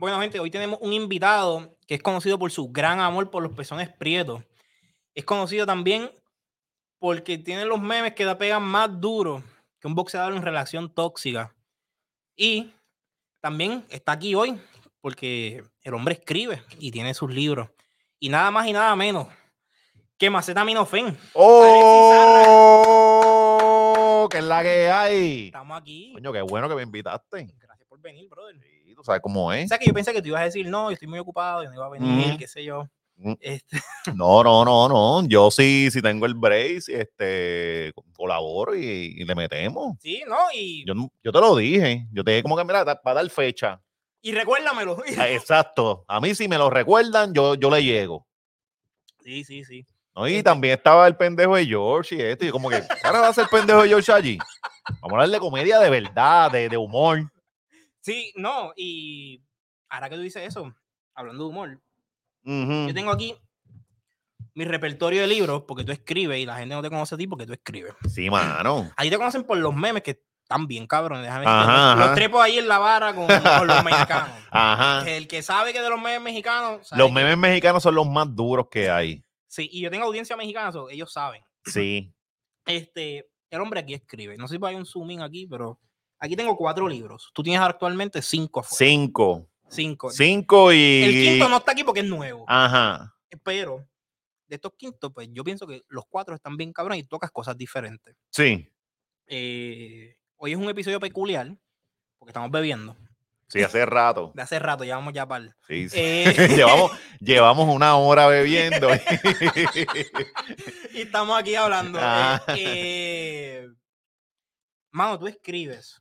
Bueno, gente, hoy tenemos un invitado que es conocido por su gran amor por los pezones prietos. Es conocido también porque tiene los memes que da pegan más duro que un boxeador en relación tóxica. Y también está aquí hoy porque el hombre escribe y tiene sus libros. Y nada más y nada menos que Maceta Minofen. ¡Oh! ¿Qué es la que hay? Estamos aquí. Coño, qué bueno que me invitaste. Gracias por venir, brother. Tú sabes cómo O es. sea que yo pensé que tú ibas a decir, no, yo estoy muy ocupado, yo no iba a venir, Mm. qué sé yo. Este, No, no, no, no. Yo sí, sí tengo el brace, este, colaboro y, y le metemos. sí, ¿no? Y, Yo, yo te lo dije. Yo te dije como que, mira, da- para dar fecha. y recuérdamelo. Ah, Exacto. A mí si me lo recuerdan, yo, yo le llego. Sí, sí, sí. ¿no? Y Este- también estaba el pendejo de George y esto. Y como que, ahora va a ser el pendejo de George allí. Vamos a hablar de comedia de verdad, de, de humor. Sí, no, y ahora que tú dices eso, hablando de humor, yo tengo aquí mi repertorio de libros, porque tú escribes y la gente no te conoce a ti porque tú escribes. Sí, mano. Ahí te conocen por los memes que están bien cabrones, déjame Ajá. Los- trepos ahí en la vara con, con los mexicanos. Ajá. El que sabe que de los memes mexicanos. sabe Los que- memes mexicanos son los más duros que hay. Sí, y yo tengo audiencia mexicana, so, ellos saben. Sí. Este, el hombre aquí escribe. No sé si hay un zoom in aquí, pero aquí tengo cuatro libros. Tú tienes actualmente cinco afuera. Cinco. Cinco. Cinco y. El quinto no está aquí porque es nuevo. Ajá. Pero de estos quintos, pues yo pienso que los cuatro están bien cabrón y tocas cosas diferentes. Sí. Eh, hoy es un episodio peculiar porque estamos bebiendo. Sí, hace rato. De hace rato, llevamos ya para Sí, sí. Eh. llevamos, llevamos una hora bebiendo. y estamos aquí hablando. eh, Ah. eh, mano, tú escribes.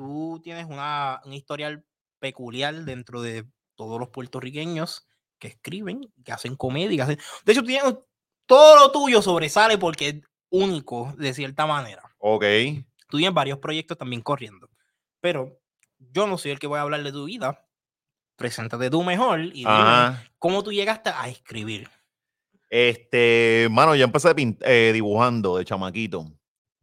Tú tienes una, un historial peculiar dentro de todos los puertorriqueños que escriben, que hacen comedia. que hacen- De hecho, tienes, todo lo tuyo sobresale porque es único de cierta manera. ok. Tú tienes varios proyectos también corriendo. Pero yo no soy el que voy a hablar de tu vida. Preséntate tú mejor y dime cómo tú llegaste a escribir. Este, mano, yo empecé eh, dibujando de chamaquito.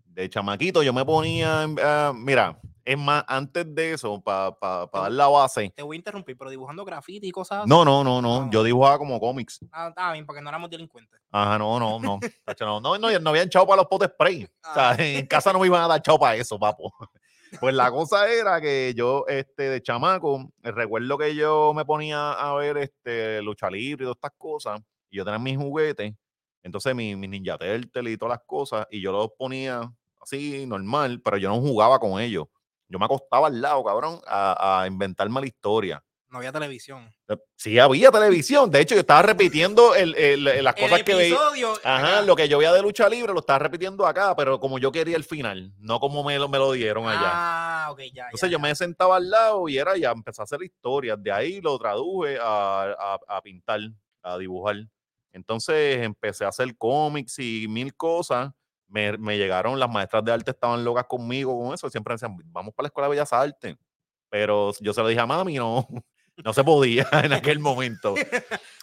De chamaquito yo me ponía, ah, mira, es más, antes de eso, para dar la base. Te voy a interrumpir, pero dibujando graffiti y cosas así. No, no, no, no. No. Yo dibujaba como cómics. Ah, está bien, porque no éramos delincuentes. Ajá, no, no, no. No, no, no, no habían chavo para los potes spray. O sea, Ah. en casa no me iban a dar chavo para eso, papo. Pues la cosa era que yo, este, de chamaco, recuerdo que yo me ponía a ver este lucha libre y todas estas cosas, y yo tenía mis juguetes, entonces mi, mi Ninja Turtle y todas las cosas, y yo los ponía así, normal, pero yo no jugaba con ellos. Yo me acostaba al lado, cabrón, a, a inventarme la historia. No había televisión. Eh, Sí había televisión, de hecho yo estaba repitiendo el- el- las cosas que veía. Ajá, acá. lo que yo veía de lucha libre lo estaba repitiendo acá, pero como yo quería el final, no como me lo, me lo dieron allá. Ah, ok, ya. Entonces ya, yo ya. me sentaba al lado y era ya empecé a hacer historias. De ahí lo traduje a, a- a pintar, a dibujar. Entonces empecé a hacer cómics y mil cosas. Me, me llegaron, las maestras de arte estaban locas conmigo con eso. Siempre decían, vamos para la Escuela de Bellas Artes. Pero yo se lo dije a mami, no, no se podía en aquel momento.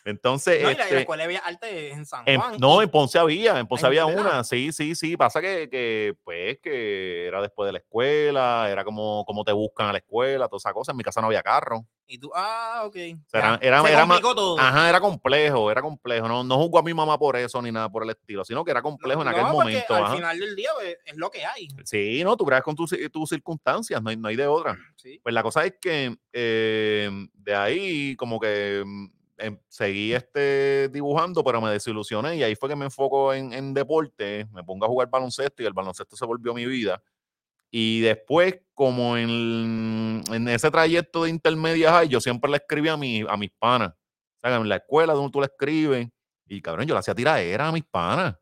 Entonces, No, y la, la este, escuela de Bellas Artes es en San en- Juan. no, en Ponce había, en Ponce había una, sí, sí, sí, pasa que, que, pues, que era después de la escuela, era como, como te buscan a la escuela, toda esa cosa, en mi casa no había carro, y tú, ah, ok. sea, ya. era- Se era todo. ajá, era complejo, era complejo, no, no juzgo a mi mamá por eso ni nada por el estilo, sino que era complejo en aquel momento, Al ajá. final del día pues, es lo que hay. Sí, no, tú creas con tus, tus circunstancias, no hay, no hay de otra. Sí. Pues la cosa es que eh, de ahí como que mm, em, seguí este dibujando, pero me desilusioné y ahí fue que me enfoco en, en deporte, me pongo a jugar baloncesto y el baloncesto se volvió mi vida. Y después, como en, en ese trayecto de intermedia yo siempre le escribí a, mi, a mis panas. O sea, en la escuela donde tú le escribes, y cabrón, yo le hacía tiradera a mis panas.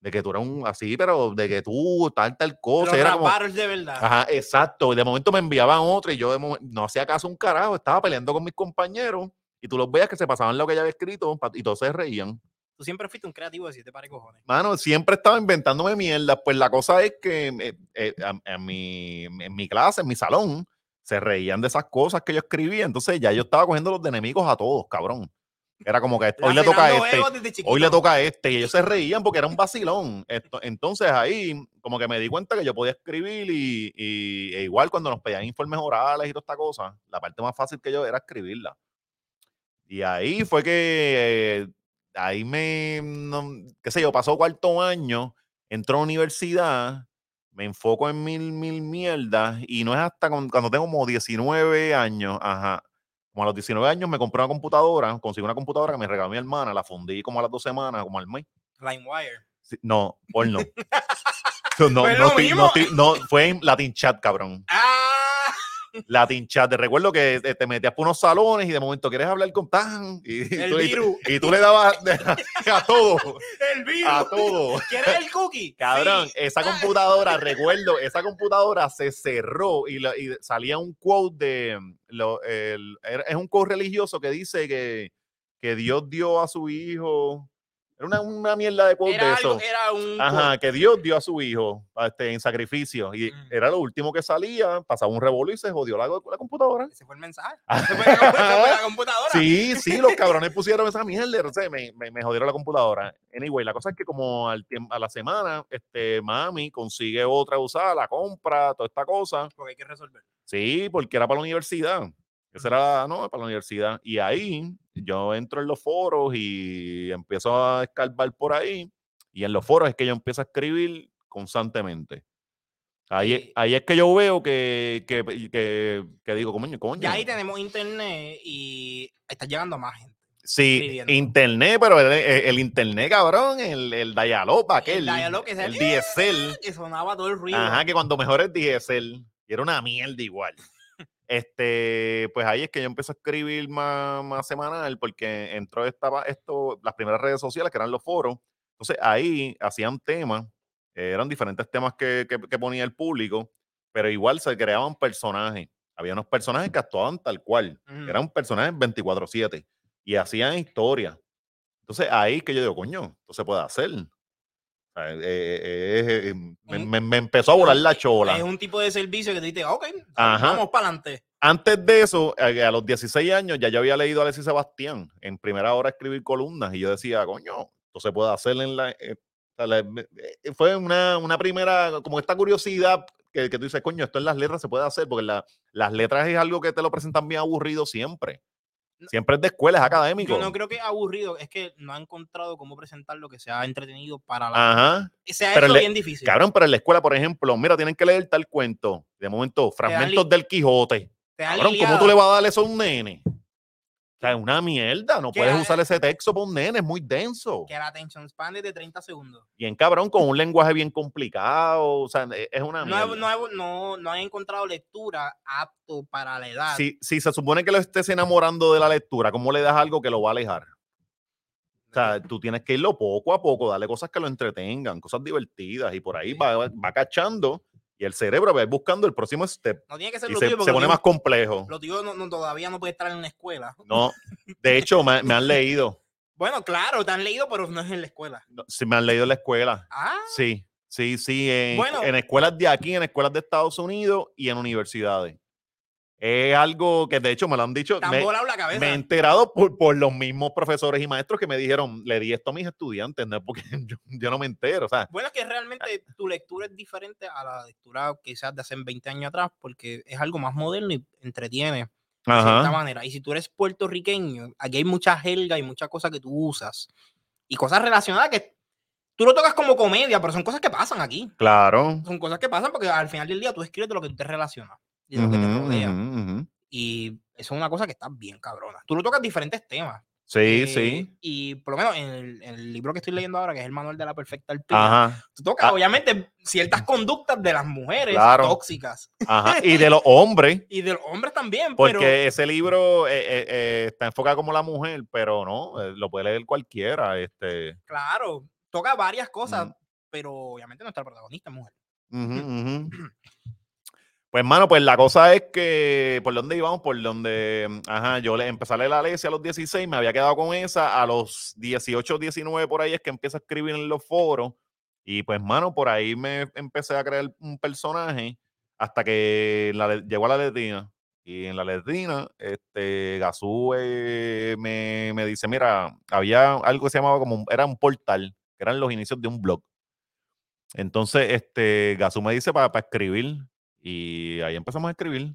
De que tú eras un así, pero de que tú tal, tal cosa. Los era como, de verdad. Ajá, exacto. Y de momento me enviaban otro y yo de no hacía caso un carajo, estaba peleando con mis compañeros y tú los veías que se pasaban lo que ya había escrito y todos se reían. Tú siempre fuiste un creativo de siete pares cojones. Mano, siempre estaba inventándome mierda. Pues la cosa es que eh, eh, a- a mi- en mi clase, en mi salón, se reían de esas cosas que yo escribía. Entonces ya yo estaba cogiendo los de enemigos a todos, cabrón. Era como que hoy le toca a este, hoy le toca a este. Y ellos se reían porque era un vacilón. Esto- entonces ahí como que me di cuenta que yo podía escribir y, y- e igual cuando nos pedían informes orales y toda esta cosa, la parte más fácil que yo era escribirla. Y ahí fue que eh, ahí me, no- qué sé yo, pasó cuarto año, entró a la universidad, me enfoco en mil, mil mierdas y no es hasta con- cuando tengo como 19 años, ajá. Como a los 19 años me compré una computadora, conseguí una computadora que me regaló mi hermana, la fundí como a las dos semanas, como al mes. LimeWire. Sí, no, porno. no, no, no, no, fue en Latin Chat, cabrón. ¡Ah! Latin Chat. Te recuerdo que te, te metías por unos salones y de momento quieres hablar con tan y, El tú, virus. y tú le dabas a todo, El virus. a todo. ¿Quieres el cookie? Cabrón, Sí. esa computadora, recuerdo, esa computadora se cerró y, la- y salía un quote de, lo- el- es un quote religioso que dice que, que Dios dio a su hijo, era una, una mierda de quote de Era, eso. algo, era un. Ajá, que Dios dio a su hijo este, en sacrificio. Y Mm. era lo último que salía, pasaba un revolú y se jodió la, la computadora. Ese fue el mensaje. Ese fue la, fue la computadora. Sí, sí, los cabrones pusieron esa mierda, o sea, me, me, me jodieron la computadora. Anyway, la cosa es que como al a la semana, este, mami consigue otra usada, la compra, toda esta cosa. Porque hay que resolver. Sí, porque era para la universidad. Esa era, no, para la universidad. Y ahí yo entro en los foros y empiezo a escarbar por ahí. Y en los foros es que yo empiezo a escribir constantemente. Ahí, Sí. ahí es que yo veo que, que, que, que digo, coño, coño. Ya ahí tenemos internet y está llegando más gente. Sí, internet, pero el, el- el internet, cabrón, el, el dial-up aquel. dial-up que el. DSL. Que sonaba todo el ruido. Ajá, que cuando mejor es DSL. Y era una mierda igual. Este, pues ahí es que yo empiezo a escribir más, más semanal porque entró esta, pa- esto, las primeras redes sociales que eran los foros. Entonces ahí hacían temas, eran diferentes temas que, que- que ponía el público, pero igual se creaban personajes. Había unos personajes que actuaban tal cual. Eran personajes 24-7 y hacían historia. Entonces ahí que yo digo, coño, esto se puede hacer. Eh, eh, eh, me, Un- me- me empezó a volar la chola. Es un tipo de servicio que te dice, ok, Ajá. vamos para adelante. Antes de eso, a los 16 años, ya yo había leído a Alexis Sebastián en primera hora escribir columnas y yo decía, coño, esto se puede hacer en la... eh, fue una, una primera, como esta curiosidad que, que tú dices, coño, esto en las letras se puede hacer, porque la- las letras es algo que te lo presentan bien aburrido siempre. Siempre es de escuelas académicos. Yo no creo que es aburrido, es que no ha encontrado cómo presentar lo que sea entretenido para la. Ajá. Se ha pero hecho bien difícil. Cabrón, pero en la escuela, por ejemplo, mira, tienen que leer tal cuento. De momento, fragmentos del Quijote. Cabrón, ¿cómo tú le vas a dar eso a un nene? O sea, es una mierda. No puedes la- usar ese texto para un nene, es muy denso. Que la attention span es de 30 segundos. Bien cabrón, con un lenguaje bien complicado. O sea, e- es una No, mierda. he- no, he- no, no han encontrado lectura apto para la edad. Si, si se supone que lo estés enamorando de la lectura, ¿cómo le das algo que lo va a alejar? O sea, tú tienes que irlo poco a poco, darle cosas que lo entretengan, cosas divertidas, y por ahí Sí. va, va cachando y el cerebro va a ir buscando el próximo step no tiene que ser y lo se, tuyo, se pone más complejo. lo tuyo no- no- todavía no puede estar en la escuela. No, de hecho, me, me han leído. Bueno, claro, te han leído, pero no es en la escuela. No, Sí, me han leído en la escuela. Ah, Sí, sí, sí. En, Bueno. en escuelas de aquí, en escuelas de Estados Unidos y en universidades. Es algo que de hecho me lo han dicho. Me, la cabeza. me he enterado por, por los mismos profesores y maestros que me dijeron, le di esto a mis estudiantes, no porque yo, yo no me entero. O sea, Bueno, es que realmente tu lectura es diferente a la lectura quizás de hace 20 años atrás, porque es algo más moderno y entretiene de cierta ajá, manera. Y si tú eres puertorriqueño, aquí hay mucha jerga y muchas cosas que tú usas y cosas relacionadas que tú lo tocas como comedia, pero son cosas que pasan aquí. claro. Son cosas que pasan porque al final del día tú escribes de lo que tú te relacionas y de lo que te Ujú, rodea. ujú, ujú. Y eso es una cosa que está bien cabrona. Tú lo tocas diferentes temas. Sí, eh, sí. Y por lo menos en el, en el libro que estoy leyendo ahora, que es el manual de la perfecta Ajá, tú tocas Ah. obviamente ciertas conductas de las mujeres Claro. tóxicas ajá. Y de los hombres. y de los hombres también, Porque pero ese libro eh, eh, está enfocado como la mujer, pero no, lo puede leer cualquiera. Este, claro, toca varias cosas, Mm. pero obviamente nuestra protagonista es mujer. Ujú. Pues, mano, pues la cosa es que por dónde íbamos, por donde, ajá, yo le empecé a leer la Alesia a los 16, me había quedado con esa, a los 18, 19 por ahí es que empiezo a escribir en los foros. Y pues, mano, por ahí me empecé a crear un personaje hasta que llegó a la letrina. Y en la letrina, este, Gazú eh, me, me dice, mira, había algo que se llamaba como, era un portal, que eran los inicios de un blog. Entonces, este, Gazú me dice para escribir y ahí empezamos a escribir.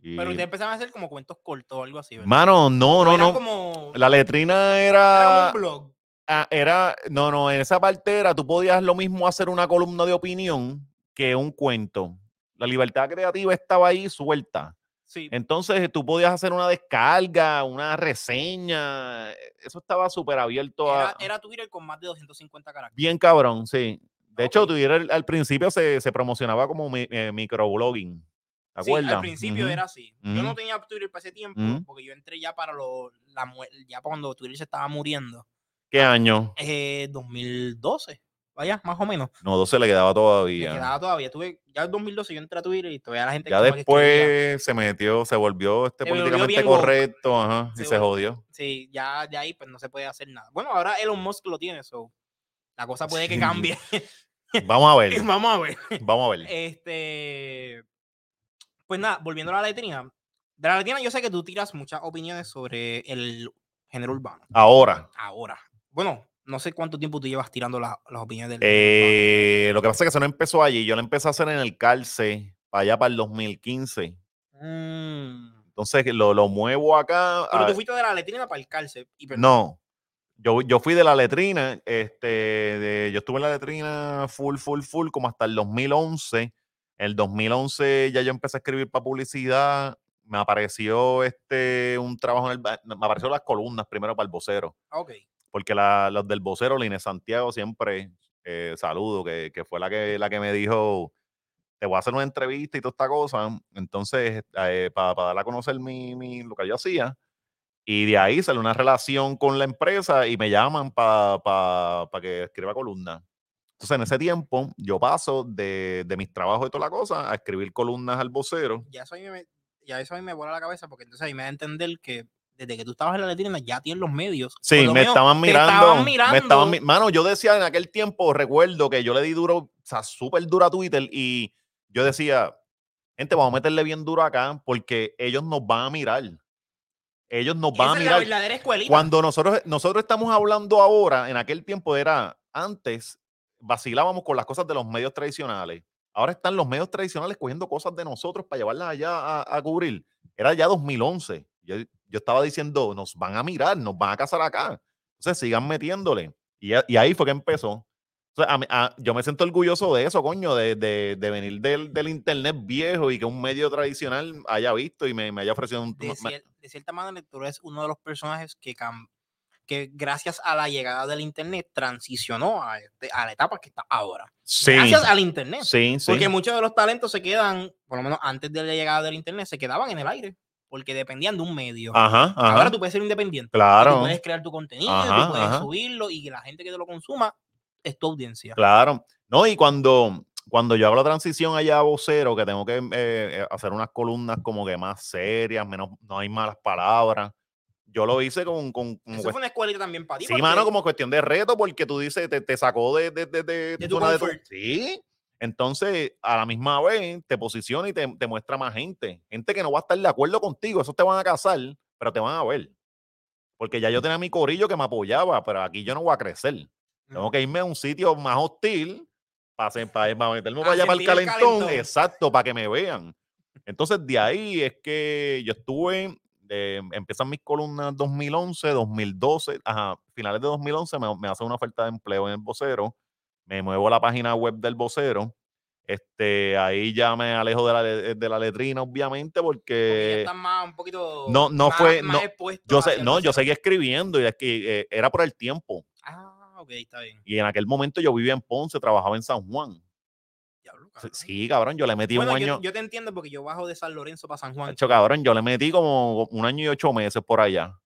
Y, Pero ustedes empezaron a hacer como cuentos cortos o algo así, ¿verdad? mano, no, no, no. como... La letrina era era, un blog. ah, era, no, no, en esa parte era, tú podías lo mismo hacer una columna de opinión que un cuento. La libertad creativa estaba ahí suelta. Sí. Entonces tú podías hacer una descarga, una reseña. Eso estaba súper abierto a. Era, era Twitter con más de 250 caracteres. Bien cabrón, sí. De hecho. Twitter al- principio se, se promocionaba como mi- eh, microblogging. ¿Te Sí, acuerdas? al principio Ujú. era así. Yo no ujú. tenía Twitter para ese tiempo, Ujú. porque yo entré ya para lo, la, ya cuando Twitter se estaba muriendo. ¿Qué año? Eh, 2012, vaya, más o menos. No, 12 le quedaba todavía. quedaba todavía. Tuve, ya en 2012 yo entré a Twitter y todavía la gente Ya después se metió, se volvió este Se volvió políticamente woke. correcto, ajá, y Se se volvió- jodió. Sí, ya de ahí pues no se puede hacer nada. Bueno, ahora Elon Musk lo tiene, so la cosa puede que cambie. Vamos a ver, Vamos a ver. vamos a ver. Este, pues nada, volviendo a la letrina. De la letrina yo sé que tú tiras muchas opiniones sobre el género urbano. Ahora, Ahora. Bueno, no sé cuánto tiempo tú llevas tirando las, las opiniones del eh, lo que pasa es que eso no empezó allí. Yo lo empecé a hacer en el Calce, para allá para el 2015. urbano. Mm. Entonces lo, lo muevo acá. Pero a- tú fuiste de la letrina para el. Y perdón, no, yo, yo fui de la letrina, este, de- yo estuve en la letrina full, full, full, como hasta el 2011. El 2011 ya yo empecé a escribir para publicidad. Me apareció este, un trabajo en el, me apareció las columnas primero para el vocero. Ok. porque la, los del vocero, Line Santiago, siempre eh, saludo, que, que fue la que, la que me dijo, te voy a hacer una entrevista y toda esta cosa. Entonces, para dar a conocer mi, mi- lo que yo hacía. Y de ahí sale una relación con la empresa y me llaman para que escriba columnas. Entonces, en ese tiempo, yo paso de, de mis trabajos y toda la cosa a escribir columnas al vocero. Ya eso a mí me, ya eso a mí me vuela la cabeza porque entonces ahí me da a entender que desde que tú estabas en la letrina ya tienes los medios. Sí, lo me menos estaban mirando. estaban Me estaban mirando. mi- Mano, yo decía en aquel tiempo, recuerdo que yo le di duro, o sea, súper duro a Twitter y yo decía, gente, vamos a meterle bien duro acá porque ellos nos van a mirar. Ellos nos van Esa a es la mirar. verdadera escuelita. Cuando nosotros, nosotros estamos hablando ahora, en aquel tiempo era, antes vacilábamos con las cosas de los medios tradicionales. Ahora están los medios tradicionales cogiendo cosas de nosotros para llevarlas allá a, a cubrir. Era ya 2011. Yo, yo estaba diciendo, nos van a mirar, nos van a casar acá. Entonces sigan metiéndole. Y, ahí fue que empezó. O sea, a mí- a- yo me siento orgulloso de eso, coño, de, de- de venir del, del internet viejo y que un medio tradicional haya visto y me, me haya ofrecido un... de, me- cier- de cierta manera, tú eres uno de los personajes que, que gracias a la llegada del internet transicionó a, este- a la etapa que está ahora. sí, Gracias al internet. sí, sí. Porque muchos de los talentos se quedan, por lo menos antes de la llegada del internet, se quedaban en el aire. Porque dependían de un medio. Ajá, ajá. Ahora tú puedes ser independiente. Claro. Tú puedes crear tu contenido, Ajá, tú puedes subirlo y que la gente que te lo consuma es tu audiencia. Claro. No, y cuando, cuando yo hago la transición allá a vocero, que tengo que eh, eh, hacer unas columnas como que más serias, menos, no hay malas palabras. Yo lo hice con, con Eso fue una escuelita también para ti. Sí, mano, como cuestión de reto, porque tú dices, te, te sacó de, de, de, de, De tu zona. Sí. Entonces, a la misma vez, te posiciona y te, te muestra más gente. Gente que no va a estar de acuerdo contigo, esos te van a casar, pero te van a ver. Porque ya yo tenía mi corillo que me apoyaba, pero aquí yo no voy a crecer. Tengo que irme a un sitio más hostil para, para, para meterme para allá para el calentón. calentón. Exacto, para que me vean. Entonces, de ahí es que yo estuve, eh, empiezan mis columnas 2011, 2012, ajá, finales de 2011 me, me hacen una oferta de empleo en el vocero, me muevo a la página web del vocero, este, ahí ya me alejo de la, de la letrina, obviamente, porque más un poquito. no- no más- fue- más no, yo sé, no, yo seguí escribiendo y es que eh, era por el tiempo. Ah, ok, está bien. Y en aquel momento yo vivía en Ponce, trabajaba en San Juan. Diablo, Sí, cabrón. Sí, cabrón, yo le metí Bueno, un yo, año. yo te entiendo porque yo bajo de San Lorenzo para San Juan. Hacho, cabrón, yo le metí como un año y ocho meses por allá,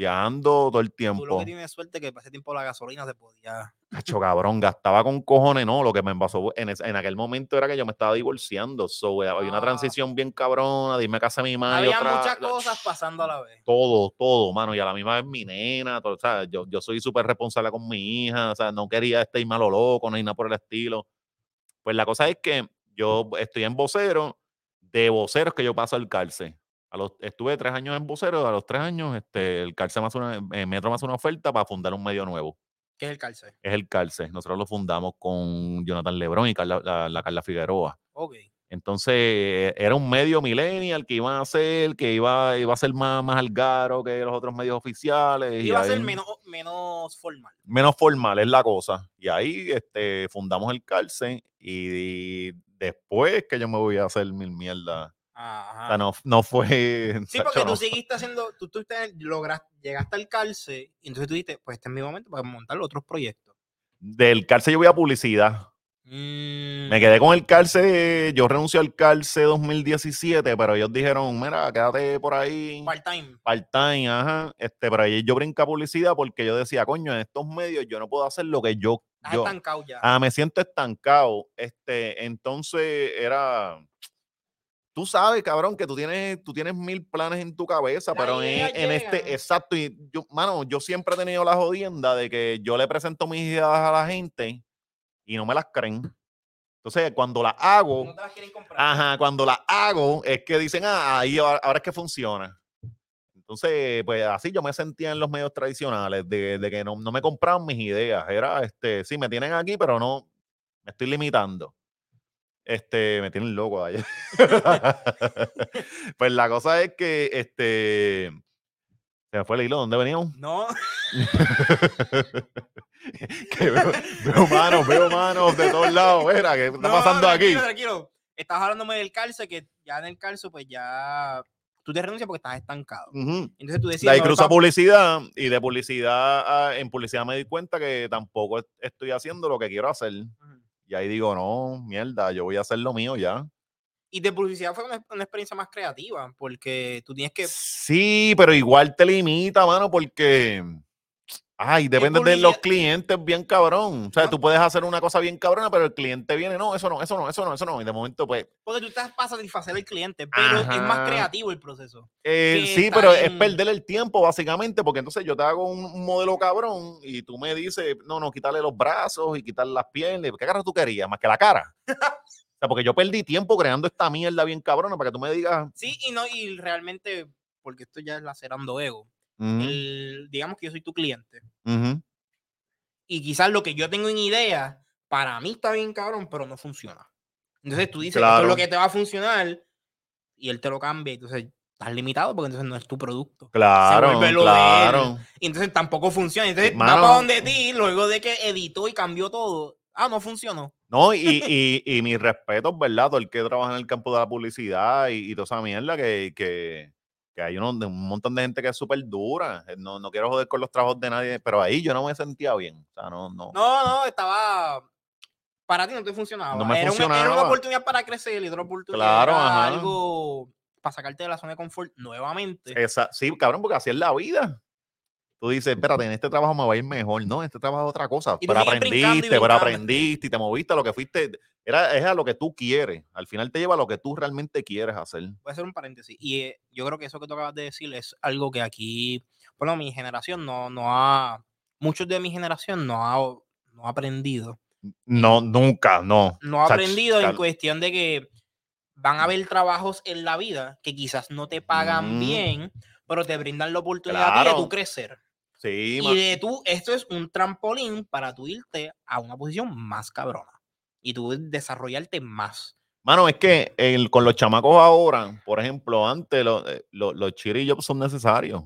viajando todo el Tú lo tiempo. que tienes suerte es que para ese tiempo la gasolina se podía. Hacho, cabrón, gastaba con cojones, no. Lo que me pasó en, ese- en aquel momento era que yo me estaba divorciando. So, eh, había una Ah. transición bien cabrona, dime casa a mi madre. Había otra- muchas cosas pasando a la vez. Todo, todo, mano. Y a la misma vez mi nena, todo, o sea, yo, yo soy súper responsable con mi hija, o sea, no quería estar malo loco, ni nada por el estilo. Pues la cosa es que yo estoy en vocero, de voceros que yo paso al cárcel. A los, estuve tres años en vocero, a los tres años este, el cárcel más una, eh, Metro más una oferta para fundar un medio nuevo. ¿Qué es el cárcel? Es el cárcel. Nosotros lo fundamos con Jonathan Lebrón y Carla- la, la Carla Figueroa. Ok. Entonces, eh, era un medio millennial que iban a ser, que iba, iba a ser más, más algaro que los otros medios oficiales. y Iba a ser ahí- menos, menos formal. menos formal es la cosa. Y ahí este, fundamos el cárcel y, después que yo me voy a hacer mil mierdas. Ajá. O sea, no, no fue. Sí, porque tú seguiste haciendo, tú, tú te- lograste, llegaste al cárcel y entonces tú dijiste, pues este es mi momento para montar otros proyectos. Del cárcel yo voy a publicidad. Mm, Me quedé con el cárcel, yo renuncio al cárcel 2017, pero ellos dijeron, mira, quédate por ahí. Part-time. Part-time, ajá. Este, pero ahí yo brinca publicidad porque yo decía, coño, en estos medios yo no puedo hacer lo que yo. Estás yo estancado ya. Ah, me siento estancado. Este, entonces era. Tú sabes, cabrón, que tú tienes, tú tienes mil planes en tu cabeza, Las pero en, en este, exacto, y yo, mano, yo siempre he tenido la jodienda de que yo le presento mis ideas a la gente y no me las creen. Entonces, cuando las hago, no las. Ajá, cuando la hago es que dicen, ah, ahí ahora, ahora es que funciona. Entonces, pues así yo me sentía en los medios tradicionales, de, de que no, no me compraban mis ideas. Era, este, sí, me tienen aquí, pero no, me estoy limitando. Este, me tienen loco allá. pues la cosa es que, este, se me fue el hilo, ¿dónde veníamos? No, que veo, veo manos, veo manos de todos lados. Mira, ¿qué está no, pasando aquí? tranquilo, Estabas hablándome del cárcel, que ya en el cárcel, pues ya tú te renuncias porque estás estancado. Ujú. Entonces tú De decías. ahí no, cruza publicidad y de publicidad a- en publicidad me di cuenta que tampoco est- estoy haciendo lo que quiero hacer. Y ahí digo, no, mierda, yo voy a hacer lo mío ya. Y de publicidad fue una, una experiencia más creativa, porque tú tienes que. Sí, pero igual te limita, mano, porque, ay, depende de los clientes bien cabrón. O sea, tú puedes hacer una cosa bien cabrona, pero el cliente viene, no, eso no, eso no, eso no, eso no. Y de momento, pues, Porque tú estás para satisfacer al cliente, pero es más Ajá. creativo el proceso. Eh, sí, pero es perder el tiempo, básicamente, porque entonces yo te hago un, un modelo cabrón y tú me dices, no, no, quitarle los brazos y quitarle las piernas. ¿Qué cara tú querías? Más que la cara. o sea, porque yo perdí tiempo creando esta mierda bien cabrona para que tú me digas. Sí, y no, y realmente, porque esto ya es lacerando ego. "Ujú, el- digamos que yo soy tu cliente. ujú". Y quizás lo que yo tengo en idea, para mí está bien cabrón, pero no funciona. Entonces tú dices, esto es Claro. lo que te va a funcionar, y él te lo cambia, entonces estás limitado porque entonces no es tu producto. Claro, vuelve lo claro. Y entonces tampoco funciona. Entonces va Mano. para donde ti, luego de que editó y cambió todo. Ah, no funcionó. No, y, y, y mis respetos, ¿verdad? Todo el que trabaja en el campo de la publicidad y, y toda esa mierda, que, que, que hay uno- un montón de gente que es súper dura. Eh, No, no quiero joder con los trabajos de nadie, pero ahí yo no me sentía bien. O sea, no, no. No, no, estaba. Para ti no te funcionaba. No me era, Una, era una oportunidad para crecer y otra oportunidad Claro, era ajá. algo para sacarte de la zona de confort nuevamente. Esa, sí, cabrón, porque así es la vida. Tú dices, espérate, en este trabajo me va a ir mejor. No, en este trabajo es otra cosa. Y Pero aprendiste, pero aprendiste y te moviste a lo que fuiste. Era, es a lo que tú quieres. Al final te lleva a lo que tú realmente quieres hacer. Voy a hacer un paréntesis. Y eh, yo creo que eso que tú acabas de decir es algo que aquí, bueno, mi generación no, no ha, muchos de mi generación no ha, no ha aprendido. No, nunca, no. No ha aprendido en cuestión de que van a haber trabajos en la vida que quizás no te pagan Mm. bien, pero te brindan la oportunidad ti de Claro. tú crecer. Sí, Y de tú, esto es un trampolín para tú irte a una posición más cabrona y tú desarrollarte más. Mano, es que el- con los chamacos ahora, por ejemplo, antes lo- eh, lo- los chirillos son necesarios.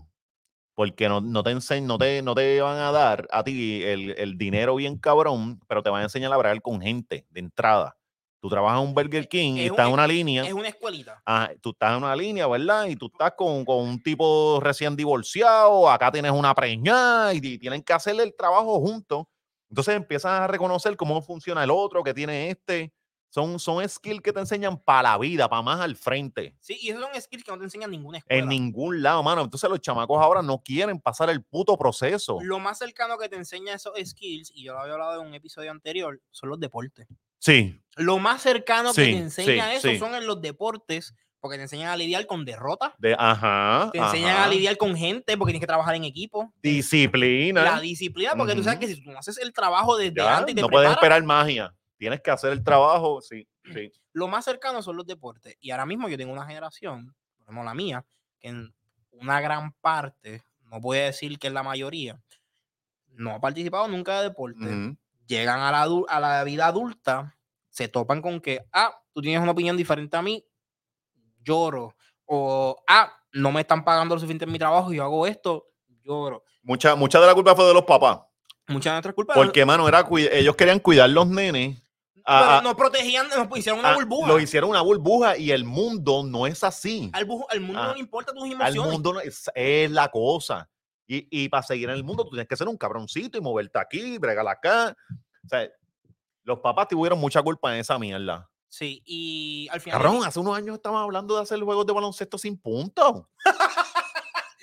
Porque no, no te enseñan, no te, no te van a dar a ti el, el dinero bien cabrón, pero te van a enseñar a hablar con gente de entrada. Tú trabajas en un Burger King y es estás en una línea. Es una escuelita. Ah, tú estás en una línea, ¿verdad? Y tú estás con, con un tipo recién divorciado, acá tienes una preñada y, y tienen que hacerle el trabajo juntos. Entonces empiezas a reconocer cómo funciona el otro, que tiene este. Son, son skills que te enseñan para la vida, para más al frente. Sí, y esos son skills que no te enseñan ninguna escuela. En ningún lado, mano. Entonces los chamacos ahora no quieren pasar el puto proceso. Lo más cercano que te enseña esos skills, y yo lo había hablado en un episodio anterior, son los deportes. Sí, Lo más cercano que Sí, te enseña sí, eso sí. son en los deportes, porque te enseñan a lidiar con derrotas, de, ajá. te enseñan ajá. a lidiar con gente, porque tienes que trabajar en equipo. Disciplina. La disciplina, porque tú sabes que si tú no haces el trabajo desde Ya, antes y te no puedes preparas, esperar magia. tienes que hacer el trabajo, sí, sí. Lo más cercano son los deportes. Y ahora mismo yo tengo una generación, ejemplo la mía, que en una gran parte, no voy a decir que es la mayoría, no ha participado nunca de deporte. Ujú. Llegan a la, a la vida adulta, se topan con que, ah, tú tienes una opinión diferente a mí, lloro. O, ah, no me están pagando lo suficiente en mi trabajo y yo hago esto, lloro. Mucha, mucha de la culpa fue de los papás. Muchas de nuestras culpas. Porque, mano, era ellos querían cuidar los nenes. a- pero a- nos protegían, nos hicieron una a- burbuja. Lo hicieron una burbuja y el mundo no es así. Al, al mundo Ah, no le importa tus Al emociones. mundo no es, es la cosa. Y, y para seguir en el mundo, tú tienes que ser un cabroncito y moverte aquí, bregar acá. O sea, los papás tuvieron mucha culpa en esa mierda. Sí, y al final. Cabrón, hace unos años estábamos hablando de hacer juegos de baloncesto sin puntos.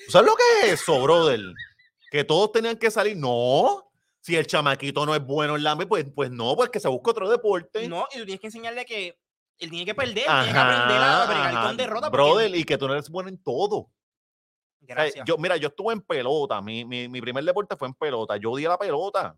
¿Tú sabes lo que es eso, brother? Que todos tenían que salir. No. Si el chamaquito no es bueno en la pues, pues no, pues que se busque otro deporte. No, y tú tienes que enseñarle que él tiene que perder, tiene que aprender Ajá, a bregar ajá. con derrota. porque- Brother, y que tú no eres bueno en todo. O sea, Gracias. yo, mira, yo estuve en pelota. Mi, mi, mi primer deporte fue en pelota. Yo di a la pelota.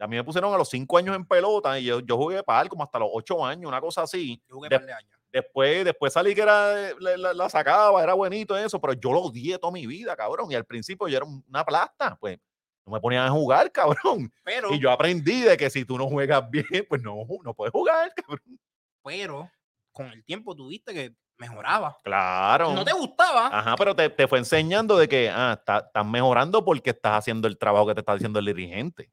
A mí me pusieron a los cinco años en pelota y yo, yo jugué par como hasta los ocho años, una cosa así. Yo jugué de- par de años. Después, después salí que era, la, la- la sacaba, era bonito eso, pero yo lo odié toda mi vida, cabrón. Y al principio yo era una plasta, pues no me ponían a jugar, cabrón. Pero, Y yo aprendí de que si tú no juegas bien, pues no, no puedes jugar, cabrón. pero, con el tiempo tuviste que mejoraba. Claro. No te gustaba. Ajá, pero te, te fue enseñando de que ah, está- estás mejorando porque estás haciendo el trabajo que te está diciendo el dirigente.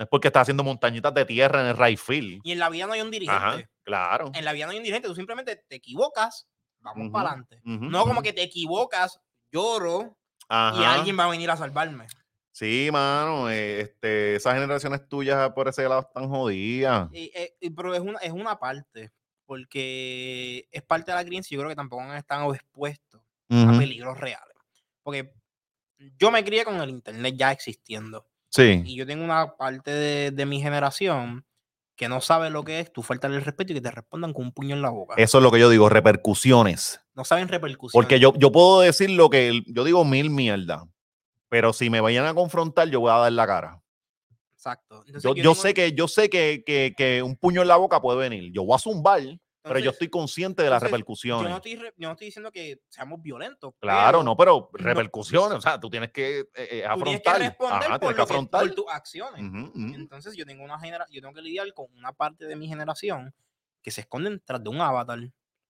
No es porque estás haciendo montañitas de tierra en el right field. Y en la vida no hay un dirigente. Ajá, claro. En la vida no hay un dirigente. Tú simplemente te equivocas, vamos para adelante. No como que te equivocas, lloro y alguien va a venir a salvarme. Sí, mano, eh, este, esas generaciones tuyas por ese lado están jodidas. Y, eh, y- pero es una, es una parte, porque es parte de la crianza y yo creo que tampoco han estado expuestos a peligros reales. Porque yo me crié con el internet ya existiendo. Sí, Y yo tengo una parte de, de mi generación que no sabe lo que es tú faltarle el respeto y que te respondan con un puño en la boca. eso es lo que yo digo, repercusiones. No saben repercusiones. Porque yo, yo puedo decir lo que, yo digo mil mierda, pero si me vayan a confrontar, yo voy a dar la cara. Exacto. Entonces, Yo, yo yo tengo- sé que, yo sé que, que, que un puño en la boca puede venir. Yo voy a zumbar, pero yo entonces, estoy consciente de las entonces, repercusiones. Yo no, estoy, yo no estoy diciendo que seamos violentos. Claro, pero no, pero repercusiones, o sea, tú tienes que eh, tú tienes que afrontar. responder Ajá, por, tienes que afrontar. por tus acciones. Ujú, ujú. Entonces yo tengo una genera yo tengo que lidiar con una parte de mi generación que se esconden tras de un avatar. Y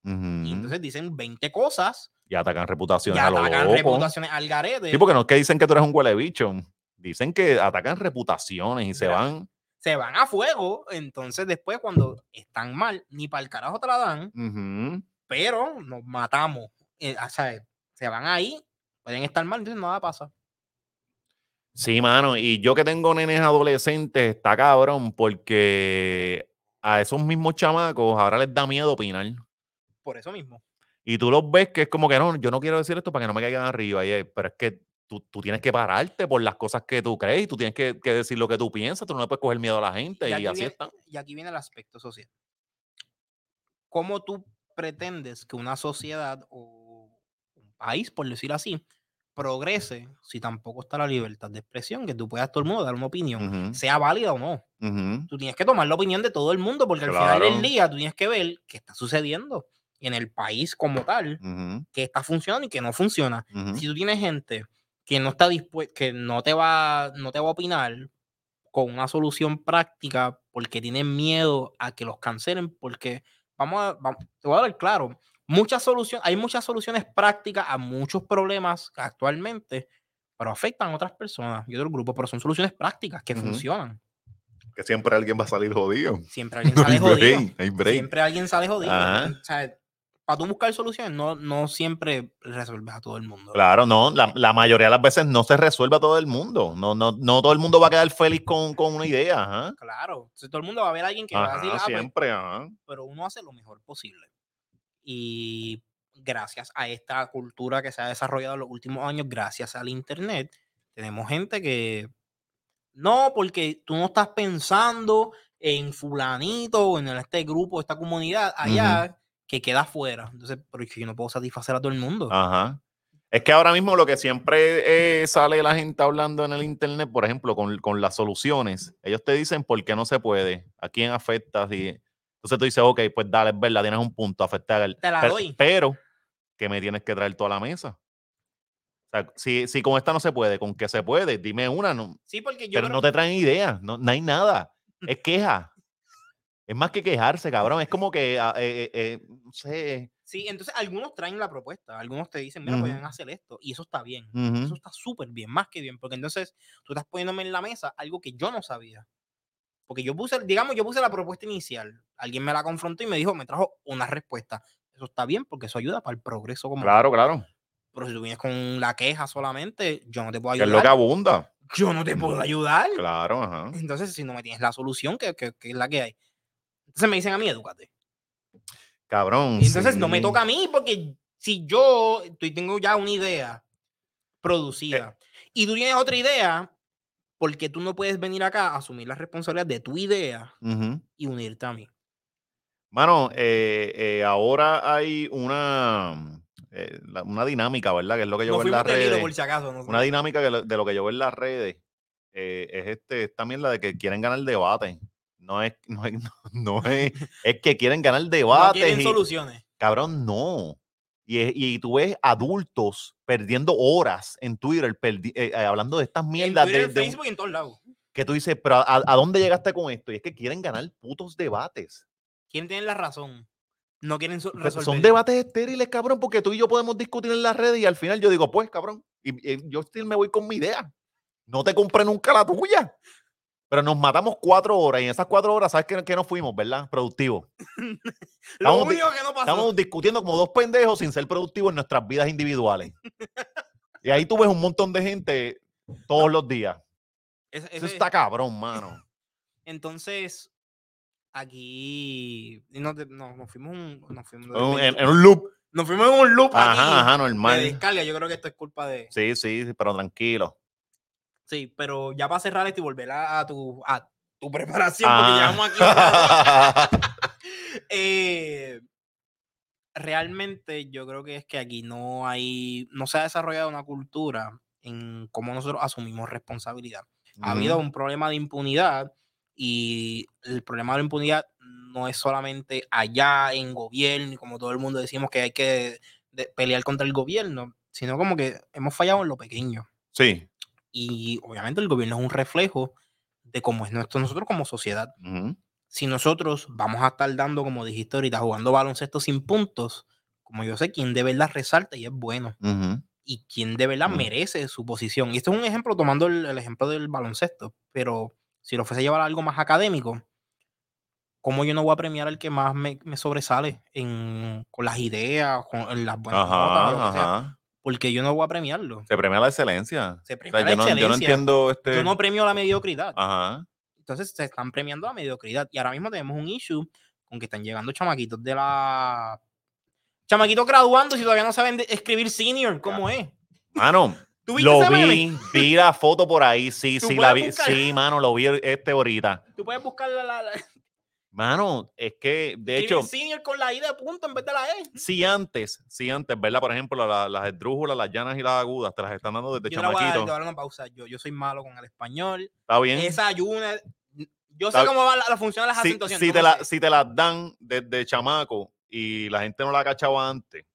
Ujú. entonces dicen 20 cosas Y atacan reputaciones y a lo atacan reputaciones al garete. Sí, porque no es que dicen que tú eres un huele bicho. Dicen que atacan reputaciones y se van. Se van a fuego. Entonces después cuando están mal, ni para el carajo te la dan, pero nos matamos. Eh, o sea, se van ahí, pueden estar mal, entonces nada pasa. Sí, mano. Y yo que tengo nenes adolescentes, está cabrón, porque a esos mismos chamacos ahora les da miedo opinar. Por eso mismo. Y tú los ves que es como que no, yo no quiero decir esto para que no me caigan arriba. y pero es que tú, tú tienes que pararte por las cosas que tú crees y tú tienes que, que decir lo que tú piensas. Tú no le puedes coger miedo a la gente y, así viene- está. y aquí viene el aspecto social. ¿Cómo tú pretendes que una sociedad o un país, por decir así, progrese si tampoco está la libertad de expresión, que tú puedas todo el mundo dar una opinión, sea válida o no? Tú tienes que tomar la opinión de todo el mundo porque al final del día tú tienes que ver qué está sucediendo en el país como tal, Ujú, qué está funcionando y qué no funciona. Si tú tienes gente que no está dispuesta, que no te va, no te va a opinar con una solución práctica porque tienen miedo a que los cancelen, porque vamos a, vam- te voy a dar claro, muchas soluciones, hay muchas soluciones prácticas a muchos problemas actualmente, pero afectan a otras personas y otros grupos, pero son soluciones prácticas que Ujú. funcionan. Que siempre alguien va a salir jodido. Siempre alguien sale jodido. Siempre alguien sale jodido. Ajá. O sea, para tú buscar soluciones, no, no siempre resuelves a todo el mundo. Claro, no, la, la mayoría de las veces no se resuelve a todo el mundo. No, no, no todo el mundo va a quedar feliz con, con una idea. Ajá. Claro. Entonces, todo el mundo va a ver a alguien que va a Ajá, decir, ah, pues, siempre, ajá. pero uno hace lo mejor posible. Y gracias a esta cultura que se ha desarrollado en los últimos años, gracias al Internet, tenemos gente que no, porque tú no estás pensando en fulanito o en este grupo, esta comunidad allá que queda afuera. Entonces, pero yo no puedo satisfacer a todo el mundo. Ajá. Es que ahora mismo lo que siempre eh, sale la gente hablando en el internet, por ejemplo, con, con las soluciones, ellos te dicen por qué no se puede, a quién afecta. Si... Entonces tú dices, ok, pues dale, es verdad, tienes un punto, afectar. Te la pero, doy. pero que me tienes que traer toda la mesa. O sea, si, si con esta no se puede, con que se puede, dime una, no, Sí, porque yo pero creo- no te traen ideas, no, no hay nada. Es queja. Es más que quejarse, cabrón. Es como que, ah, eh, eh, eh, no sé. Sí, entonces algunos traen la propuesta, algunos te dicen, mira, Ujú. pueden hacer esto, y eso está bien. Ujú. Eso está súper bien, más que bien, porque entonces tú estás poniéndome en la mesa algo que yo no sabía. Porque yo puse, digamos, yo puse la propuesta inicial, alguien me la confrontó y me dijo, me trajo una respuesta. Eso está bien porque eso ayuda para el progreso como. Claro, claro. Pero si tú vienes con la queja solamente, yo no te puedo Que es lo que ayudar. abunda. Yo no te puedo ayudar. Claro, ajá. Entonces, si no me tienes la solución, que, que- que es la que hay. Entonces me dicen a mí, edúcate. Cabrón. Y entonces no me toca a mí porque si yo estoy- tengo ya una idea producida y tú tienes otra idea, porque tú no puedes venir acá a asumir la responsabilidad de tu idea y unirte a mí. Mano, eh, eh, ahora hay una, eh, la- una dinámica, ¿verdad? Que es lo que yo No veo en las redes. por si acaso. no sé. Una dinámica de lo que yo veo en las redes eh, es este, es también la de que quieren ganar debate. No es, no es, no es, es que quieren ganar no debate. quieren soluciones. Cabrón, no. Y, es- y tú ves adultos perdiendo horas en Twitter perdi- eh, eh, hablando de estas En mierdas Twitter, de, en de Facebook y en todos lados. que tú dices, pero a, a dónde llegaste con esto? Y es que quieren ganar putos debates. Quieren tener la razón. No quieren so- Pero resolver. Son debates estériles, cabrón, porque tú y yo podemos discutir en las redes y al final yo digo, pues, cabrón, y, y yo still me voy con mi idea. No te compré nunca la tuya. Pero nos matamos cuatro horas y en esas cuatro horas, ¿sabes qué, qué nos fuimos, verdad? Productivos. Lo único que no pasó. Estamos discutiendo como dos pendejos sin ser productivos en nuestras vidas individuales. y ahí tú ves un montón de gente todos los días. Eso está cabrón, mano. Entonces, aquí no, nos fuimos un, nos fuimos, de- En, un- de- en- en un loop. nos fuimos en un loop aquí Ajá, ajá, de normal. descarga. Yo creo que esto es culpa de. Sí, sí, pero tranquilo. Sí, pero ya para cerrar esto y volver a, a tu, a tu preparación, porque Ah. llevamos aquí. eh, realmente yo creo que es que aquí no hay, no se ha desarrollado una cultura en cómo nosotros asumimos responsabilidad. Ha habido un problema de impunidad y el problema de la impunidad no es solamente allá en gobierno como todo el mundo decimos que hay que de- pelear contra el gobierno, sino como que hemos fallado en lo pequeño. Sí. Y obviamente el gobierno es un reflejo de cómo es nuestro, nosotros como sociedad. Ujú. Si nosotros vamos a estar dando, como dijiste ahorita, jugando baloncesto sin puntos, como yo sé quién de verdad resalta y es bueno, Ujú. y quién de verdad Mm. merece su posición. Y esto es un ejemplo tomando el, el ejemplo del baloncesto, pero si lo fuese a llevar a algo más académico, ¿cómo yo no voy a premiar al que más me, me sobresale en, con las ideas, con las buenas notas, Porque yo no voy a premiarlo. Se premia la excelencia. Se O premia sea, la yo, no, yo no excelencia. entiendo este. Yo no premio la mediocridad. Ajá. Entonces se están premiando la mediocridad. Y ahora mismo tenemos un issue con que están llegando chamaquitos de la. Chamaquitos graduando y todavía no saben escribir senior, ¿cómo es? Mano, ¿Tú viste lo vi, vi la foto por ahí, sí, ¿Tú sí, la vi, buscar? sí, mano, lo vi este ahorita. Tú puedes buscar la, la- la- Mano, es que, de hecho, senior con la I de punto en vez de la E. si antes, si antes, ¿verdad? Por ejemplo, la- las esdrújulas, las llanas y las agudas, te las están dando desde Yo te voy a dar, te chamaquito. voy a dar una pausa. Yo, yo soy malo con el español. Está bien. Esa ayuna. Yo Está sé cómo va la, la función de las Si, acentuaciones. si te la, si te las dan desde chamaco y la gente no la ha cachado antes,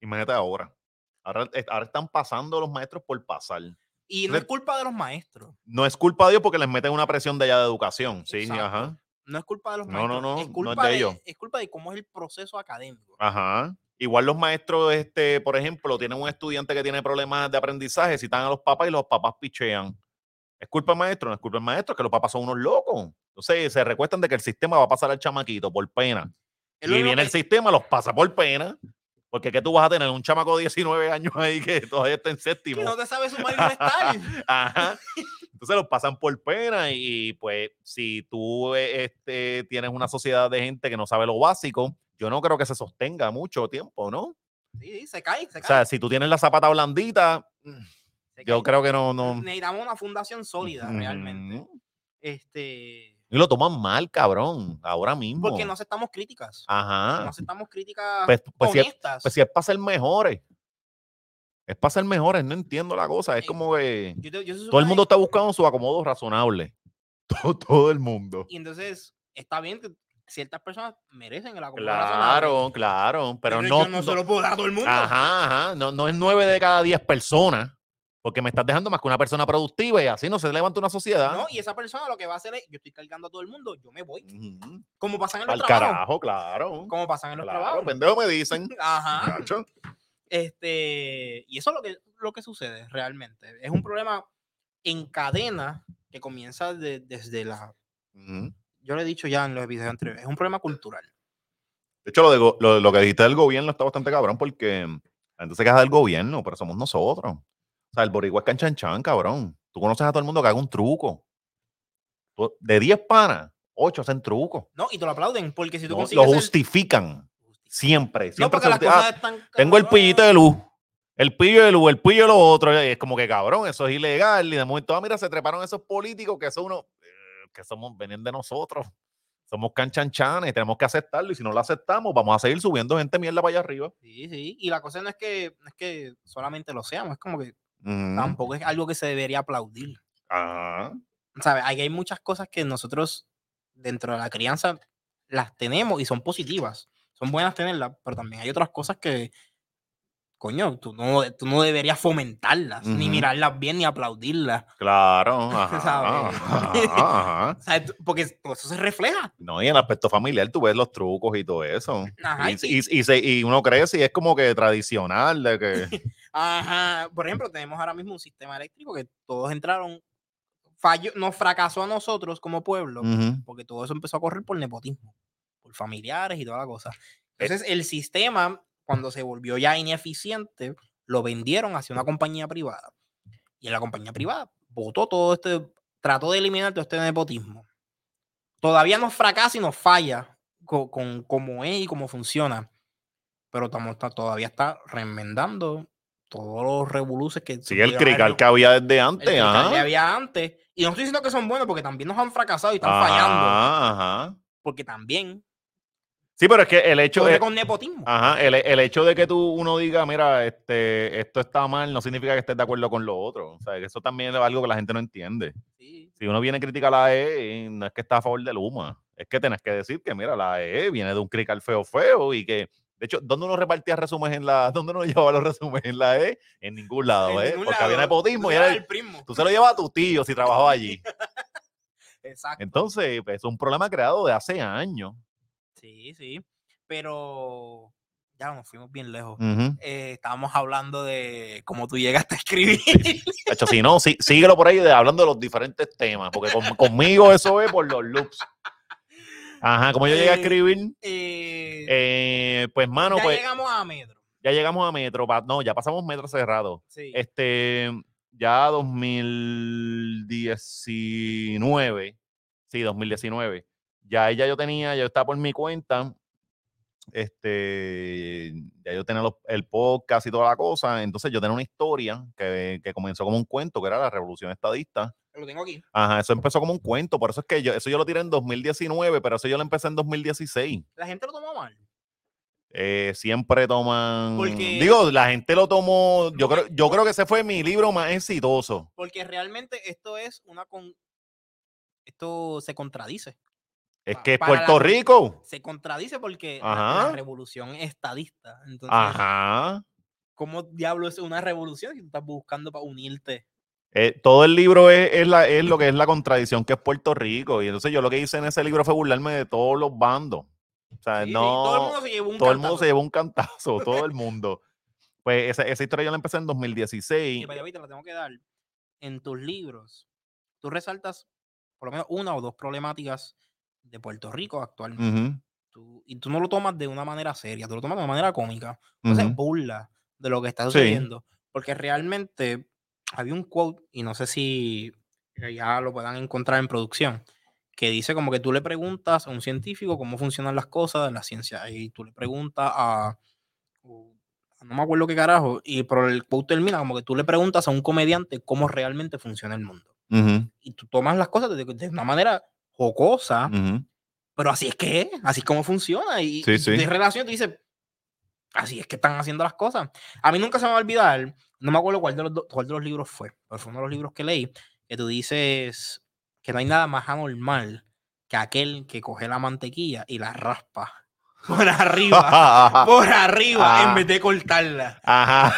imagínate ahora. Ahora, ahora están pasando los maestros por pasar. Y no es culpa de los maestros. No es culpa de ellos porque les meten una presión de allá de educación. Sí, Exacto. ajá. No es culpa de los No, no, maestros. no, no es es culpa de de, ellos. es culpa de cómo es el proceso académico. Ajá. Igual los maestros, este, por ejemplo, tienen un estudiante que tiene problemas de aprendizaje, citan a los papás y los papás pichean. ¿Es culpa del maestro? No es culpa del maestro, es que los papás son unos locos. Entonces se recuestan de que el sistema va a pasar al chamaquito por pena. Es Y viene el sistema, los pasa por pena. Porque ¿qué tú vas a tener? Un chamaco de 19 años ahí que todavía está en séptimo. que no te sabe sumar y restar. Ajá. Entonces los pasan por pena y pues si tú eh, este, tienes una sociedad de gente que no sabe lo básico, yo no creo que se sostenga mucho tiempo, ¿no? Sí, sí, se cae, se O cae. sea, si tú tienes la zapata blandita, se yo cae. creo que no, no. Necesitamos una fundación sólida, realmente. Este, Y lo toman mal, cabrón, ahora mismo. porque no aceptamos críticas. Ajá. No aceptamos críticas Pues- pues si es- honestas. Pues si es para ser mejores. Es para ser mejores, no entiendo la cosa. Es como que Yo te- yo se todo el mundo está buscando su acomodo razonable. Todo, todo el mundo. Y entonces está bien que ciertas personas merecen el acomodo razonable, Claro, claro, pero, no, yo no, no- se lo puedo dar a todo el mundo. Ajá, ajá. No, no es nueve de cada diez personas, porque me estás dejando más que una persona productiva y así no se levanta una sociedad. No, y esa persona lo que va a hacer es, yo estoy cargando a todo el mundo, yo me voy. Como pasan en los Al trabajos. carajo, claro. Como pasan en los Claro, trabajos. pendejo me dicen. Ajá. Este, y eso es lo que, lo que sucede realmente. Es un problema en cadena que comienza de- desde la. Yo lo he dicho ya en los episodios anteriores, es un problema cultural. De hecho, lo, de lo, lo que dijiste del gobierno está bastante cabrón porque la gente se queja del gobierno, pero somos nosotros. O sea, el boricua es canchanchan, cabrón. Tú conoces a todo el mundo que haga un truco. Tú- de 10 panas, 8 hacen truco. No, y te lo aplauden, porque si tú No, consigues. lo el- Siempre. No, siempre porque se las ah, cosas están. tengo el pillito de luz. El pillo de luz, el pillo de lo otro. Es como que cabrón, eso es ilegal. Y de momento, ah, mira, se treparon esos políticos que son unos. eh, que somos, vienen de nosotros. Somos canchanchanes, tenemos que aceptarlo. Y si no lo aceptamos, vamos a seguir subiendo gente mierda para allá arriba. Sí, sí. Y la cosa no es que, no es que solamente lo seamos, es como que tampoco es algo que se debería aplaudir. Ajá. ¿Sabes? Ahí hay muchas cosas que nosotros dentro de la crianza las tenemos y son positivas. Son buenas tenerlas, pero también hay otras cosas que, coño, tú no, tú no deberías fomentarlas, ni Ujú. mirarlas bien, ni aplaudirlas. Claro. Ajá, ¿Sabes? ajá, ajá. ¿Sabes? Porque todo eso se refleja. No, y en el aspecto familiar tú ves los trucos y todo eso. Ajá, y, y- y- se- y uno crece y es como que tradicional de que. Ajá. Por ejemplo, tenemos ahora mismo un sistema eléctrico que todos entraron, falló, nos fracasó a nosotros como pueblo. Ujú. porque todo eso empezó a correr por nepotismo, por familiares y toda la cosa. Eh. Entonces, el sistema, cuando se volvió ya ineficiente, lo vendieron hacia una compañía privada. Y en la compañía privada votó todo este, trató de eliminar todo este nepotismo. Todavía nos fracasa y nos falla con, con cómo es y cómo funciona. Pero estamos, está- todavía está remendando todos los revoluces que... Sí, el crical que había desde antes. el crical ajá. que había antes. Y no estoy diciendo que son buenos porque también nos han fracasado y están fallando. Ajá. Porque también Sí, pero es que el hecho de. con nepotismo. Ajá, el, el hecho de que tú uno diga, mira, este, esto está mal, no significa que estés de acuerdo con lo otro. O sea, que eso también es algo que la gente no entiende. Sí. Si uno viene a criticar la AE, no es que está a favor del Luma. Es que tenés que decir que, mira, la AE viene de un crical feo feo y que, de hecho, ¿dónde uno repartía resúmenes en la, dónde uno llevaba los resúmenes en la AE? En ningún lado, En ¿eh? ningún Porque había nepotismo Tú y era el- el primo. tú se lo llevas a tu tío si trabajaba allí. Exacto. Entonces, pues, es un problema creado de hace años. Sí, sí. Pero ya nos fuimos bien lejos. Eh, estábamos hablando de cómo tú llegaste a escribir. De hecho, si no, sí, síguelo por ahí de- hablando de los diferentes temas, porque con- conmigo eso es por los loops. Ajá, como yo llegué a Eh, escribir, Eh, eh, pues, mano, ya pues llegamos a Metro. ya llegamos a Metro. No, ya pasamos Metro cerrado. Sí. Este, ya 2019, sí, 2019. Ya ella yo tenía, yo estaba por mi cuenta. Este, ya yo tenía los- el podcast y toda la cosa. Entonces yo tenía una historia que, que comenzó como un cuento, que era la revolución estadista. Lo tengo aquí. Ajá, eso empezó como un cuento, por eso es que yo, eso yo lo tiré en 2019, pero eso yo lo empecé en 2016. La gente lo tomó mal. Eh, siempre toman. Porque- Digo, la gente lo tomó. Yo creo, yo creo que ese fue mi libro más exitoso. Porque realmente esto es una con. Esto se contradice. Es que para la Puerto Rico. Se contradice porque la- la, Ajá. revolución es estadista. Entonces, Ajá. ¿cómo diablo es una revolución si tú estás buscando para unirte? Eh, todo el libro es, es la, es lo que es la contradicción que es Puerto Rico. Y entonces yo lo que hice en ese libro fue burlarme de todos los bandos. O sea, Sí, sí, no. todo el mundo se llevó un todo el mundo cantazo. se llevó un cantazo, todo el mundo. Pues esa, esa historia yo la empecé en 2016. Y vaya, te la tengo que dar. En tus libros, tú resaltas por lo menos una o dos problemáticas de Puerto Rico actualmente. Ujú, Tú- y tú no lo tomas de una manera seria, tú lo tomas de una manera cómica. Entonces, ujú. burla de lo que está Sí. sucediendo. Porque realmente había un quote, y no sé si ya lo puedan encontrar en producción, que dice como que tú le preguntas a un científico cómo funcionan las cosas en la ciencia, y tú le preguntas a, no me acuerdo qué carajo, y pero el quote termina como que tú le preguntas a un comediante cómo realmente funciona el mundo. Ujú, Y tú tomas las cosas de, de una manera jocosa, ujú. pero así es que es, así es como funciona. Y, Sí, sí. de relación tú dices, así es que están haciendo las cosas. A mí nunca se me va a olvidar no me acuerdo cuál de, los, cuál de los libros fue, pero fue uno de los libros que leí, que tú dices que no hay nada más anormal que aquel que coge la mantequilla y la raspa por arriba, por arriba, en vez de cortarla. Ajá.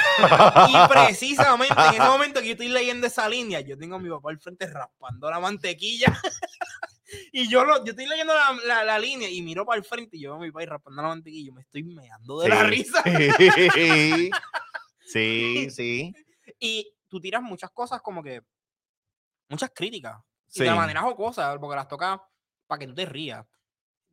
Y precisamente en ese momento que yo estoy leyendo esa línea, yo tengo a mi papá al frente raspando la mantequilla. y yo, lo, yo estoy leyendo la, la, línea y miro para el frente y yo veo a mi papá raspando la mantequilla y yo me estoy meando de la risa. sí, sí. Y tú tiras muchas cosas como que, muchas críticas. Y de manera jocosa, porque las toca para que tú te rías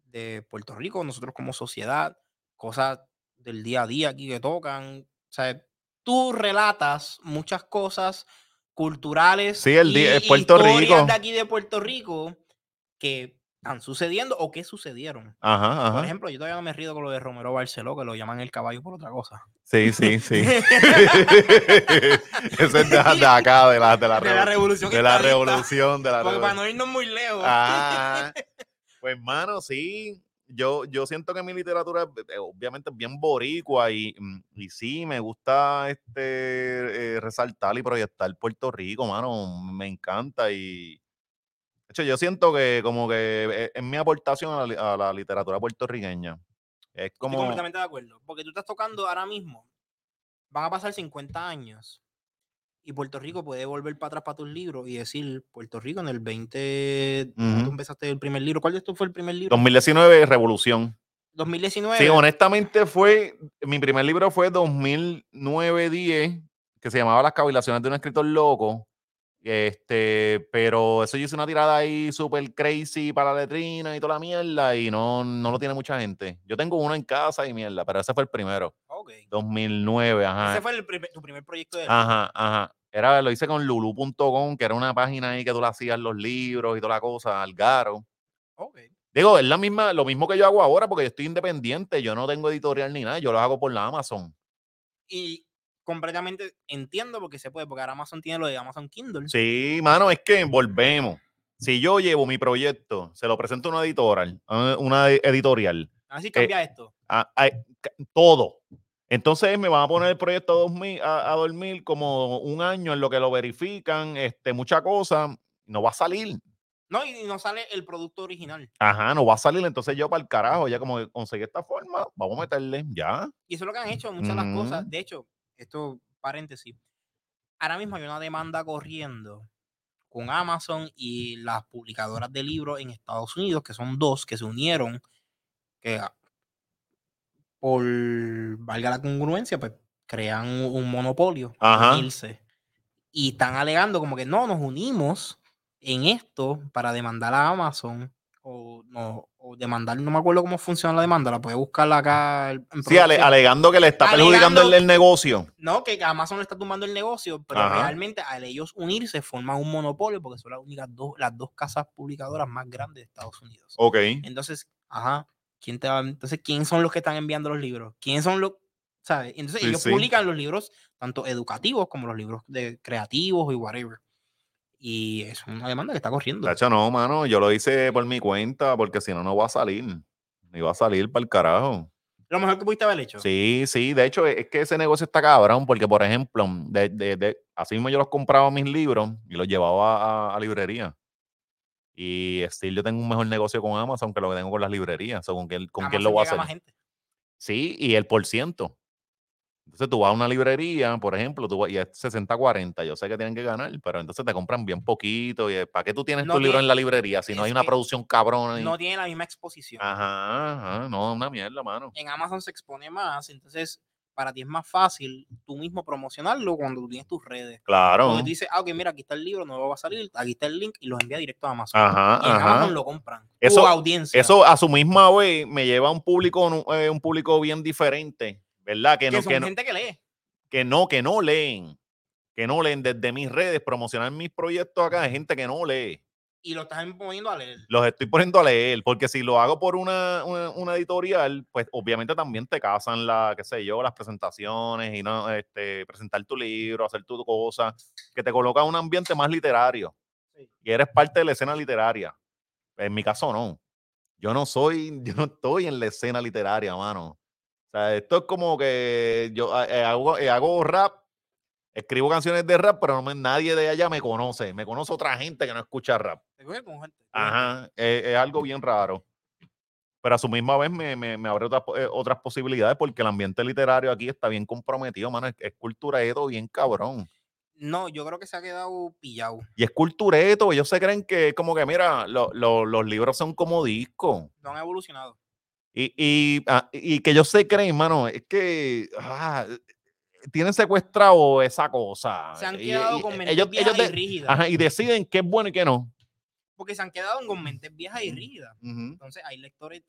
de Puerto Rico, nosotros como sociedad, cosas del día a día aquí que tocan. O sea, tú relatas muchas cosas culturales sí, el día, y Puerto Rico. de aquí de Puerto Rico que están sucediendo o que sucedieron. Ajá, ajá. Por ejemplo, yo todavía no me río con lo de Romero Barceló, que lo llaman el caballo por otra cosa. Sí, sí, sí. Eso es de, acá, de la, de la, de la revolución. De la revolución, de la Porque para no irnos muy lejos. Ah, pues, hermano, sí. Yo, yo siento que mi literatura eh, obviamente es bien boricua y, mm, y sí, me gusta este eh, resaltar y proyectar Puerto Rico, mano. Me encanta y, hecho, yo siento que como que es, mi aportación a la, literatura puertorriqueña. Es como... Estoy completamente de acuerdo. Porque tú estás tocando ahora mismo, van a pasar 50 años y Puerto Rico puede volver para atrás para tus libros y decir, Puerto Rico en el 20, tú empezaste el primer libro, ¿cuál de estos fue el primer libro? 2019, Revolución. 2019. Sí, honestamente fue, mi primer libro fue 2009-10, que se llamaba Las cavilaciones de un escritor loco. Este, pero eso yo hice una tirada ahí súper crazy para la letrina y toda la mierda y no, no lo tiene mucha gente. Yo tengo uno en casa y mierda, pero ese fue el primero. Ok. 2009, ajá. Ese fue el tu primer proyecto de Ajá, ajá. Era, lo hice con lulu.com, que era una página ahí que tú le hacías los libros y toda la cosa, Algaro. Ok. Digo, es la misma, lo mismo que yo hago ahora porque yo estoy independiente, yo no tengo editorial ni nada, yo lo hago por la Amazon. Y completamente entiendo porque se puede, porque ahora Amazon tiene lo de Amazon Kindle. Sí, mano, es que volvemos. Si yo llevo mi proyecto, se lo presento a una editorial, una editorial. Así ah, cambia esto. todo. Entonces me van a poner el proyecto a, 2000, a, dormir como un año en lo que lo verifican, este, mucha cosa, no va a salir. No, y no sale el producto original. Ajá, no va a salir. Entonces yo para el carajo, ya como conseguí esta forma, vamos a meterle, ya. Y eso es lo que han hecho muchas de las cosas. De hecho, esto paréntesis, ahora mismo hay una demanda corriendo con Amazon y las publicadoras de libros en Estados Unidos, que son dos que se unieron, que por, valga la congruencia, pues crean un, monopolio, unirse. Y están alegando como que no, nos unimos en esto para demandar a Amazon o, no, o demandar, no me acuerdo cómo funciona la demanda, la puede buscar acá. sí, alegando que le está perjudicando el, negocio. No, que Amazon le está tumbando el negocio, pero realmente al ellos unirse forman un monopolio porque son las únicas dos, las dos casas publicadoras más grandes de Estados Unidos. Ok. Entonces, ajá, ¿quién te va, entonces, ¿quién son los que están enviando los libros? ¿Quién son los, sabes? Entonces, ellos publican los libros tanto educativos como los libros de creativos y whatever. Y es una demanda que está corriendo. Tacho, no, mano, yo lo hice por mi cuenta, porque si no, no va a salir. No va a salir para el carajo. Lo mejor que pudiste haber hecho. Sí, sí, de hecho, es que ese negocio está cabrón, porque, por ejemplo, de, de, de así mismo yo los compraba mis libros y los llevaba a, librería. Y still yo tengo un mejor negocio con Amazon que lo que tengo con las librerías. O con quién, con quién lo voy a hacer. Sí, y el por ciento. Entonces tú vas a una librería, por ejemplo, tú y es 60-40, yo sé que tienen que ganar, pero entonces te compran bien poquito. Y ¿Para qué tú tienes tu libro en la librería si no hay una producción cabrona? No tiene la misma exposición. Ajá, ajá, no, una mierda, mano. En Amazon se expone más, entonces para ti es más fácil tú mismo promocionarlo cuando tú tienes tus redes. Claro. Porque tú dices, ah, ok, mira, aquí está el libro, no va a salir, aquí está el link y los envía directo a Amazon. Ajá, y en Amazon lo compran. Eso, audiencia. Eso a su misma vez me lleva a un público, eh, un público bien diferente, ¿verdad? Que, no, son gente que lee que no, que no leen, que no leen desde mis redes, promocionar mis proyectos acá, hay gente que no lee. Y lo estás poniendo a leer. Los estoy poniendo a leer, porque si lo hago por una, una, editorial, pues obviamente también te casan la, qué sé yo, las presentaciones y no, este, presentar tu libro, hacer tu cosa, que te coloca un ambiente más literario. Y eres parte de la escena literaria. En mi caso, no. Yo no soy, yo no estoy en la escena literaria, mano. O sea, esto es como que yo ah, eh, hago, eh, hago rap Escribo canciones de rap, pero no nadie de allá me conoce. Me conoce otra gente que no escucha rap. Ajá, es, es algo bien raro. Pero a su misma vez me, me, me abre otras, eh, otras posibilidades porque el ambiente literario aquí está bien comprometido, mano. Es, es cultureto bien cabrón. No, yo creo que se ha quedado pillado. Y es cultureto. Ellos se creen que como que, mira, lo- lo- los libros son como discos. No han evolucionado. Y, y, ah, y que ellos se creen, mano, es que ah, tienen secuestrado esa cosa. Se han Y- quedado y con mentes ellos, viejas ellos y de- rígidas. ajá, y deciden qué es bueno y qué no. Porque se han quedado con mentes viejas y rígidas. Entonces, hay lectores,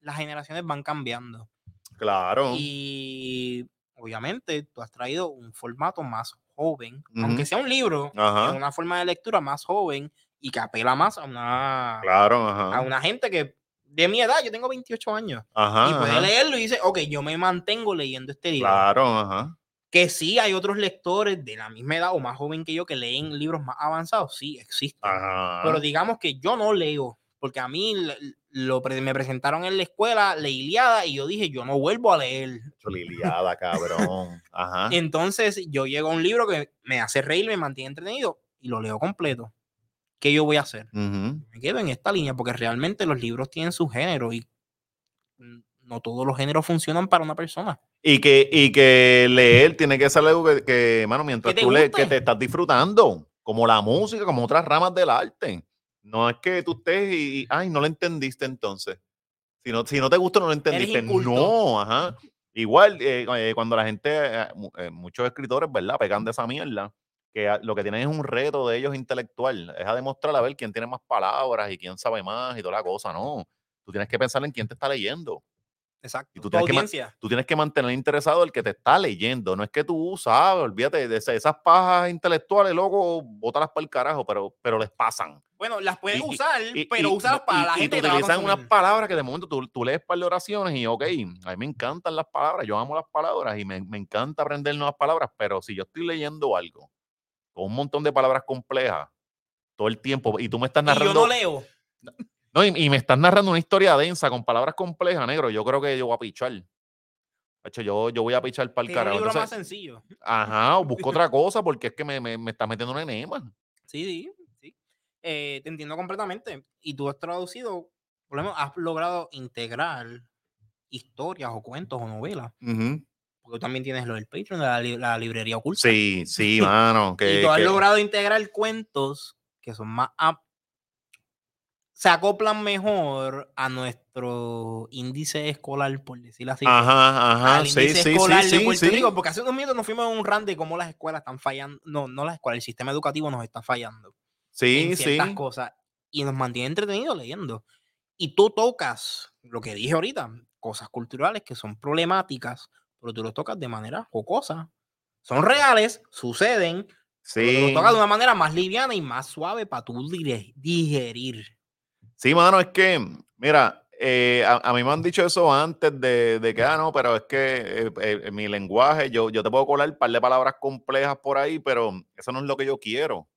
las generaciones van cambiando. Claro. Y obviamente tú has traído un formato más joven, aunque sea un libro, una forma de lectura más joven y que apela más a una, Claro, a una gente que de mi edad, yo tengo 28 años, Ajá. y puede ajá. leerlo y dice, ok, yo me mantengo leyendo este libro. Claro, ajá. Que sí hay otros lectores de la misma edad o más joven que yo que leen libros más avanzados, sí, existen. Ajá. Pero digamos que yo no leo, porque a mí l- lo, pre- me presentaron en la escuela, leí Iliada y yo dije, yo no vuelvo a leer. Liliada, cabrón. Ajá. Entonces yo llego a un libro que me hace reír, me mantiene entretenido y lo leo completo. ¿Qué yo voy a hacer? Me quedo en esta línea porque realmente los libros tienen su género y no todos los géneros funcionan para una persona. Y que, y que leer tiene que ser algo que, que, mano, mientras tú lees, que te estás disfrutando, como la música, como otras ramas del arte. No es que tú estés y, y, ay, no lo entendiste entonces. Si no, si no te gusta, no lo entendiste. No, ajá. Igual, eh, eh, cuando la gente, eh, eh, muchos escritores, ¿verdad? Pegan de esa mierda, que lo que tienen es un reto de ellos intelectual. Es a demostrar a ver quién tiene más palabras y quién sabe más y toda la cosa. No, tú tienes que pensar en quién te está leyendo. Exacto. Y tú tienes que tú tienes que mantener interesado el que te está leyendo. No es que tú sabes, olvídate de esas pajas intelectuales, loco, bótalas para el carajo, pero, pero les pasan. Bueno, las puedes Y- y- usar, Y, pero y- no, para y- la y gente te que te utilizan unas palabras que de momento tú, tú lees par de oraciones y, ok, a mí me encantan las palabras, yo amo las palabras y me, me encanta aprender nuevas palabras, pero si yo estoy leyendo algo con un montón de palabras complejas todo el tiempo y tú me estás Y yo narrando... no leo. No, y, y me estás narrando una historia densa con palabras complejas, negro. Yo creo que yo voy a pichar. Hacho, Yo, yo voy a pichar para el carajo. libro más sencillo. ajá, o busco otra cosa porque es que me, me, me está metiendo un enema. Sí, sí, sí. Eh, te entiendo completamente. Y tú has traducido, por lo menos has logrado integrar historias o cuentos o novelas. Porque tú también tienes lo del Patreon, de la, li- la librería oculta. Sí, sí, mano. Que, y tú has que- logrado integrar cuentos que son más se acoplan mejor a nuestro índice escolar, por decirlo así. Ajá, ajá. al Sí, índice sí, escolar sí, de sí, Puerto sí. Rico, porque hace unos minutos nos fuimos a un rant de cómo las escuelas están fallando, no, no las escuelas, el sistema educativo nos está fallando Sí, en sí. ciertas cosas y nos mantiene entretenidos leyendo. Y tú tocas, lo que dije ahorita, cosas culturales que son problemáticas, pero tú los tocas de manera jocosa. Son reales, suceden, pero tú los Sí. tocas de una manera más liviana y más suave para tú digerir. Sí, mano, es que, mira, eh, a, a mí me han dicho eso antes de, de que, ah, no, pero es que eh, eh, mi lenguaje, yo, yo te puedo colar un par de palabras complejas por ahí, pero eso no es lo que yo quiero.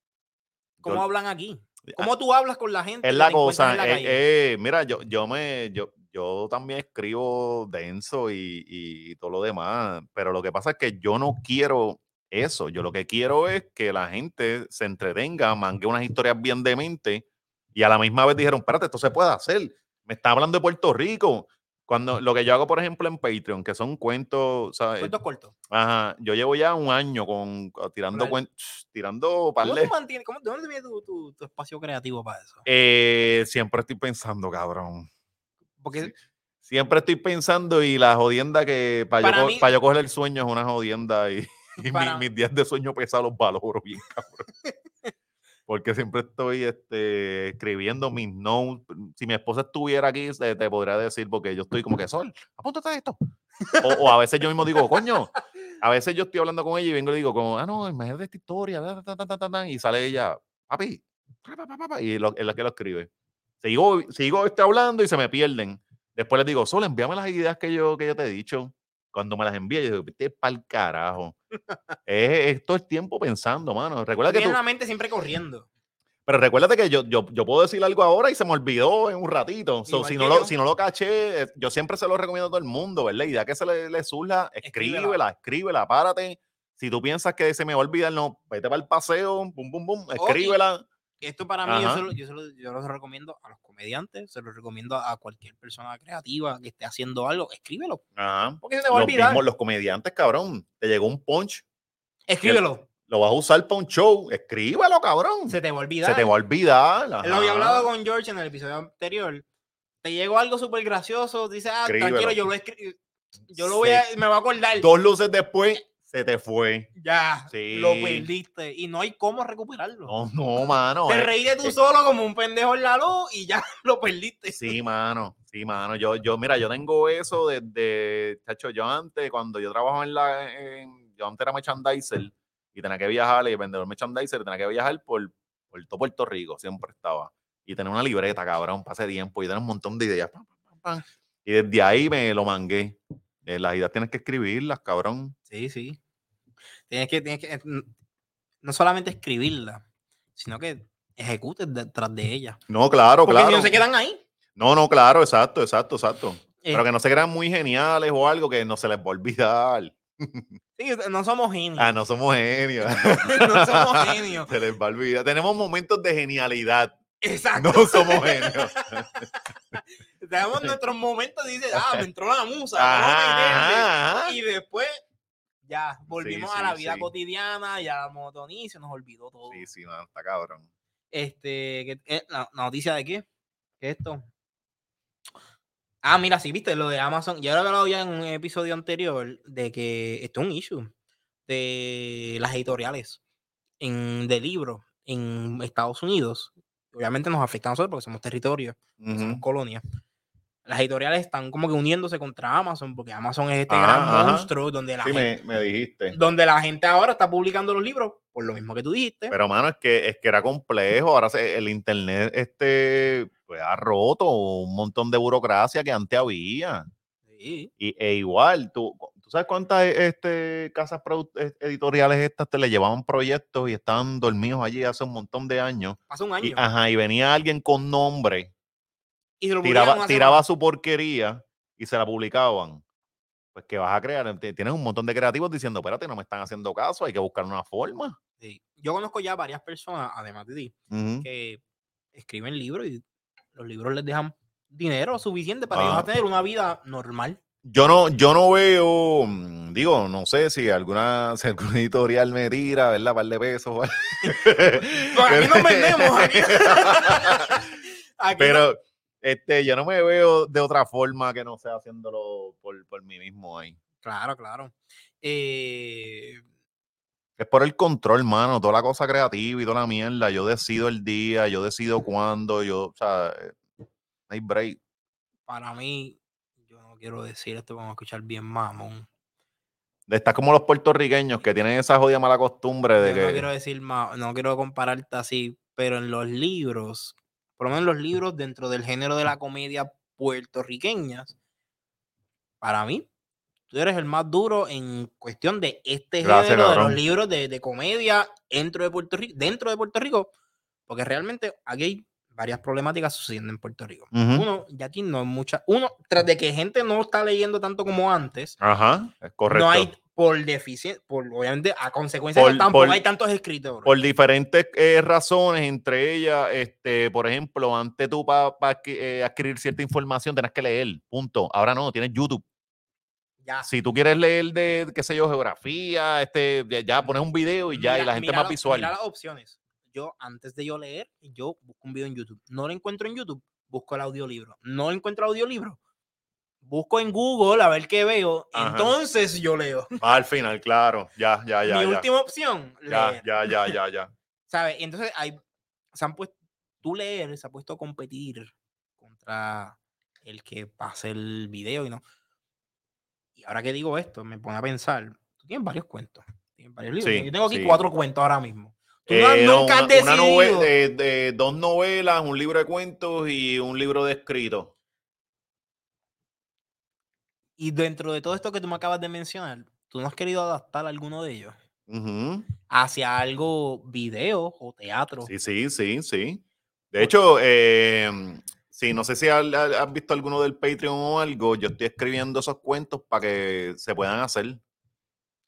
¿Cómo Yo- hablan aquí? Ah, ¿Cómo tú hablas con la gente? Es la cosa, la eh, mira, yo, yo me, yo, yo también escribo denso y, y todo lo demás, pero lo que pasa es que yo no quiero eso. Yo lo que quiero es que la gente se entretenga, mangue unas historias bien de mente y a la misma vez dijeron, espérate, esto se puede hacer. Me está hablando de Puerto Rico. Cuando lo que yo hago, por ejemplo, en Patreon, que son cuentos, ¿sabes? Cuentos cortos. Ajá, yo llevo ya un año con tirando Claro. cuentos, tirando ¿Cómo tú mantienes, cómo, ¿De dónde viene tu, tu- tu espacio creativo para eso? Eh, siempre estoy pensando, cabrón. Porque Siempre estoy pensando y la jodienda que para yo, Para co- mí- pa' yo coger el sueño es una jodienda y, y mi- Para- mis días de sueño pesados los valoro bien, cabrón. Porque siempre estoy este, escribiendo mis notes. Si mi esposa estuviera aquí, te, te podría decir, porque yo estoy como que, Sol, apúntate a esto. O, o a veces yo mismo digo, coño, a veces yo estoy hablando con ella y vengo y le digo, como, ah, no, imagínate esta historia, ta, ta, ta, ta, ta, ta", y sale ella, papi, pa, pa, pa, pa, pa", y lo- es la que lo escribe. Sigo, sigo este hablando y se me pierden. Después les digo, Sol, envíame las ideas que yo, que yo te he dicho. Cuando me las envía, yo digo, vete pa'l carajo. es, es todo el tiempo pensando, mano. Recuerda que tú, una mente siempre corriendo. pero recuérdate que yo, yo, yo puedo decir algo ahora y se me olvidó en un ratito. So, si, no lo, si no lo caché, eh, yo siempre se lo recomiendo a todo el mundo, ¿verdad? Y ya que se le, le surja, Escríbela. escríbela, escríbela, párate, Si tú piensas que se me va a olvidar, no, vete para el paseo, pum, pum, pum, escríbela. Esto para mí, yo, se lo, yo, se lo- yo lo recomiendo a los comediantes, se lo recomiendo a cualquier persona creativa que esté haciendo algo. Escríbelo, Ajá. porque se te va a olvidar. mismos, los comediantes, cabrón. Te llegó un punch, Escríbelo, lo vas a usar para un show. Escríbelo, cabrón. se te va a olvidar. Se te va a olvidar. Lo había hablado con George en el episodio anterior. Te llegó algo súper gracioso, dice, ah, tranquilo, Escríbelo. yo lo escribí. Yo lo voy a, me voy a acordar. Dos luces después, se te fue. Ya, lo perdiste. Y no hay cómo recuperarlo. No, no, mano. Te eh. reí de tú eh, solo como un pendejo en la luz y ya lo perdiste. Sí, mano, sí, mano. Yo, yo, mira, yo tengo eso desde, chacho, yo antes, cuando yo trabajaba en la, en- yo antes era merchandiser y tenía que viajar, y vendedor merchandiser, tenía que viajar por, por todo Puerto Rico, siempre estaba. Y tenía una libreta, cabrón, pase tiempo, y tenía un montón de ideas. Y desde ahí me lo mangué. Eh, las ideas tienes que escribirlas, cabrón. Sí, sí. Tienes que, tienes que eh, no solamente escribirla, sino que ejecutes detrás de ella. No, claro, Porque si claro. no se quedan ahí. No, no, claro, exacto, exacto, exacto. Pero Eh, que no se crean muy geniales o algo que no se les va a olvidar. sí, no somos genios. Ah, no somos genios. no somos genios. Se les va a olvidar. Tenemos momentos de genialidad. Exacto. No somos genios. Tenemos nuestros momentos y dices, ah, me entró la musa. vamos a Ajá, meterle". ajá. Y después, ya, volvimos a sí, la vida sí. cotidiana y a la monotonía se nos olvidó todo. Sí, sí, mano, está cabrón. Este, eh, la, la noticia de qué? ¿Qué es esto? Ah, mira, sí, viste lo de Amazon. Ya lo he hablado ya en un episodio anterior de que esto es un issue de las editoriales en, de libros en Estados Unidos. Obviamente nos afecta a nosotros porque somos territorio, somos Ujú. colonia. Las editoriales están como que uniéndose contra Amazon porque Amazon es este gran ajá. monstruo donde la, Sí, gente, me, me dijiste. donde la gente ahora está publicando los libros por lo mismo que tú dijiste. Pero, mano, es que, es que era complejo. Ahora se- el internet este, pues, ha roto un montón de burocracia que antes había. Sí. Y, e igual, tú, ¿tú sabes cuántas este, casas eh, editoriales estas te le llevaban proyectos y estaban dormidos allí hace un montón de años? Hace un año. Y, ajá, y venía alguien con nombre, Y se lo tiraba, tiraba su porquería y se la publicaban. Pues que vas a crear, tienes un montón de creativos diciendo, espérate, no me están haciendo caso, hay que buscar una forma. Sí. Yo conozco ya varias personas, además de ti, que escriben libros y los libros les dejan dinero suficiente para ellos Ah. a tener una vida normal. Yo no, yo no veo, mm, digo, no sé si alguna, si alguna editorial me tira, ¿verdad? Par de pesos. Pues aquí nos vendemos, aquí. Aquí no- Pero este, yo no me veo de otra forma que no sea haciéndolo por, por mí mismo ahí. Claro, claro. Eh, Es por el control, mano, toda la cosa creativa y toda la mierda. Yo decido el día, yo decido cuándo, yo, o sea, eh, no hay break. para mí, no quiero decir esto, vamos a escuchar bien mamón. Estás como los puertorriqueños que tienen esa jodida mala costumbre de Yo no que. quiero decir más, no quiero compararte así, pero en los libros, por lo menos los libros dentro del género de la comedia puertorriqueñas, para mí, tú eres el más duro en cuestión de este Gracias, género de los libros de, de comedia dentro de Puerto Rico, dentro de Puerto Rico, porque realmente aquí hay varias problemáticas sucediendo en Puerto Rico. Uno, ya aquí no hay mucha, uno, tras de que gente no está leyendo tanto como antes, Ajá, es correcto. no hay por deficiencia, por obviamente a consecuencia Por- de tampoco por- hay tantos escritores. por diferentes eh, razones, entre ellas, este, por ejemplo, antes tú para adquirir cierta información tenías que leer, punto. Ahora no, tienes YouTube. ya. Si tú quieres leer de, qué sé yo, geografía, este, ya, ya pones un video y ya, y la gente mira más lo- visual. Mira las opciones. Yo, antes de yo leer, yo busco un video en YouTube. No lo encuentro en YouTube, busco el audiolibro. No encuentro audiolibro, busco en Google a ver qué veo. Ajá. Entonces yo leo. Al final, claro, ya, ya, ya. Mi ya. última opción, Ya, leer. ya, ya, ya, ya. ¿Sabes? Y entonces hay, se han puesto, tú leer, se ha puesto a competir contra el que pase el video y no. Y ahora que digo esto, me pone a pensar, tú tienes varios cuentos, tienes varios libros. Sí, Yo tengo aquí sí. cuatro cuentos ahora mismo. No- Eh, has una, una nove- decidido. de- de dos novelas, un libro de cuentos y un libro de escrito. Y dentro de todo esto que tú me acabas de mencionar, ¿tú no has querido adaptar alguno de ellos hacia algo video o teatro? Sí, sí, sí, sí. De hecho, eh, sí, no sé si has, has visto alguno del Patreon o algo, yo estoy escribiendo esos cuentos para que se puedan hacer.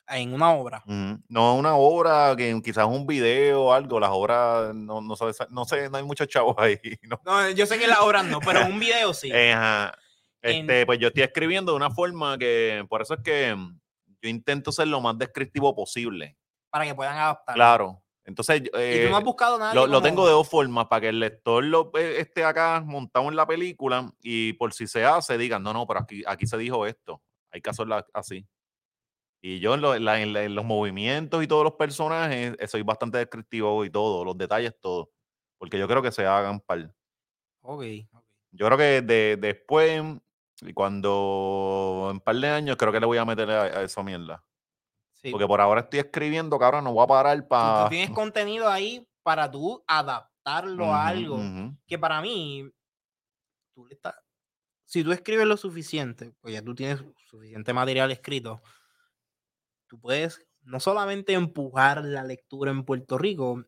En una obra. No una obra, que quizás un video o algo, las obras, no, no, sé, no sé, no hay muchos chavos ahí. ¿no? No, yo sé que las obras no, pero un video sí. Eh, ajá. En- Este, pues yo estoy escribiendo de una forma que, por eso es que yo intento ser lo más descriptivo posible. para que puedan adaptar. Claro. Entonces, Y tú eh, no has buscado nada. lo, lo tengo de dos formas, para que el lector lo eh, esté acá montado en la película y por si se hace, digan, no, no, pero aquí, aquí se dijo esto, hay que hacerlo así. Y yo en, lo- en la- en la- en los movimientos y todos los personajes eh, soy bastante descriptivo y todo, los detalles, todo. Porque yo creo que se hagan par. Ok. ok. Yo creo que de, después, y cuando en par de años, creo que le voy a meter a, a esa mierda. Sí. Porque por ahora estoy escribiendo, cabrón, no voy a parar Tú- tú para. tienes contenido ahí para tú adaptarlo a algo que para mí, tú le estás- si tú escribes lo suficiente, pues ya tú tienes suficiente material escrito, tú puedes no solamente empujar la lectura en Puerto Rico,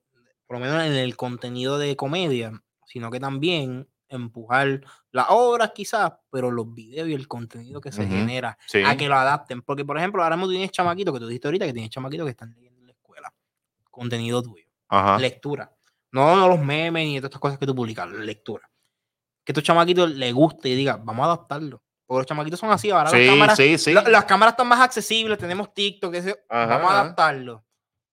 por lo menos en el contenido de comedia, sino que también empujar las obras quizás, pero los videos y el contenido que se genera Sí. a que lo adapten. Porque, por ejemplo, ahora mismo tienes chamaquitos que tú dijiste ahorita que tienes chamaquitos que están leyendo en la escuela. Contenido tuyo Ajá. lectura. No, no los memes ni todas estas cosas que tú publicas, lectura. Que a estos chamaquitos les guste y diga, vamos a adaptarlo. Porque los chamaquitos son así, ahora las Sí, cámaras, sí, sí. la- las cámaras están más accesibles, tenemos TikTok, Ajá, vamos a adaptarlo.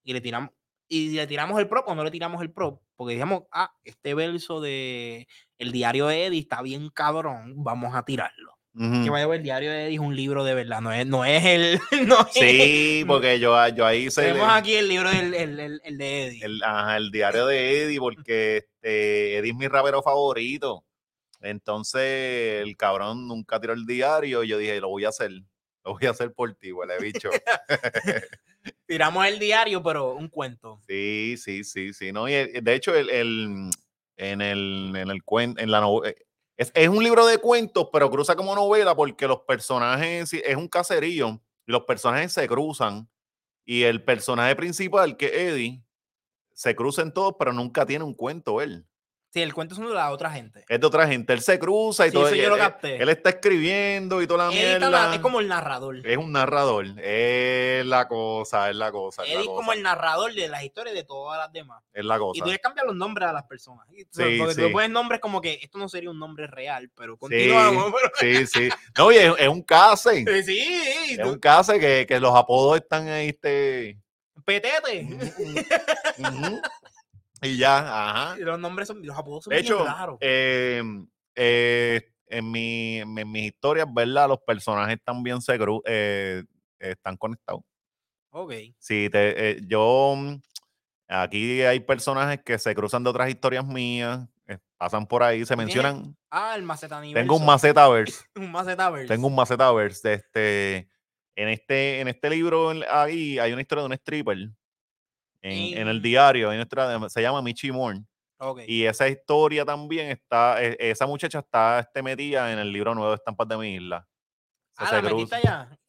Y le tiramos, y le tiramos el prop o no le tiramos el prop, porque dijimos, ah, este verso de el diario de Eddie está bien cabrón, vamos a tirarlo. Que vaya a ver, el diario de Eddie es un libro de verdad, no es, no es el. No es- Sí, porque yo, yo ahí se Tenemos aquí el libro del el, el- el de Eddie. el, ajá, el diario de Eddie, porque este, Eddie es mi rapero favorito. Entonces, el cabrón nunca tiró el diario y yo dije, lo voy a hacer. Lo voy a hacer por ti, huele bicho. Tiramos el diario, pero un cuento. Sí, sí, sí, sí. No, y el- de hecho, el, el- en el, en el cuen- en la no- eh, es, es un libro de cuentos, pero cruza como novela porque los personajes, es un caserío, y los personajes se cruzan. Y el personaje principal, que es Eddie, se cruzan todos, pero nunca tiene un cuento él. Sí, el cuento son de la otra gente. Es de otra gente. Él se cruza y Sí, todo. eso yo él, lo él- capté. él está escribiendo y toda la está mierda. la- es como el narrador. Es un narrador. Es la cosa, es la cosa. Es la es como el narrador de las historias de todas las demás. Es la Y cosa. tú le cambias los nombres a las personas. Y Sí, porque tú sí. pones nombres como que esto no sería un nombre real, pero continuamos. Sí, sí. No, y es, es un case. sí, sí, Es tú- un case que, que los apodos están ahí. Este, petete. ujú, y ya, ajá. Y los nombres son, los apodos son De hecho, raros. eh, eh, en, mi, en, mis historias, ¿verdad? Los personajes también se cru- eh, están conectados. ok. Sí, te, eh, yo mm, aquí hay personajes que se cruzan de otras historias mías, pasan por ahí, se ¿Tú tienes mencionan. Ah, el maceta Tengo un macetaverse. Un macetaverse. Tengo un macetaverse. Este, en este, en este libro ahí hay una historia de un stripper. En, en el En- diario historia de- se llama Michi. Ok. Y esa historia también está, e- esa muchacha está este, metida en el libro nuevo de Estampas de mi isla. Ah, se la metiste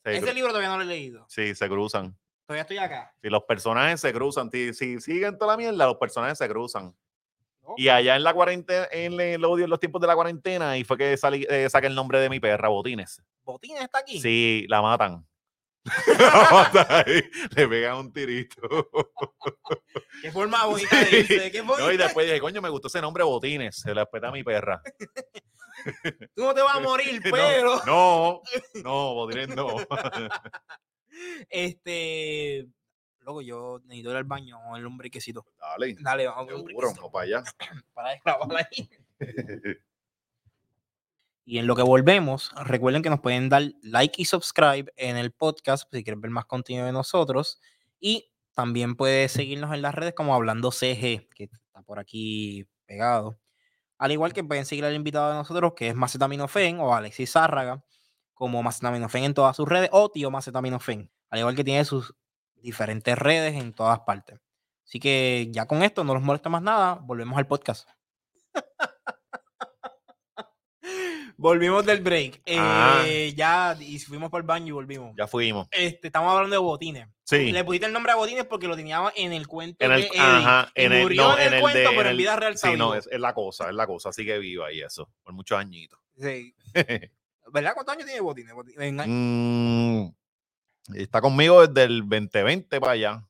se Ese libro todavía no lo he leído. Sí, se cruzan. Todavía estoy acá. Si los personajes se cruzan, si, si siguen toda la mierda, los personajes se cruzan. Y allá en la cuarentena, en el odio en los tiempos de la cuarentena, y fue que salí, eh, saqué el nombre de mi perra, Botines. Botines está aquí. Sí, la matan. La le pegan un tirito. Qué forma bonita de irse. Qué No, y después dije, coño, me gustó ese nombre Botines. Se lo respeta a mi perra. Tú no te vas a morir, pero. No, no, Botines no. Este. Loco, yo necesito ir al baño el hombre quesito. Dale, Dale, vamos seguro, no para allá. para desgrabar ahí. Y en lo que volvemos, recuerden que nos pueden dar like y subscribe en el podcast si quieren ver más contenido de nosotros. Y también puedes seguirnos en las redes como Hablando CG, que está por aquí pegado. Al igual que pueden seguir al invitado de nosotros, que es Macetaminofen o Alexis Zárraga, como Macetaminofen en todas sus redes, o Tío Macetaminofen. Al igual que tiene sus diferentes redes en todas partes. Así que ya con esto no los molesta más nada, volvemos al podcast. Volvimos del break. Ah. Eh, ya, y fuimos por el baño y volvimos. Ya fuimos. Este, estamos hablando de botines. Sí. Le pusiste el nombre a botines porque lo teníamos en el cuento En el, de Eddie. ajá, Y en el, murió no, en el, en el cuento, de- pero en el- vida real Sí, no, es, es la cosa, es la cosa. Sigue viva y eso, por muchos añitos. Sí. ¿Verdad? ¿Cuántos años tiene botines? Mm, está conmigo desde el 2020 para allá.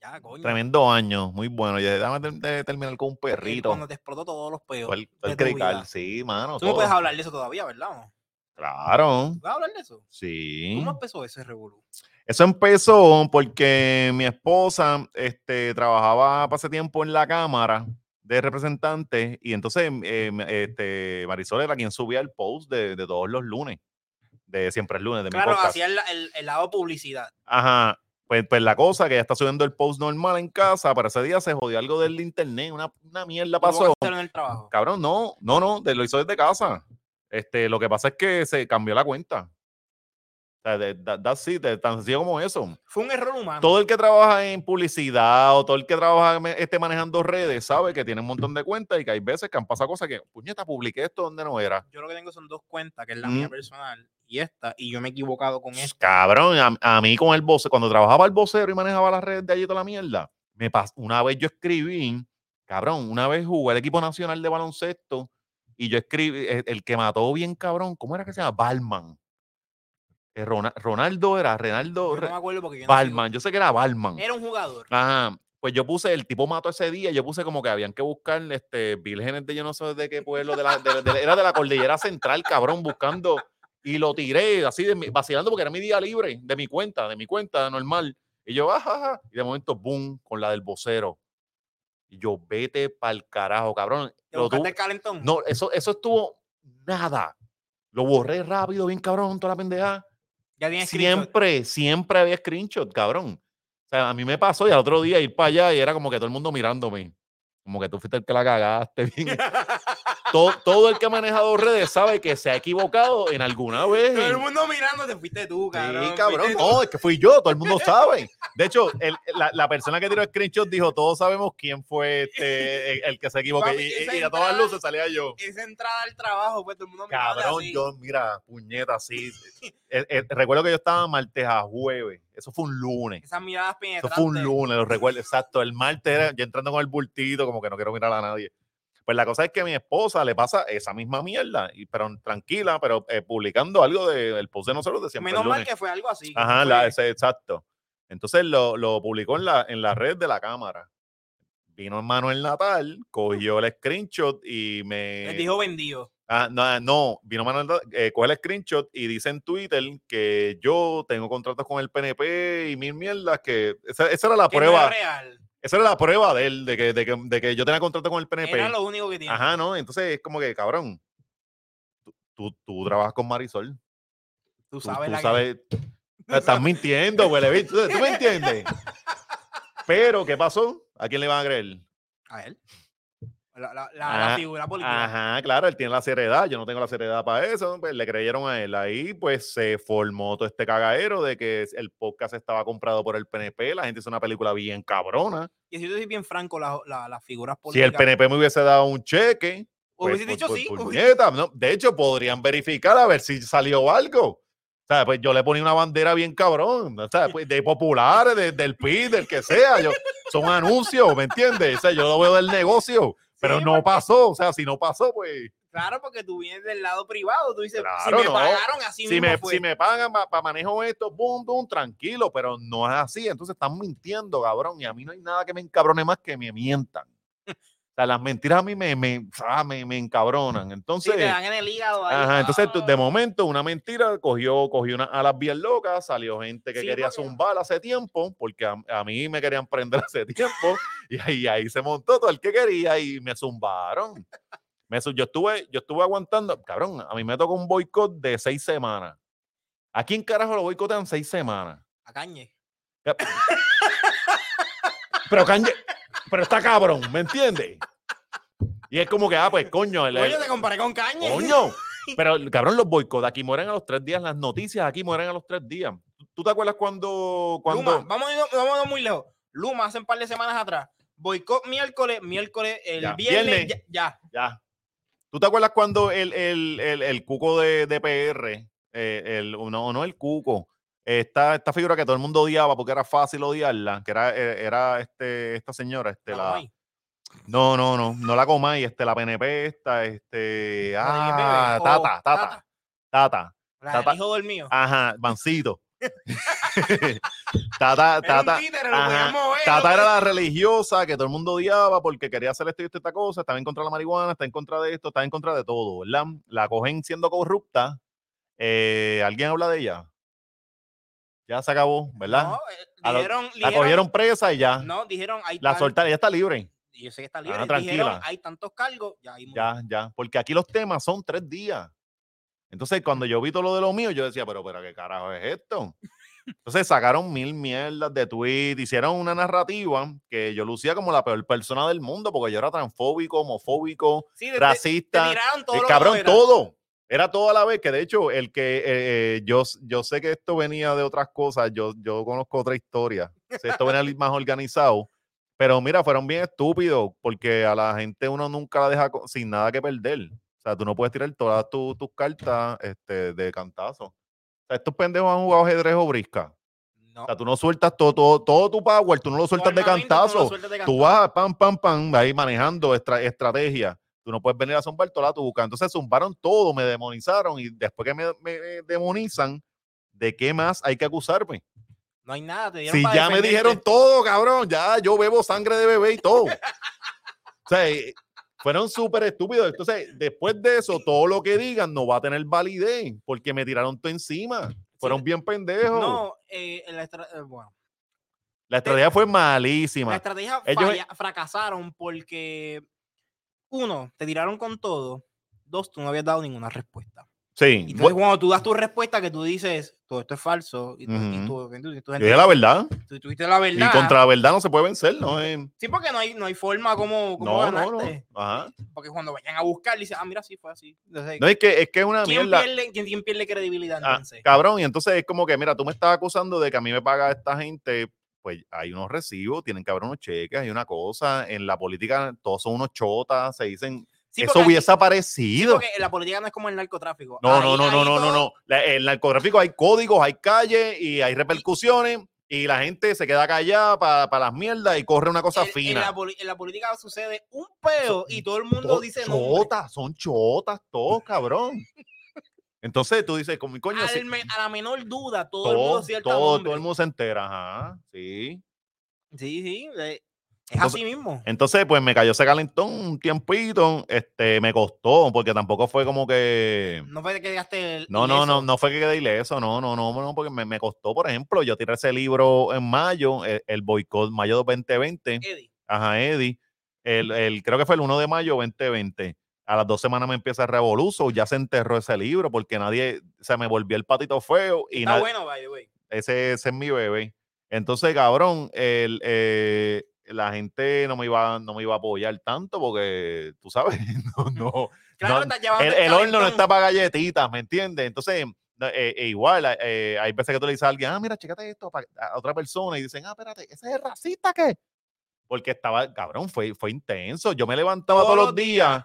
Ya, coño. Tremendo año, muy bueno. Y déjame terminar con un perrito. Cuando te explotó todos los peos. El- crical, sí, mano. Tú no puedes hablar de eso todavía, ¿verdad? Claro, ¿Puedes hablar de eso? sí. ¿Cómo empezó ese revolú? Eso empezó porque mi esposa este, trabajaba hace tiempo en la Cámara de Representantes y entonces eh, me- este, Marisol era quien subía el post de, de todos los lunes, de siempre el lunes, de mi Claro, podcast. hacía el, el- el lado publicidad. Ajá. Pues, pues la cosa que ella está subiendo el post normal en casa, para ese día se jodió algo del internet, una, una mierda ¿Cómo pasó. hacerlo en el trabajo? Cabrón, no, no, no, de- lo hizo desde casa. Este, lo que pasa es que se cambió la cuenta. O sea, de- da- that's it, tan sencillo como eso. Fue un error humano. Todo el que trabaja en publicidad o todo el que trabaja este, manejando redes sabe que tiene un montón de cuentas y que hay veces que han pasado cosas que, puñeta, publiqué esto donde no era. Yo lo que tengo son dos cuentas, que es la mía personal y esta, y yo me he equivocado con esta. Cabrón, a, a mí con el vocero, cuando trabajaba el vocero y manejaba las redes de allí toda la mierda, me pas- una vez yo escribí, cabrón, una vez jugué el equipo nacional de baloncesto y yo escribí, el, el que mató bien cabrón, ¿cómo era que se llama? Balman. Eh, Rona- Ronaldo era, Renaldo, Yo no me acuerdo porque yo no Balman, yo sé que era Balman. Era un jugador. Ajá. Pues yo puse, el tipo mató ese día, yo puse como que habían que buscar este, vírgenes de yo no sé de qué pueblo, de la, de- de- era de la cordillera central, cabrón, buscando, y lo tiré así, de vacilando porque era mi día libre, de mi cuenta, de mi cuenta normal. Y yo, ajá, y de momento, boom, con la del vocero. Y yo, vete pa'l carajo, cabrón. ¿Te Lo tuve- calentón? no, eso, eso estuvo nada. Lo borré rápido, bien cabrón, toda la pendeja. Ya. Siempre, siempre había screenshot, cabrón. O sea, a mí me pasó y al otro día ir para allá y era como que todo el mundo mirándome. Como que tú fuiste el que la cagaste. bien. Todo, todo el que ha manejado redes sabe que se ha equivocado en alguna vez. Todo el mundo mirando, te fuiste tú, cabrón. Sí, cabrón. tú. No, es que fui yo, todo el mundo sabe. De hecho, el- la, la persona que tiró el screenshot dijo: Todos sabemos quién fue este, el, el que se equivocó. Papi, Y, a todas luces salía yo. Esa entrada al trabajo, pues todo el mundo mirando Cabrón, así. yo, mira, puñeta, así. Eh, eh, recuerdo que yo estaba martes a jueves. Eso fue un lunes. Esas miradas Eso penetrantes. fue un lunes, lo recuerdo exacto. El martes era yo entrando con el bultito, como que no quiero mirar a nadie. Pues la cosa es que a mi esposa le pasa esa misma mierda, y, pero tranquila, pero eh, publicando algo de- del post de nosotros de siempre. Menos mal que fue algo así. Ajá, no la- fue- ese- exacto. Entonces lo, lo publicó en la, en la red de la cámara. Vino Manuel Natal, cogió el screenshot y me. Les dijo vendido. Ah, no, no, vino Manuel, Natal, eh, coge el screenshot y dice en Twitter que yo tengo contratos con el PNP y mil mierdas, que esa, esa era la Que no prueba, era real. Esa era la prueba de él, de que, de que, de que yo tenía contrato con el PNP. Era lo único que tiene. Ajá, ¿no? Entonces es como que, cabrón, tú, tú, tú trabajas con Marisol, Tú sabes tú la que- sabes, estás mintiendo, huele ¿tú, tú me entiendes? Pero, ¿qué pasó? ¿A quién le van a creer? A él. La, la, la- la Ah, figura política. Ajá, claro, él tiene la seriedad, yo no tengo la seriedad para eso, pues le creyeron a él. Ahí pues se formó todo este cagadero de que el podcast estaba comprado por el PNP, la gente hizo una película bien cabrona. Y si yo soy bien franco, la- la- las figuras Si políticas. el PNP me hubiese dado un cheque, pues, Hubiese dicho pues, sí. ¿no? De hecho, podrían verificar a ver si salió algo. O sea, pues yo le ponía una bandera bien cabrón, o sea, pues, de populares, de- del PIB, del que sea. Yo, son anuncios, ¿me entiendes? O sea, yo lo veo del negocio, pero no porque- pasó. O sea, si no pasó, pues Claro, porque tú vienes del lado privado. Tú dices, si Claro, me no. pagaron así si mismo me, si me pagan para manejo esto, boom, boom, tranquilo, pero no es así. Entonces están mintiendo, cabrón. Y a mí no hay nada que me encabrone más que me mientan. Sea, las mentiras a mí me, me, ah, me, me encabronan. Sí, Entonces, te dan en el hígado ahí. Ajá, entonces de Ah. momento una mentira cogió, cogió unas alas bien locas, salió gente que Sí, quería porque- zumbar hace tiempo, porque a, a mí me querían prender hace tiempo, y ahí, ahí se montó todo el que quería y me zumbaron. Me yo, estuve, yo estuve aguantando, cabrón, a mí me tocó un boicot de seis semanas. ¿A quién carajo lo boicotean seis semanas? A cañe. Pero Kanye, pero está cabrón, ¿me entiendes? Y es como que, ah, pues coño, el- Oye, te comparé con cañe. Coño. Pero, cabrón, los boicots aquí mueren a los tres días. Las noticias aquí mueren a los tres días. ¿Tú- ¿Tú te acuerdas cuando... cuando Luma, vamos, a irnos- vamos a muy lejos. Luma, hace un par de semanas atrás. Boicot miércoles, miércoles, el Ya, viernes, viernes. ya, ya. Ya. ¿Tú te acuerdas cuando el, el, el, el cuco de, de PR, eh, el, no, no el cuco, esta, esta figura que todo el mundo odiaba porque era fácil odiarla, que era, eh, era este, esta señora, este, La no, no, no, no la Comay, este, la PNP, esta, este, ah, Tata, Tata, Tata, Tata. hijo del mío. ajá, Bancito. Tata, Tata, ajá. Tata era la religiosa que todo el mundo odiaba porque quería hacer esto y esto y esta cosa, estaba en contra de la marihuana, está en contra de esto, está en contra de todo, ¿verdad? La cogen siendo corrupta. eh, ¿Alguien habla de ella? Ya se acabó, ¿verdad? No, eh, A lo- dijeron, la dijeron- cogieron presa y ya. No, dijeron, hay la soltaron, ella está libre. y Yo sé que está libre. Ah, dijeron, tranquila. hay tantos cargos, ya murió. Ya, ya. Porque aquí los temas son tres días. Entonces, cuando yo vi todo lo de lo mío, yo decía, pero, pero, ¿qué carajo es esto? Entonces sacaron mil mierdas de tweet, hicieron una narrativa que yo lucía como la peor persona del mundo porque yo era transfóbico, homofóbico, Sí, de- de- racista, te todo eh, cabrón, todo. Era todo a la vez, que de hecho, el que eh, eh, yo, yo sé que esto venía de otras cosas, yo, yo conozco otra historia. Esto venía más organizado. Pero mira, fueron bien estúpidos porque a la gente uno nunca la deja sin nada que perder. O sea, tú no puedes tirar todas tu- tus cartas este, de cantazo. O sea, estos pendejos han jugado ajedrez o brisca. No. O sea, tú no sueltas todo, todo, todo tu power, tú no lo sueltas de tú no cantazo. sueltas de Tú vas pam, pam, pam, ahí manejando estra- estrategia. Tú no puedes venir a zumbar toda la tuca. Entonces zumbaron todo, me demonizaron y después que me, me demonizan, ¿de qué más hay que acusarme? No hay nada. Te dieron Si para ya me dijeron todo, cabrón, ya yo bebo sangre de bebé y todo. o sea, eh, fueron súper estúpidos. Entonces, después de eso, todo lo que digan no va a tener validez porque me tiraron todo encima. Fueron bien pendejos. No, eh, la, eh, bueno, La estrategia fue la malísima. estrategia Ellos- falla- fracasaron porque, uno, te tiraron con todo. Dos, tú no habías dado ninguna respuesta. Sí. Y entonces, cuando tú das tu respuesta, que tú dices, todo esto es falso, y tú, y Ujú. tú- y tú- y la verdad. tú tuviste la Y contra la verdad no se puede vencer, ¿no? Eh, Sí, porque no hay, no hay forma como, como no, no, no. Ajá. Porque cuando vayan a buscar, dicen, ah, mira, sí fue así. Entonces, No, es que es que una ¿quién, mierda. pierde, quién, quién pierde credibilidad Ah, entonces? cabrón, y entonces es como que, mira, tú me estás acusando de que a mí me paga esta gente, pues hay unos recibos, tienen que haber unos cheques, hay una cosa, en la política todos son unos chotas, se dicen, Sí, eso hubiese sí, aparecido. porque la política no es como el narcotráfico. no, Ahí- no, no, no, no, no, no. El narcotráfico hay códigos, hay calles y hay repercusiones y la gente se queda callada para las mierdas y corre una cosa En, fina. la, en la política sucede un peo y todo el mundo dice nombres. chotas, son chotas todos, cabrón. Entonces tú dices, con mi coño, Al sí, me- a la menor duda, todo, el mundo cierta todo, el mundo se entera, ajá, sí. Sí, sí, es Entonces- así mismo. Entonces, pues me cayó ese calentón un tiempito, este, me costó, porque tampoco fue como que... No fue que llegaste el- No, no, no, no fue que quedé ileso, no, no, no, no, porque me, me costó, por ejemplo, yo tiré ese libro en mayo, el, el boicot mayo 2020, Eddie, ajá, Eddie, el, el- creo que fue el 1 de mayo 2020. A las dos semanas me empieza el revoluzo, ya se enterró ese libro porque nadie, se me volvió el patito feo y está nadie, bueno, by the way. ese, ese es mi bebé. Entonces, cabrón, el, eh, la gente no me, iba, no me iba a apoyar tanto porque, tú sabes, no, no, Claro, no, el, el horno no está para galletitas, ¿me entiendes? Entonces, no, eh, eh, igual, hay veces que tú le dices a alguien, ah, mira, chécate esto a otra persona y dicen, ah, espérate, ¿ese es el racista qué? Porque estaba, cabrón, fue, fue intenso. Yo me levantaba todos, los días,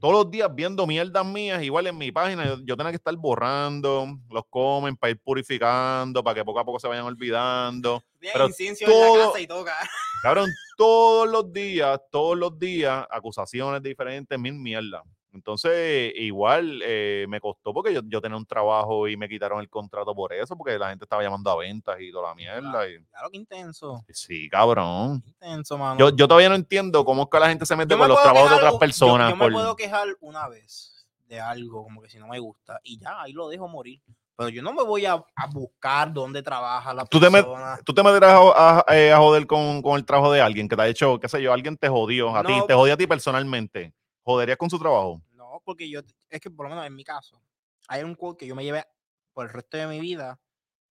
todos los días viendo mierdas mías, igual en mi página, yo, yo tenía que estar borrando los comen para ir purificando, para que poco a poco se vayan olvidando. Tienes pero todo- la casa y todo. ca- Cabrón, todos los días, todos los días, acusaciones diferentes, mil mierdas. Entonces, igual eh, me costó porque yo, yo tenía un trabajo y me quitaron el contrato por eso, porque la gente estaba llamando a ventas y toda la mierda. y- Claro que intenso. sí, cabrón. Intenso, mano. Yo, yo todavía no entiendo cómo es que la gente se mete con los trabajos de otras u- yo- personas. Yo, me por- puedo quejar una vez de algo, como que si no me gusta, y ya, ahí lo dejo morir. Pero yo no me voy a, a buscar dónde trabaja la Tú te persona. Tú te meterás a, a- eh, a joder con, con el trabajo de alguien que te ha hecho, qué sé yo, alguien te jodió a ti, te jodió a ti personalmente. ¿Joderías con su trabajo? No, porque yo, es que por lo menos en mi caso, hay un quote que yo me llevé por el resto de mi vida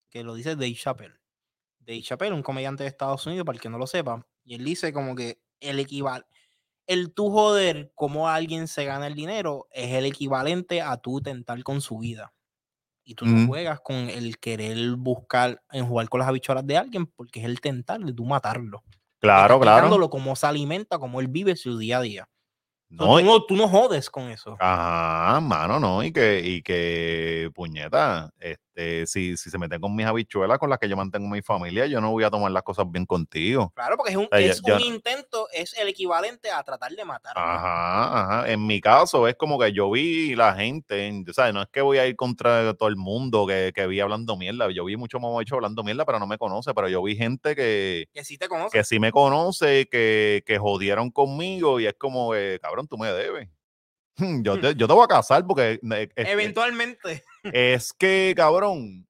que lo dice Dave Chappelle. Dave Chappelle, un comediante de Estados Unidos, para el que no lo sepa, y él dice como que el equival el tú joder cómo alguien se gana el dinero es el equivalente a tú tentar con su vida. Y tú no juegas con el querer buscar en jugar con las habichuelas de alguien porque es el tentar de tú matarlo. Claro, claro. cómo se alimenta, cómo él vive su día a día. No, tú, no, tú no jodes con eso. Ajá, mano, no, y que, y que puñeta, este, si, si se meten con mis habichuelas con las que yo mantengo mi familia, yo no voy a tomar las cosas bien contigo. Claro, porque es un, sea, es ya- un intento, es el equivalente a tratar de matar. Ajá, ajá. En mi caso es como que yo vi la gente, ¿sabes? No es que voy a ir contra todo el mundo que, que vi hablando mierda. Yo vi mucho mamabicho hablando mierda, pero no me conoce. Pero yo vi gente que, Que sí te conoce. que sí me conoce, que, que jodieron conmigo y es como, que, cabrón, tú me debes. Yo te, yo te voy a casar porque eh, es, Eventualmente. es que, cabrón,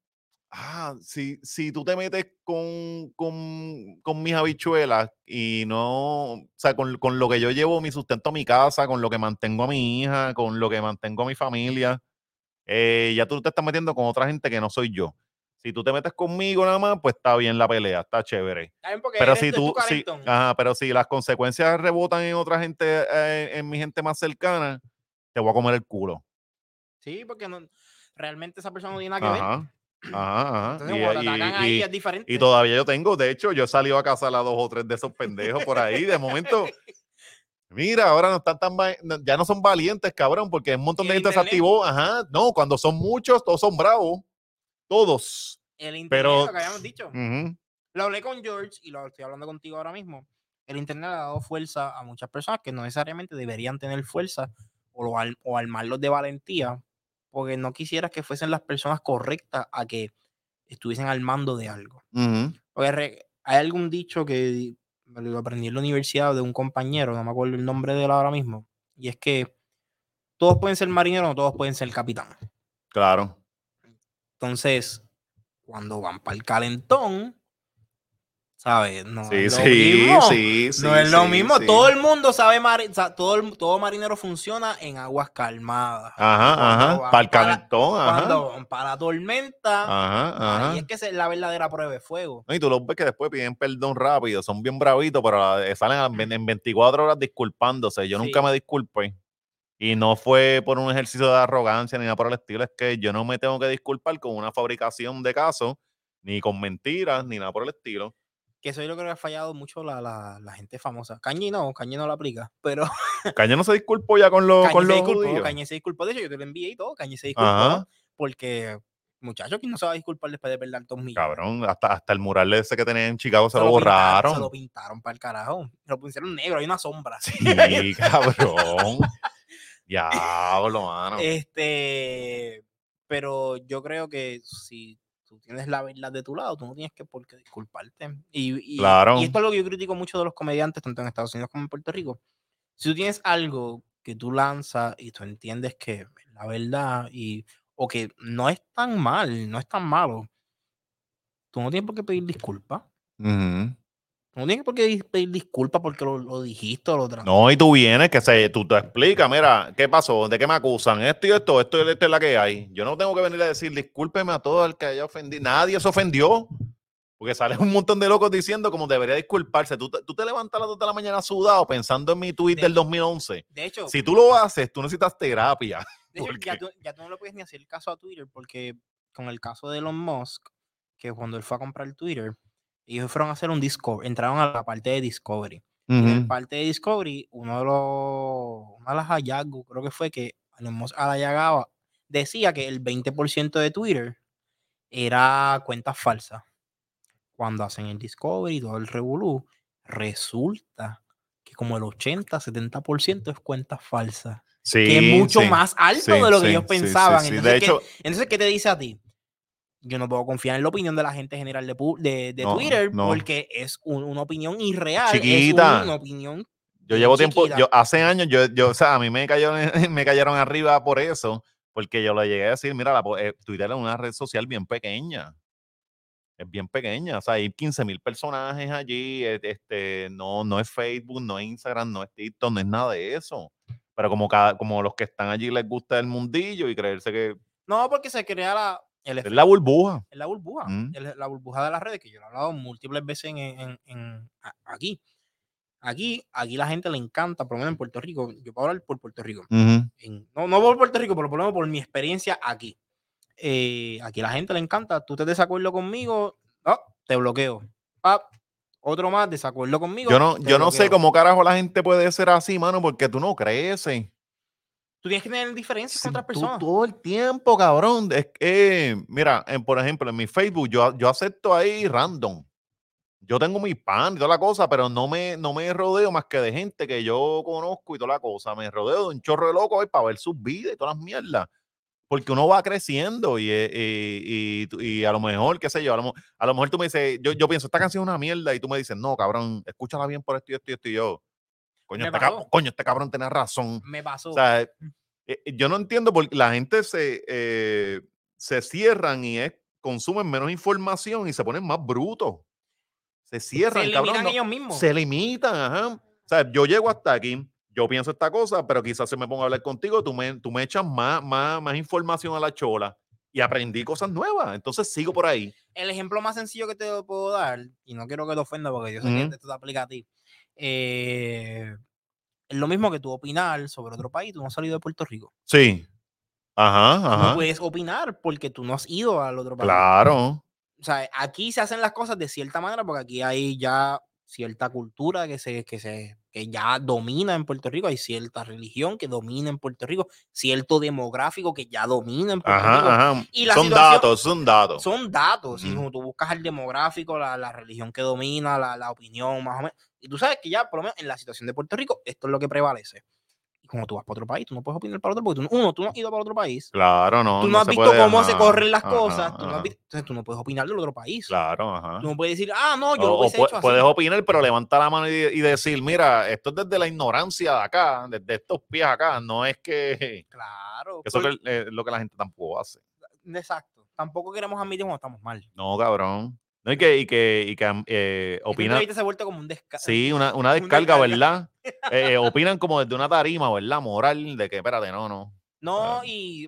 ah, si, si tú te metes con, con, con mis habichuelas y no, o sea, con, con lo que yo llevo mi sustento a mi casa, con lo que mantengo a mi hija, con lo que mantengo a mi familia, eh, ya tú te estás metiendo con otra gente que no soy yo. Si tú te metes conmigo nada más, pues está bien la pelea, está chévere. Pero si tú, si, ajá, pero si las consecuencias rebotan en otra gente, eh, en mi gente más cercana, te voy a comer el culo. Sí, porque no, realmente esa persona no tiene nada que ver. Ajá, ajá. Entonces, Y- cuando te y- atacan y- ahí es diferente. y todavía yo tengo, de hecho, yo he salido a casar a dos o tres de esos pendejos por ahí. De momento, mira, ahora no están tan, ya no son valientes, cabrón, porque un montón ¿Y de gente se activó. Ajá, no, cuando son muchos, todos son bravos. Todos. el internet, pero- lo que habíamos dicho. Ujú, Lo hablé con George y lo estoy hablando contigo ahora mismo. El internet ha dado fuerza a muchas personas que no necesariamente deberían tener fuerza o, lo al- o armarlos de valentía, porque no quisieras que fuesen las personas correctas a que estuviesen al mando de algo. ujú. Porque re- hay algún dicho que lo aprendí en la universidad de un compañero, no me acuerdo el nombre de él ahora mismo, y es que todos pueden ser marineros, no todos pueden ser capitán. Claro. Entonces, cuando van para el calentón, ¿sabes? No Sí, es lo sí, mismo. sí, sí. no es lo mismo. Todo el mundo sabe, mari- todo, el- todo marinero funciona en aguas calmadas. Ajá, Cuando ajá. Para el para- calentón, ajá. Cuando para la tormenta, Ajá, ajá. ahí es que es la verdadera prueba de fuego. No, y tú los ves que después piden perdón rápido, son bien bravitos, pero eh, salen en 24 horas disculpándose. Yo nunca me disculpé. Y no fue por un ejercicio de arrogancia ni nada por el estilo, es que yo no me tengo que disculpar con una fabricación de casos, ni con mentiras, ni nada por el estilo. Que eso yo creo que ha fallado mucho la, la, la gente famosa. Cañi no, Cañi no lo aplica, pero Caña no se disculpó ya con los, Cañi con se los disculpó, judíos. Cañi se disculpó. De hecho, yo te lo envié y todo. Cañi se disculpó Ajá. porque, muchachos, ¿quién no se va a disculpar después de perder dos millones? Cabrón, hasta, hasta el mural ese que tenía en Chicago se, Se lo borraron. Se lo pintaron para el carajo. Lo pusieron negro, hay una sombra. Sí, cabrón. Diablo, mano. Este, pero yo creo que si tú tienes la verdad de tu lado, tú no tienes que por qué disculparte. Y, y- Claro. y esto es lo que yo critico mucho de los comediantes, tanto en Estados Unidos como en Puerto Rico. Si tú tienes algo que tú lanzas y tú entiendes que es la verdad y, o que no es tan mal, no es tan malo, tú no tienes por qué pedir disculpas. Tú no tienes por qué di- pedir disculpas porque lo, lo dijiste o lo tra- No, y tú vienes, que se, tú te explicas, mira, ¿qué pasó? ¿De qué me acusan? Esto y esto, esto y esto es la que hay. Yo no tengo que venir a decir, discúlpeme a todo el que haya ofendido. Nadie se ofendió. Porque sale un montón de locos diciendo como debería disculparse. Tú te, tú te levantas a las 2 de la mañana sudado pensando en mi tweet De- del 2011. De hecho, Si tú lo haces, tú necesitas terapia. De hecho, ¿Por ya tú, ya tú no le puedes ni hacer caso a Twitter porque con el caso de Elon Musk, que cuando él fue a comprar Twitter, ellos fueron a hacer un Discovery, entraron a la parte de Discovery. Y en la parte de Discovery, uno de los, una de las hallazgos, creo que fue que Elon Musk hallagaba, decía que el 20% de Twitter era cuentas falsas. Cuando hacen el Discovery y todo el revolú, resulta que como el 80-70% es cuentas falsas Sí, que es mucho sí, más alto sí, de lo que ellos pensaban. sí. Entonces, De ¿qué, hecho, entonces, ¿qué te dice a ti? Yo no puedo confiar en la opinión de la gente general de, de, de No, Twitter no. porque es un- una opinión irreal. Chiquita. Es una opinión. Yo llevo tiempo, yo hace años, yo, yo, o sea, a mí me cayeron, me cayeron arriba por eso, porque yo le llegué a decir, mira, la, eh, Twitter es una red social bien pequeña. Es bien pequeña, o sea, hay 15 mil personajes allí, eh, este, no, no es Facebook, no es Instagram, no es TikTok, no es nada de eso. Pero como cada, como los que están allí les gusta el mundillo y creerse que No, porque se crea la, el es la burbuja. es la burbuja. Mm. el- la burbuja de las redes, que yo lo he hablado múltiples veces en, en- en- aquí. Aquí, aquí la gente le encanta, por lo menos en Puerto Rico. Yo puedo hablar por Puerto Rico. No, no por Puerto Rico, pero por lo menos por mi experiencia aquí. Eh, aquí la gente le encanta. Tú te desacuerdo conmigo, ah, te bloqueo. Ah, otro más, desacuerdo conmigo. Yo no, yo no sé cómo carajo la gente puede ser así, mano, porque tú no creces. Tú tienes que tener diferencias con otras personas. todo el tiempo, cabrón. Es que, mira, en- por ejemplo, en mi Facebook yo, yo acepto ahí random. Yo tengo mi pan y toda la cosa, pero no me, no me rodeo más que de gente que yo conozco y toda la cosa. Me rodeo de un chorro de locos ahí para ver sus vidas y todas las mierdas. Porque uno va creciendo y, eh, y, y a lo mejor, qué sé yo, a lo, a lo mejor tú me dices, yo, yo pienso, esta canción es una mierda y tú me dices, no, cabrón, escúchala bien por esto y esto y esto y yo. Coño, este, cab- coño, este cabrón tiene razón. Me pasó. O sea, eh, eh, yo no entiendo por la gente se, eh, se cierran y es, consumen menos información y se ponen más brutos. Se se cierran, eliminan cabrón. no- ellos mismos. se limitan, ajá. O sea, yo llego hasta aquí, yo pienso esta cosa, pero quizás se me ponga a hablar contigo, tú me, tú me echas más, más, más información a la chola y aprendí cosas nuevas. Entonces sigo por ahí. El ejemplo más sencillo que te puedo dar, y no quiero que te ofenda porque yo sé que Ujú. esto te aplica a ti, eh, es lo mismo que tú opinar sobre otro país, tú no has salido de Puerto Rico. Sí. Ajá, Tú No ajá. puedes opinar porque tú no has ido al otro país. Claro. O sea, aquí se hacen las cosas de cierta manera porque aquí hay ya cierta cultura que se, que se, que ya domina en Puerto Rico, hay cierta religión que domina en Puerto Rico, cierto demográfico que ya domina en Puerto Rico. Ajá. Y la son datos, son datos. Son datos, Ujú. como tú buscas el demográfico, la, la religión que domina, la, la opinión, más o menos. Y tú sabes que ya, por lo menos en la situación de Puerto Rico, esto es lo que prevalece. Como tú vas para otro país, tú no puedes opinar para otro, porque tú, no- uno, tú no has ido para otro país, Claro, no. tú no, has se visto puede, cómo se ajá, corren las ajá, cosas, tú no has visto- entonces tú no puedes opinar del otro país. Claro, ajá. Tú no puedes decir, ah, no, yo lo O, o hubiese pu- hecho así. puedes opinar, pero levanta la mano y, y decir, mira, esto es desde la ignorancia de acá, desde estos pies acá, no es que, Claro. eso porque- que- es lo que la gente tampoco hace. Exacto. Tampoco queremos admitir cuando estamos mal. No, cabrón. No, y que, y que, y que eh, Esta opina, entrevista se ha vuelto como un descanso. sí, una, una descarga, descarga. ¿verdad? Eh, eh, opinan como desde una tarima, ¿verdad? Moral, de que, espérate, no, no. No, y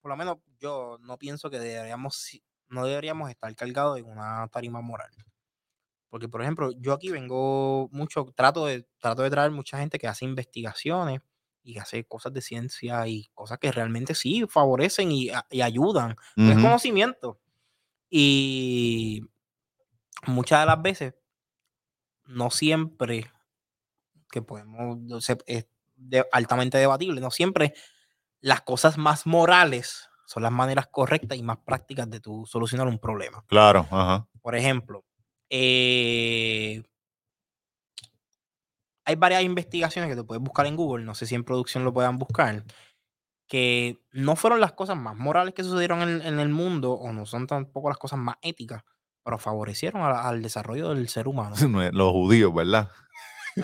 por lo menos yo no pienso que deberíamos, no deberíamos estar cargados en una tarima moral. Porque, por ejemplo, yo aquí vengo mucho, trato de, trato de traer mucha gente que hace investigaciones y hace cosas de ciencia y cosas que realmente sí favorecen y, y ayudan. Es Ujú. conocimiento. Y muchas de las veces, no siempre, que podemos, es altamente debatible, no siempre las cosas más morales son las maneras correctas y más prácticas de tu solucionar un problema. Claro, ajá. Por ejemplo, eh, hay varias investigaciones que te puedes buscar en Google, no sé si en producción lo puedan buscar, que no fueron las cosas más morales que sucedieron en, en el mundo, o no son tampoco las cosas más éticas, pero favorecieron a- al desarrollo del ser humano. Los judíos, ¿verdad?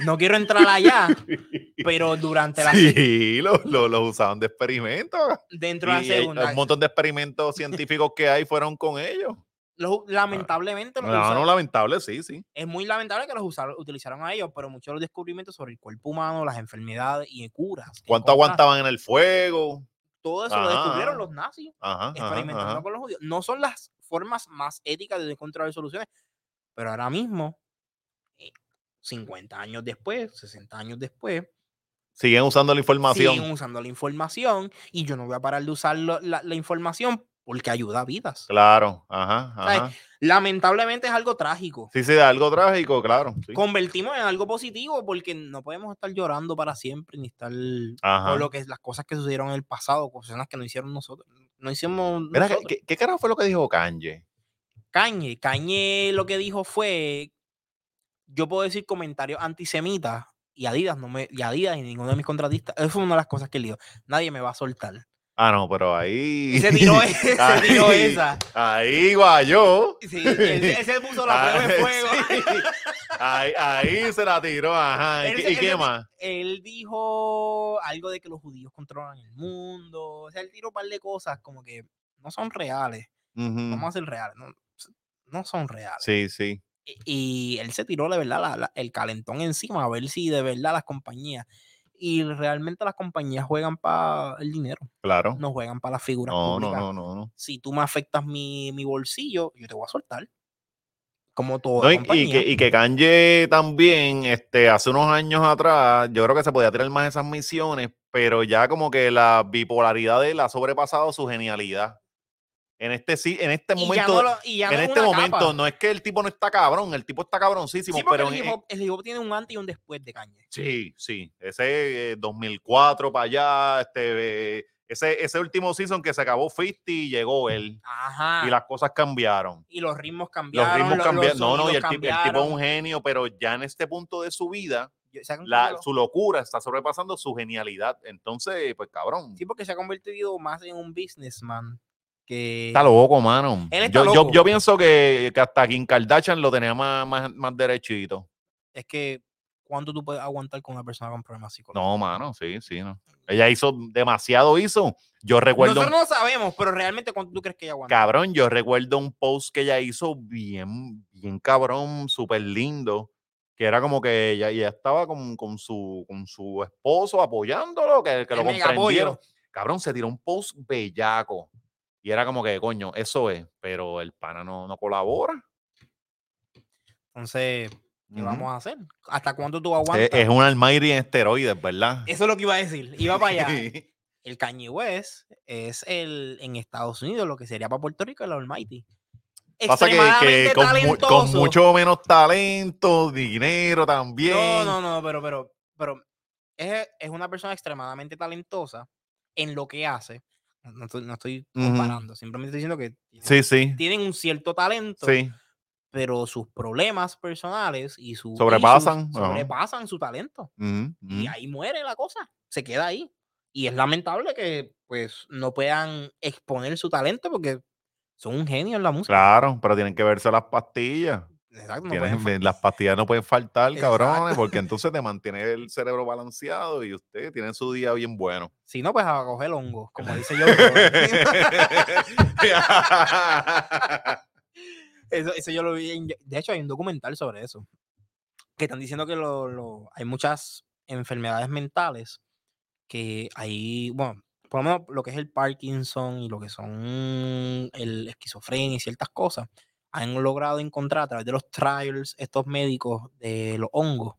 No quiero entrar allá, pero durante la, Sí, los lo, usaban de experimento. dentro de la hay- segunda, un montón de experimentos científicos que hay fueron con ellos. los- lamentablemente los No, usaron- no, lamentable, sí, sí. es muy lamentable que los usaron, utilizaron a ellos, pero muchos de los descubrimientos sobre el cuerpo humano, las enfermedades y curas. ¿Cuánto aguantaban en el fuego? Todo eso lo descubrieron los nazis ajá, experimentando ajá. con los judíos. No son las formas más éticas de encontrar soluciones, pero ahora mismo, eh, 50 años después, 60 años después, Siguen usando la información. siguen usando la información y yo no voy a parar de usar lo- la, la información porque ayuda a vidas. Claro, ajá, ajá. Lamentablemente es algo trágico. Sí, sí, algo trágico, claro. sí. Convertimos en algo positivo porque no podemos estar llorando para siempre ni estar Ajá. por lo que las cosas que sucedieron en el pasado, cosas que no hicieron nosotros. No hicimos Mira, ¿qué, carajo fue lo que dijo Kanye? Cañe, Cañe lo que dijo fue, yo puedo decir comentarios antisemitas y Adidas no me, y Adidas y ninguno de mis contratistas, eso fue una de las cosas que él dijo, nadie me va a soltar. Ah, no, pero ahí. Y se tiró, e- se tiró esa. Ahí guayó. Sí, él, él se puso la prueba de Ah, fuego. sí. Ahí, ahí se la tiró, ajá. ¿Y, Él qué- se- y él qué se- más? Él dijo algo de que los judíos controlan el mundo. O sea, él tiró un par de cosas como que no son reales. Ujú. Vamos a ser reales. No, no son reales. Sí, sí. y- y él se tiró de verdad la- la- el calentón encima a ver si de verdad las compañías y realmente las compañías juegan para el dinero, Claro. no juegan para las figuras No, no, públicas. no, no, no. Si tú me afectas mi, mi bolsillo, yo te voy a soltar. Como toda No, y, que, y que Kanye también, este, hace unos años atrás, yo creo que se podía tirar más esas misiones, pero ya como que la bipolaridad de él ha sobrepasado su genialidad. En este sí, en este Y momento, lo- en es este momento, capa. no es que el tipo no está cabrón, el tipo está cabroncísimo, Sí, pero el hip, hop, el hip hop tiene un antes y un después de Kanye. Sí, sí. Ese eh, 2004 para allá, este, eh, ese, ese último season que se acabó 50 y llegó él. Ajá. Y las cosas cambiaron. y los ritmos Los cambiaron. ritmos lo- cambiaron. No, no, y el, tipo- el tipo es un genio, pero ya en este punto de su vida, la- su locura está sobrepasando su genialidad. Entonces, pues cabrón. Sí, porque se ha convertido más en un businessman que... Está loco, mano. Él está yo, yo- loco. yo pienso que, que hasta Kim Kardashian lo tenía más, más, más derechito. Es que, ¿cuánto tú puedes aguantar con una persona con problemas psicológicos? No, mano, sí, sí. No. Ella hizo demasiado, hizo. Yo recuerdo. Nosotros no sabemos, pero realmente, ¿cuánto tú crees que ella aguanta? Cabrón, yo recuerdo un post que ella hizo bien, bien cabrón, súper lindo, que era como que ella, ella estaba con, con su, con su esposo apoyándolo, que, que lo comprendieron. Cabrón, se tiró un post bellaco. Y era como que, coño, eso es, pero el pana no, no colabora. Entonces, ¿qué vamos a hacer? ¿Hasta cuánto tú aguantas? es un almighty en esteroides, ¿verdad? Eso es lo que iba a decir. Iba para allá. el Kanye West es el en Estados Unidos lo que sería para Puerto Rico el Almighty. Pasa que, con, con mucho menos talento, dinero también. No, no, no, pero, pero, pero es, es una persona extremadamente talentosa en lo que hace. No estoy, no estoy comparando, simplemente estoy diciendo que tienen, Sí, sí, tienen un cierto talento, sí. pero sus problemas personales y sus issues Sobrepasan, sobrepasan su talento. Y ahí muere la cosa, se queda ahí. Y es lamentable que pues no puedan exponer su talento porque son un genio en la música. Claro, pero tienen que verse las pastillas. Exacto, no pueden las pastillas no pueden faltar, cabrones, Exacto. porque entonces te mantiene el cerebro balanceado y usted tiene su día bien bueno. Si no, pues a coger hongo, como dice yo. eso, eso yo lo vi. en- de hecho, hay un documental sobre eso. Que están diciendo que lo, lo- hay muchas enfermedades mentales que hay, bueno, por lo menos lo que es el Parkinson y lo que son el esquizofrenia y ciertas cosas, han logrado encontrar a través de los trials estos médicos de los hongos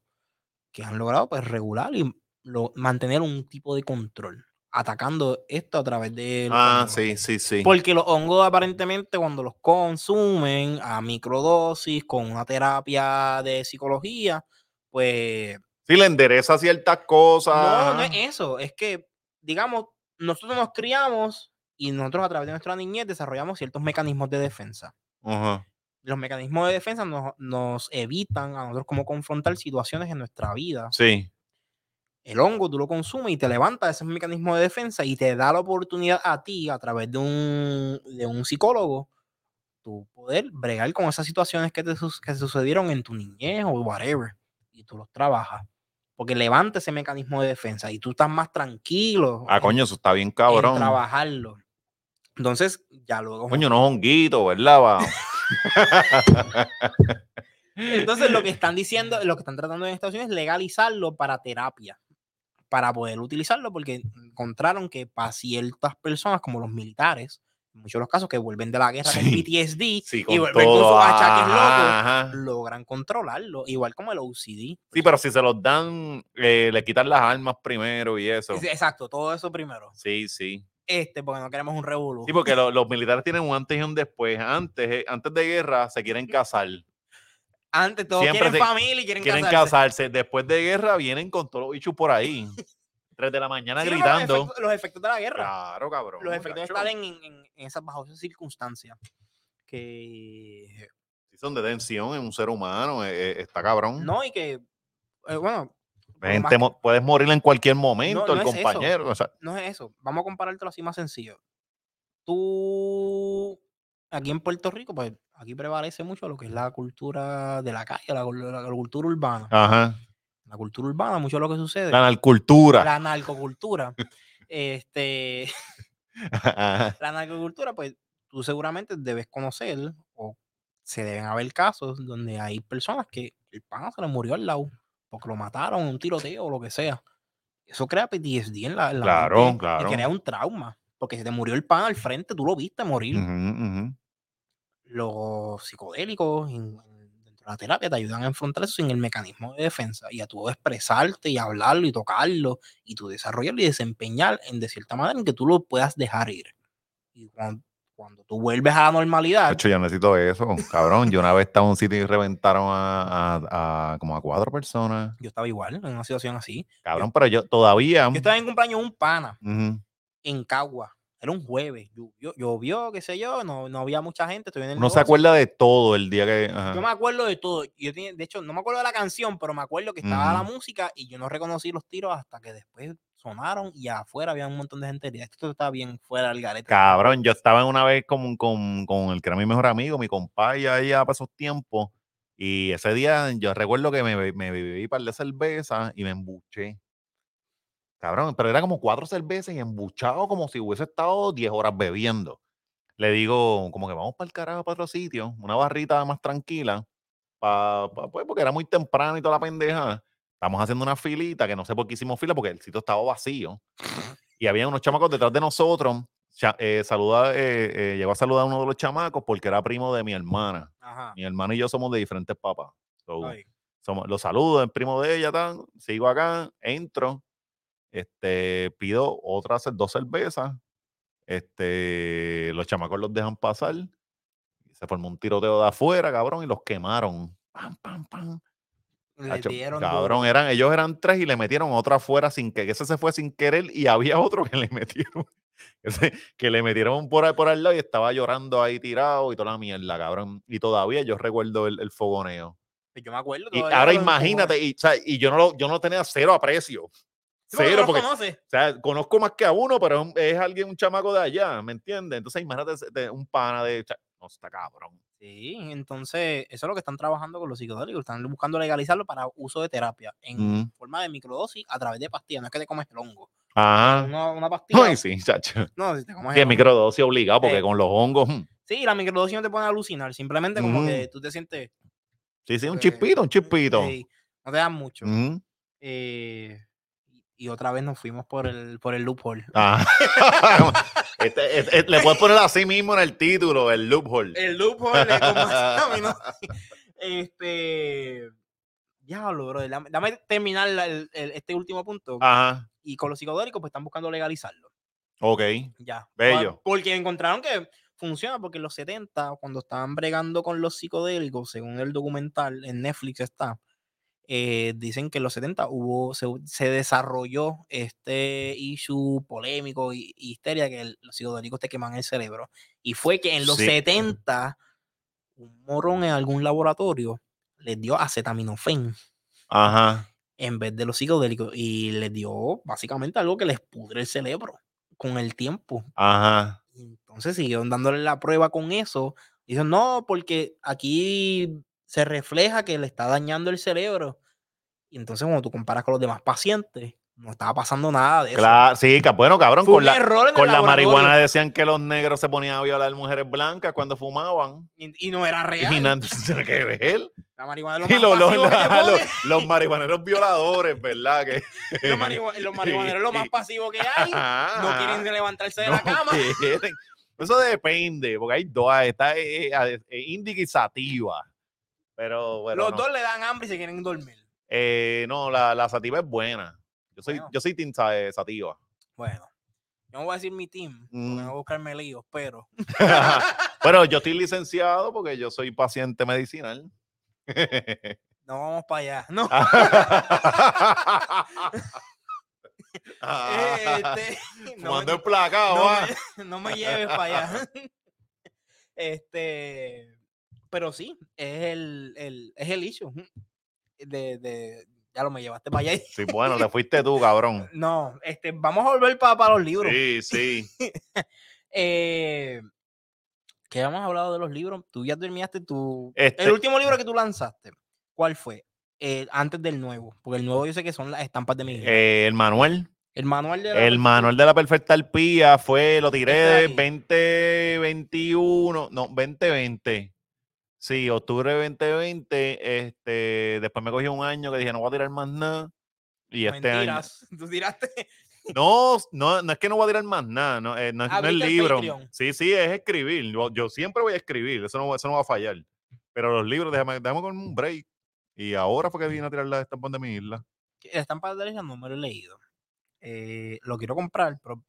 que han logrado pues regular y lo- mantener un tipo de control, atacando esto a través de los ah, hongos. sí, sí, sí. Porque los hongos aparentemente cuando los consumen a microdosis con una terapia de psicología, pues Sí, le endereza ciertas cosas. no, no es eso, es que digamos, nosotros nos criamos y nosotros a través de nuestra niñez desarrollamos ciertos mecanismos de defensa. Ajá. Los mecanismos de defensa nos, nos evitan a nosotros como confrontar situaciones en nuestra vida. Sí, El hongo tú lo consumes y te levanta ese mecanismo de defensa y te da la oportunidad a ti, a través de un, de un psicólogo, tu poder bregar con esas situaciones que te que sucedieron en tu niñez o whatever. Y tú los trabajas. Porque levanta ese mecanismo de defensa y tú estás más tranquilo ah, en- coño, eso está bien en cabrón. trabajarlo. Entonces, ya luego. Coño, no honguito, ¿verdad? Entonces, lo que están diciendo, lo que están tratando en Estados Unidos es legalizarlo para terapia, para poder utilizarlo, porque encontraron que para ciertas personas, como los militares, en muchos de los casos que vuelven de la guerra con Sí. PTSD Sí, y vuelven con todo. sus achaques locos, ajá, logran controlarlo, igual como el OCD. Sí, pero si se los dan, eh, le quitan las armas primero y eso. Es- Exacto, todo eso primero. Sí, sí. Este, porque no queremos un revolú. Sí, porque lo- los militares tienen un antes y un después. Antes, eh, antes de guerra se quieren casar. Antes todos siempre quieren se- familia y quieren, Quieren casarse. casarse. Después de guerra vienen con todos los bichos por ahí. Tres de la mañana Sí, porque los gritando. efectos- los efectos de la guerra. Claro, cabrón. los efectos muchacho. estar en, en- en esas bajo esas circunstancias que Sí, son de tensión en un ser humano. eh, eh, está cabrón. no y que eh, bueno gente puedes morir en cualquier momento, no el compañero. o sea, no es eso vamos a comparártelo así más sencillo tú aquí en Puerto Rico pues aquí prevalece mucho lo que es la cultura de la calle la, cul- la cultura urbana ajá. la cultura urbana mucho de lo que sucede La narcultura. la narcocultura este Ajá. la narcocultura, pues tú seguramente debes conocer o se deben haber casos donde hay personas que el pana se le murió al lado porque lo mataron en un tiroteo o lo que sea. Eso crea PTSD en la, en la Claro, mente, claro. Crea un trauma porque se te murió el pan al frente, tú lo viste morir. Ujú. Los psicodélicos en- en- dentro de la terapia te ayudan a enfrentar eso sin el mecanismo de defensa y a tú expresarte y hablarlo y tocarlo y tú desarrollarlo y desempeñar en de cierta manera en que tú lo puedas dejar ir. Y cuando, cuando tú vuelves a la normalidad, De hecho, yo necesito eso, cabrón. Yo una vez estaba en un sitio y reventaron a, a- a como a cuatro personas. yo estaba igual en una situación así. Cabrón, pero yo todavía. Yo estaba en cumpleaños de un pana en Cagua. Era un jueves. Llovió, llovió, qué sé yo, no, no había mucha gente. Estoy en el Uno se acuerda de todo el día que. ajá. Yo me acuerdo de todo. Yo tenía- de hecho, no me acuerdo de la canción, pero me acuerdo que estaba la música y yo no reconocí los tiros hasta que después sonaron y afuera había un montón de gente. Y Esto estaba bien fuera del garete. Cabrón, yo estaba una vez con, con, con el que era mi mejor amigo, mi compadre, ya, ya para esos tiempos. Y ese día yo recuerdo que me, be- me bebí un par de cervezas y me embuché. Cabrón, pero era como cuatro cervezas y embuchado como si hubiese estado 10 horas bebiendo. Le digo, como que vamos para el carajo, para otro sitio, una barrita más tranquila, pa, pa- pues, porque era muy temprano y toda la pendeja. Estamos haciendo una filita, que no sé por qué hicimos fila, porque el sitio estaba vacío. Y había unos chamacos detrás de nosotros. eh, saluda, eh, eh, llegó a saludar a uno de los chamacos porque era primo de mi hermana. Ajá. Mi hermana y yo somos de diferentes papás. So, somos, lo saludo, el primo de ella, tan, sigo acá, entro, este, pido otras dos cervezas, este, los chamacos los dejan pasar, se formó un tiroteo de afuera, cabrón, y los quemaron. Pam, pam, pam. Le Hacho, dieron cabrón, duro. eran, ellos eran tres y le metieron otra afuera sin que, ese se fue sin querer y había otro que le metieron, ese- que le metieron por ahí por al lado y estaba llorando ahí tirado y toda la mierda, cabrón. Y todavía yo recuerdo el, el fogoneo. Yo me acuerdo. Y ahora imagínate, y, o sea, y yo no lo, yo no tenía cero aprecio. Cero, porque, o sea, conozco más que a uno, pero es, alguien, un chamaco de allá, ¿me entiendes? Entonces imagínate un pana de, no, está cabrón. Sí, entonces eso es lo que están trabajando con los psicodélicos. Están buscando legalizarlo para uso de terapia en Ujú. forma de microdosis a través de pastillas. No es que te comes el hongo. Ajá. Una, una pastilla. Ay, sí, chacho. No, si te comes Sí, el hongo. microdosis obligado, porque Eh, con los hongos, mm, Sí, la microdosis no te pone a alucinar. Simplemente como que tú te sientes. sí, sí, un pues, chispito, un chispito. ey, no te dan mucho. Eh, y, y otra vez nos fuimos por el, por el loophole. Ah. Este- este- le puedes poner así mismo en el título, el loophole. El loophole de cómo hacer ¿no? Este. Diablo, bro. Dame, dame terminar la- el- el- este último punto. Ajá. Y con los psicodélicos, pues están buscando legalizarlo. Ok. Ya. Bello. Por- Porque encontraron que funciona, porque en los 70, cuando estaban bregando con los psicodélicos, según el documental en Netflix está, eh, dicen que en los 70 hubo, se, se desarrolló este issue polémico y, y histeria que el- los psicodélicos te queman el cerebro. Y fue que en los Sí. 70, un morón en algún laboratorio les dio acetaminofén Ajá. en vez de los psicodélicos y les dio básicamente algo que les pudre el cerebro con el tiempo. Ajá. Entonces siguieron dándole la prueba con eso. Dicen, no, porque aquí se refleja que le está dañando el cerebro. Y entonces cuando tú comparas con los demás pacientes, no estaba pasando nada de eso. Claro, sí, bueno, cabrón, Fue con la, con la marihuana decían que los negros se ponían a violar mujeres blancas cuando fumaban. Y, y no era real. Y nada, que ver. La marihuana es lo Y más los, los, los- los marihuaneros violadores, ¿verdad? Que, Los, marihua- los marihuaneros lo más pasivo que hay. No quieren levantarse de No la cama. quieren. Eso depende, porque hay dos, está eh, eh, eh, índica y sativa. Pero, bueno, Los no. dos le dan hambre y se quieren dormir. Eh, no, la, la sativa es buena. Yo soy, Bueno. yo soy team eh, sativa. Bueno, yo no voy a decir mi team, porque Mm. no voy a buscarme líos, pero Pero yo estoy licenciado porque yo soy paciente medicinal. no vamos para allá. No. Este, no, emplacado, no ah. me- no me lleves para allá. Este, pero sí, es el, el, es el issue. De, de, ya lo me llevaste para allá. Sí, bueno, te fuiste tú, cabrón. No, este, vamos a volver para los libros. Sí, sí. Eh, ¿Qué hemos hablado de los libros? Tú ya terminaste tu. Este- El último libro que tú lanzaste, ¿cuál fue? Eh, antes del nuevo, porque el nuevo yo sé que son las estampas de mi vida. Eh, el manual. el manual de la El manual de la perfecta arpía fue, lo tiré Este de de aquí. 2021, no, 2020. Sí, octubre de 2020. Este, después me cogí un año que dije, no voy a tirar más nada. Y este año. Mentiras. Tú tiraste. No, no, no es que no voy a tirar más nada, no, eh, no es, no es el libro. Patreon. Sí, sí, es escribir. Yo, yo siempre voy a escribir, eso no, eso no va a fallar. Pero los libros, déjame, déjame con un break. Y ahora fue que vine a tirar las estampas de mi isla. La estampa de la isla no me lo he leído. Eh, lo quiero comprar, pero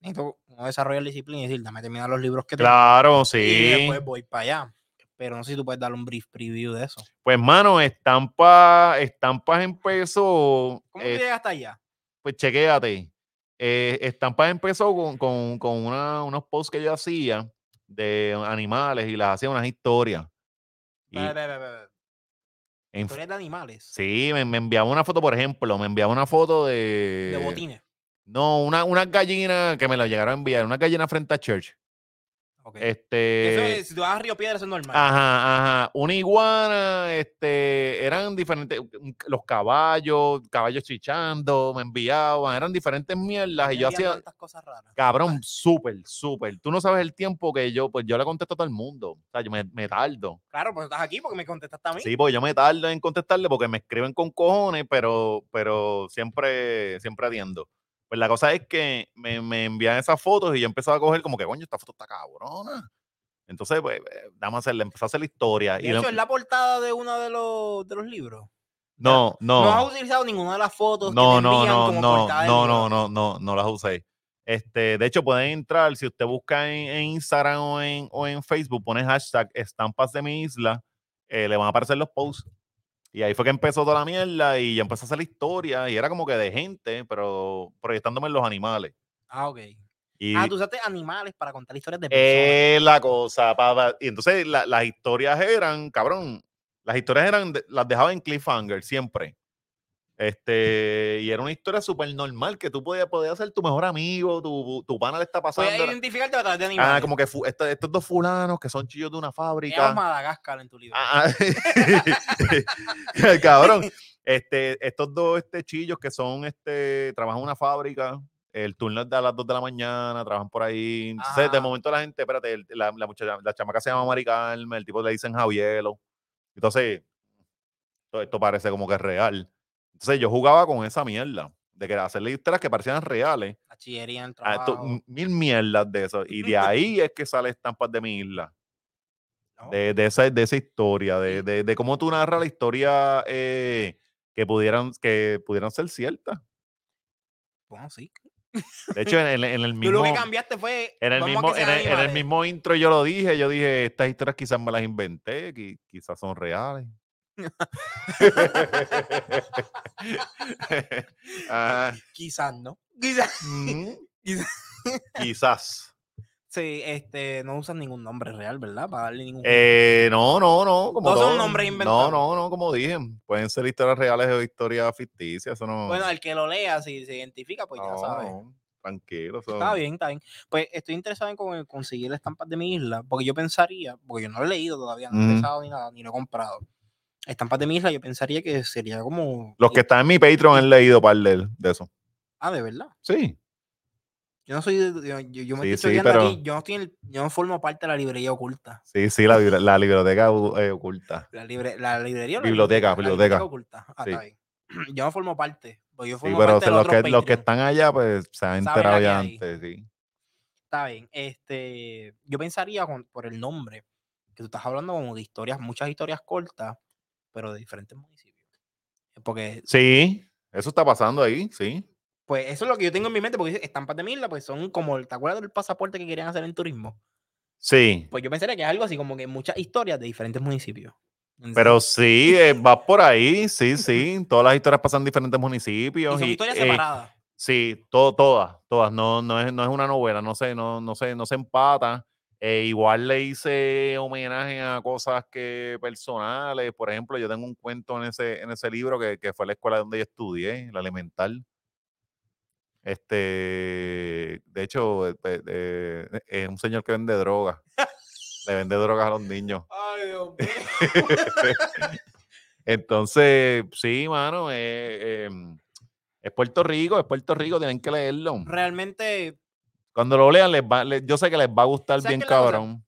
necesito desarrollar disciplina y decir, dame terminar los libros que tengo. Claro, Y sí. después voy para allá. Pero no sé si tú puedes dar un brief preview de eso. Pues, mano, Estampa, Estampas empezó. ¿Cómo eh, llegas hasta allá? pues chequéate. Eh, Estampas empezó con, con- con una- unos posts que yo hacía de animales y las hacía unas historias. En- Historias de animales. sí, me, me enviaba una foto, por ejemplo, me enviaba una foto de. De botines. No, una, unas gallinas que me la llegaron a enviar, una gallina frente a Church. Este. Eso es, si tú vas a Río Piedra, eso es normal. Ajá, ajá. Una iguana, este, eran diferentes, los caballos, caballos chichando, me enviaban, eran diferentes mierdas y yo hacía, cosas raras. cabrón, súper, súper. Tú no sabes el tiempo que yo, pues yo le contesto a todo el mundo. O sea, yo me, me tardo. Claro, pues estás aquí porque me contestaste a mí. Sí, porque yo me tardo en contestarle porque me escriben con cojones, pero, pero siempre, siempre atiendo. Pues la cosa es que me, me envían esas fotos y yo empezaba a coger como que, coño, esta foto está cabrona. Entonces, pues, eh, vamos a hacerle, empezó a hacer la historia. De y hecho, es la portada de uno de los, de los libros. no, No. no, has utilizado ninguna de las fotos no, que te no, no, como no, portada no, no, no, no, no las usé. Este, de hecho, pueden entrar, si usted busca en, en Instagram o en, o en Facebook, pone hashtag estampas de mi isla, eh, le van a aparecer los posts. Y ahí fue que empezó toda la mierda y ya empezó a hacer la historia y era como que de gente, pero proyectándome en los animales. Ah, ok. Y Ah, tú usaste animales para contar historias de personas. es la cosa, papá. Y entonces la- las historias eran, cabrón, las historias eran, las dejaba en cliffhanger siempre. Este, y era una historia súper normal que tú podías, podías ser tu mejor amigo, tu, tu pana le está pasando. Puedes identificarte a través de animales. Ah, como que fu- esta- estos dos fulanos que son chillos de una fábrica. Madagascar en tu libro. Ah, ah. cabrón. Este, estos dos este, chillos que son, este, trabajan en una fábrica, el turno es de a las 2 de la mañana, trabajan por ahí. Entonces, de momento la gente, espérate, el- la, la muchacha, la chamaca se llama Mari Carmen, el tipo le dicen Javielo. Entonces, esto parece como que es real. Entonces, yo jugaba con esa mierda, de que hacerle historias que parecían reales. En Ah, trabajo. mil mierdas de eso. Y de ahí es que sale estampas de mi isla No, de, de esa, de esa historia, de, de, de cómo tú narras la historia eh, que, pudieran, que pudieran ser ciertas. Bueno, sí. De hecho, en, el- en el Tú mismo, lo que cambiaste fue. en el mismo, en el, en el animales. mismo intro yo lo dije, yo dije, estas historias quizás me las inventé, qui- quizás son reales. Ah, Quizás no. Quizás. mm, Quizás. quizás. Sí, este, no usan ningún nombre real, ¿verdad? Para darle ningún. Eh, no, no, no. Como Todos son nombres No, inventados. no, no, como dije. Pueden ser historias reales o historias ficticias. Eso no. Bueno, el que lo lea, si se identifica, pues ya no, sabe. no, tranquilo. eso- Está bien, está bien. Pues estoy interesado en con- conseguir estampas de mi isla, porque yo pensaría, porque yo no lo he leído todavía, no he empezado ni nada, ni lo he comprado. Estampas de mi isla, yo pensaría que sería como. Los que están en mi Patreon han leído par de, de eso. Ah, de verdad. Sí. Yo no soy. Yo, yo- me Sí, estoy sí, pero- aquí, yo no, estoy en yo no formo parte de la librería oculta. Sí, sí, la, bibli- la biblioteca eh, oculta. La, libre, la librería. la Biblioteca, La biblioteca. oculta. Ah, Sí. está bien. Yo no formo parte. porque yo Sí, formo pero parte de los, los que, los que están allá, pues se han enterado ya antes, sí. Está bien. Este, yo pensaría con- por el nombre que tú estás hablando como de historias, muchas historias cortas, pero de diferentes municipios. Porque, Sí, eso está pasando ahí, sí. pues, eso es lo que yo tengo en mi mente, porque estampas de Mirla, pues son como, ¿te acuerdas del pasaporte que querían hacer en turismo? Sí. Pues yo pensaría que es algo así como que muchas historias de diferentes municipios. Pero sí, eh, vas por ahí, sí, sí. Todas las historias pasan en diferentes y municipios. son y, historias eh, separadas. Sí, to- todas, todas. No, no, es, no es una novela, no se, no, no se, no se empata. Eh, igual le hice homenaje a cosas que personales. Por ejemplo, yo tengo un cuento en ese, en ese libro que, que fue la escuela donde yo estudié, la elemental. Este, de hecho, eh, eh, eh, es un señor que vende drogas. Le vende drogas a los niños. Ay, Dios Entonces, sí, mano, eh, em, es Puerto Rico, es Puerto Rico, tienen que leerlo. Realmente, Cuando lo lean, les va, les- yo sé que les va a gustar ¿Sabes bien la cosa? cabrón.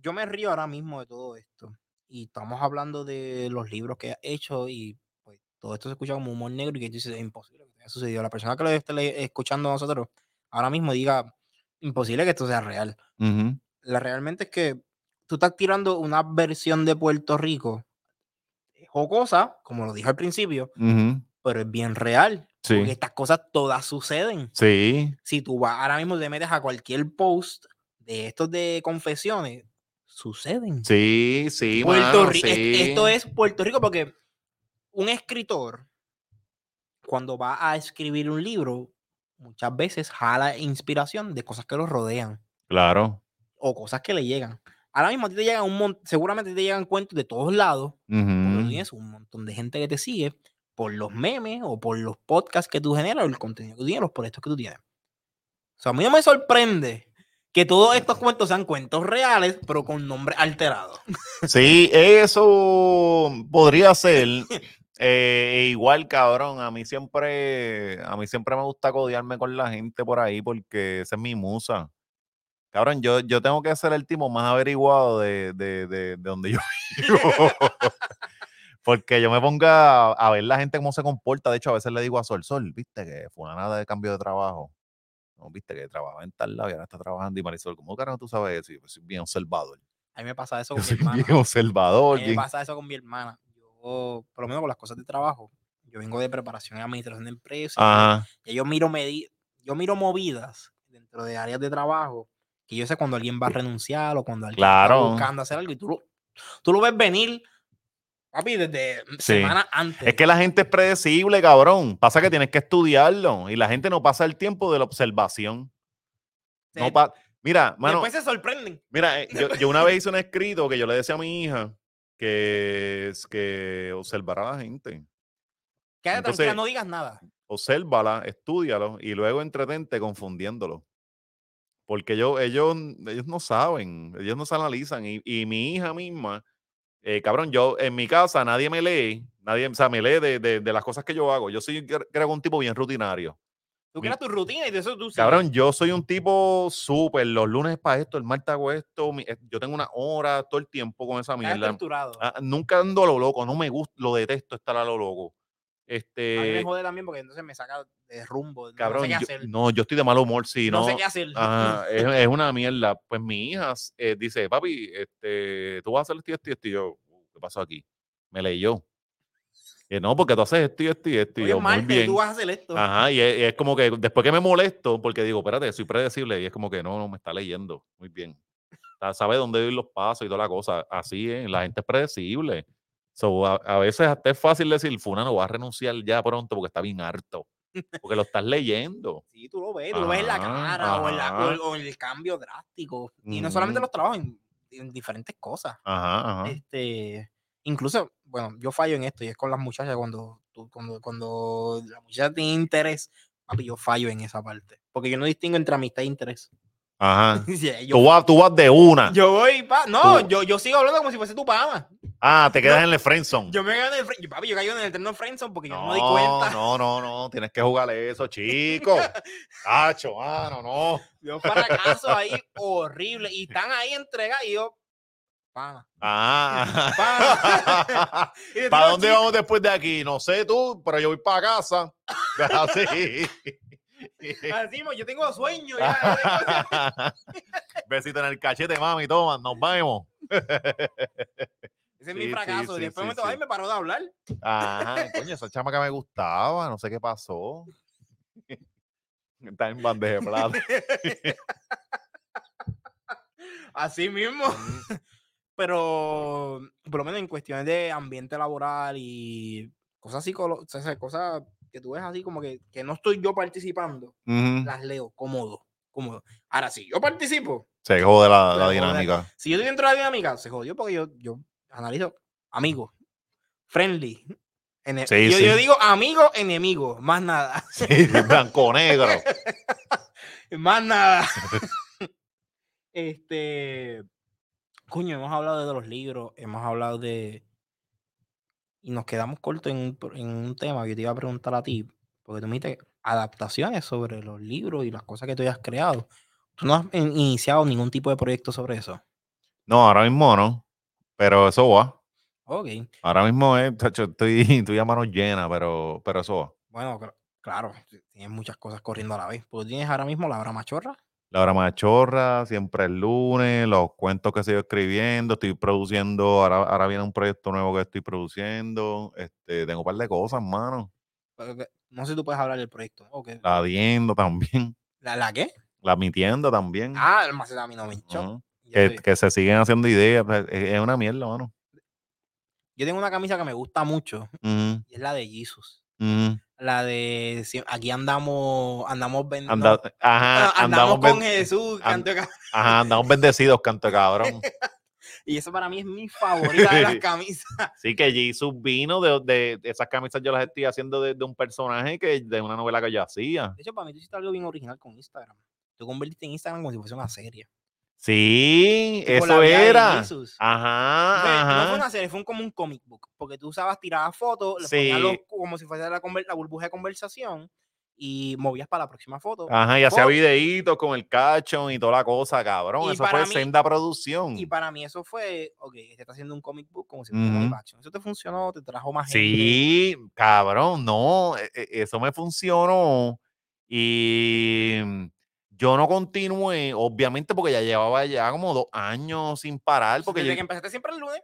yo me río ahora mismo de todo esto. Y estamos hablando de los libros que ha hecho y pues todo esto se escucha como humor negro y que dices, es imposible que haya sucedido. La persona que lo esté escuchando a nosotros ahora mismo diga, imposible que esto sea real. Ujú, La realmente es que tú estás tirando una versión de Puerto Rico eh, jocosa, como lo dije al principio, ujú. Pero es bien real. Sí. Porque estas cosas todas suceden. Sí, Si tú vas ahora mismo te metes a cualquier post de estos de confesiones, suceden. sí, sí, Puerto mano, sí. Esto es Puerto Rico porque un escritor, cuando va a escribir un libro, muchas veces jala inspiración de cosas que lo rodean Claro. o cosas que le llegan. Ahora mismo a ti te llegan un montón, seguramente te llegan cuentos de todos lados, Ujú. tienes un montón de gente que te sigue por los memes o por los podcasts que tú generas o el contenido que tú tienes, los proyectos que tú tienes. O sea, a mí no me sorprende que todos estos cuentos sean cuentos reales, pero con nombres alterados. Sí, eso podría ser. eh, igual, cabrón, a mí siempre, a mí siempre me gusta codearme con la gente por ahí porque esa es mi musa. Cabrón, yo, yo tengo que ser el tipo más averiguado de, de, de, de donde yo vivo. Porque yo me pongo a, ver la gente cómo se comporta. De hecho, a veces le digo a Sol, Sol, viste que fue una nada de cambio de trabajo. No, viste que trabajaba en tal lado y ahora está trabajando. Y Marisol, ¿cómo carajo tú sabes eso? Y yo, pues, soy bien observador. A mí me pasa eso Yo con mi soy hermana. bien observador. A mí me pasa eso con mi hermana. Yo, por lo menos con las cosas de trabajo, yo vengo de preparación y administración de empresas. Ajá. y yo miro medi- yo miro movidas dentro de áreas de trabajo que yo sé cuando alguien va a renunciar o cuando alguien Claro. está buscando hacer algo y tú lo, tú lo ves venir, papi, desde Sí. semanas antes. Es que la gente es predecible, cabrón. Pasa que tienes que estudiarlo y la gente no pasa el tiempo de la observación. No pa- Mira, mano, Después se sorprenden. mira, eh, yo, yo una vez hice un escrito que yo le decía a mi hija que, es que observara a la gente. Quédate Entonces- tranquila, no digas nada. Obsérvala, estúdialo y luego entretente confundiéndolo. Porque ellos, ellos, ellos no saben, ellos no se analizan. Y, y mi hija misma, eh, cabrón, yo en mi casa nadie me lee, nadie, o sea, me lee de, de- de las cosas que yo hago. Yo soy, cre- creo un tipo bien rutinario. Tú creas tu rutina y de eso tú. Cabrón, yo soy un tipo súper, los lunes para esto, el martes hago esto, mi- eh, yo tengo una hora todo el tiempo con esa mierda. Ah, nunca ando a lo loco, no me gusta, lo detesto estar a lo loco. A mí me Este, jode también porque entonces me saca de rumbo. no cabrón, sé qué yo- hacer. no, yo estoy de mal humor, si no, no, sé qué hacer. Ajá, es, es una mierda. Pues mi hija eh, dice, papi, este, tú vas a hacer esto y esto y esto. Y yo, "Uh, ¿qué pasó aquí? Me leyó. Y no, porque tú haces esto y esto y esto. Y Hoy yo, es muy y bien. tú vas a hacer esto. Ajá, y es, y es como que después que me molesto, porque digo, espérate, soy predecible, y es como que no, no me está leyendo. Muy bien. Sabe dónde ir los pasos y toda la cosa. Así es, la gente es predecible. So, a, a veces hasta es fácil decir, Fulano va a renunciar ya pronto porque está bien harto. Porque lo estás leyendo. Sí, tú lo ves, tú lo ves en la cara o en, la- o ajá. el, o en el cambio drástico. Y no solamente los trabajos, en, en diferentes cosas. Ajá, ajá. Este, incluso, bueno, yo fallo en esto y es con las muchachas cuando, tú- cuando, cuando la muchacha tiene interés, papi, yo fallo en esa parte. Porque yo no distingo entre amistad e interés. Ajá. Sí, yo, Tú vas, tú vas de una. yo voy, pa, no, Tú- yo, yo sigo hablando como si fuese tu pana. ah, te quedas en el friendzone. Yo me caigo en el, fri- papi, yo caigo en el eterno friendzone porque yo no no, me di cuenta. no, no, no. Tienes que jugarle eso, chico. Cacho, mano, no. Yo fracaso ahí horrible y están ahí entregados y yo, pana. Ah. pana. ¿Para dónde "Chico, vamos después de aquí? No sé tú, pero yo voy para casa. Así. Así, yo tengo sueño. ya, Besito en el cachete, mami, toma, nos vemos. Ese es mi Sí, fracaso. sí, y después sí, me tocó, ay, me paró de hablar. Ajá, coño, esa chama que me gustaba, no sé qué pasó. Está en bandeja de plata. Así mismo. Pero por lo menos en cuestiones de ambiente laboral y cosas psicológicas, cosas que tú ves así como que, que no estoy yo participando, las leo cómodo, cómodo. Ahora, si yo participo, Se jode la, dinámica. si yo estoy dentro de la dinámica, se jodió porque yo, yo analizo amigos, friendly. ene- Sí, yo, sí. yo digo amigo, enemigo, más nada. Sí, blanco negro. Más nada. este. Coño, hemos hablado de los libros, hemos hablado de. Y nos quedamos cortos en en un tema que yo te iba a preguntar a ti, porque tú me dijiste adaptaciones sobre los libros y las cosas que tú hayas creado. Tú no has in- iniciado ningún tipo de proyecto sobre eso. No, ahora mismo no. Pero eso va. Ok. Ahora mismo chacho, estoy, estoy a mano llena, pero, pero eso va. Bueno, cl- claro, tienes muchas cosas corriendo a la vez. Porque tienes ahora mismo la hora machorra. La hora machorra, siempre el lunes, los cuentos que sigo escribiendo, estoy produciendo, ahora, ahora viene un proyecto nuevo que estoy produciendo, este, tengo un par de cosas, mano. No sé si tú puedes hablar del proyecto. ok. La tienda también. ¿La, la qué? La mi tienda también. Ah, el Macetaminophen Shop. Ujú. Ya que, que se siguen haciendo ideas. pues, Es, es una mierda, mano. Yo tengo una camisa que me gusta mucho y es la de Jesus. La de aquí andamos, andamos ven- Anda- no, ajá, ah, andamos, con ben- Jesús, and- canto ca- ajá, andamos bendecidos, canto cabrón. y eso para mí es mi favorita de las camisas. Sí, que Jesus vino de, de- de esas camisas, yo las estoy haciendo de, de un personaje que de una novela que yo hacía. De hecho, para mí tú hiciste algo bien original con Instagram. Tú convertiste en Instagram como si fuese una serie. Sí, Tipo eso era. Ajá, Fue- No fue ajá. una serie, fue un- como un comic book. Porque tú usabas, tirabas fotos, le Sí. como si fuese la, la burbuja de conversación y movías para la próxima foto. Ajá, y hacía videitos con el cacho y toda la cosa, cabrón. Y Eso fue mí- senda producción. Y para mí eso fue, ok, te está haciendo un comic book como si fuese un Ujú. live action. Eso te funcionó, te trajo más gente. Sí, cabrón, no, e- e- eso me funcionó y mm, yo no continué, obviamente porque ya llevaba ya como dos años sin parar, porque Desde yo- que empezaste siempre el lunes.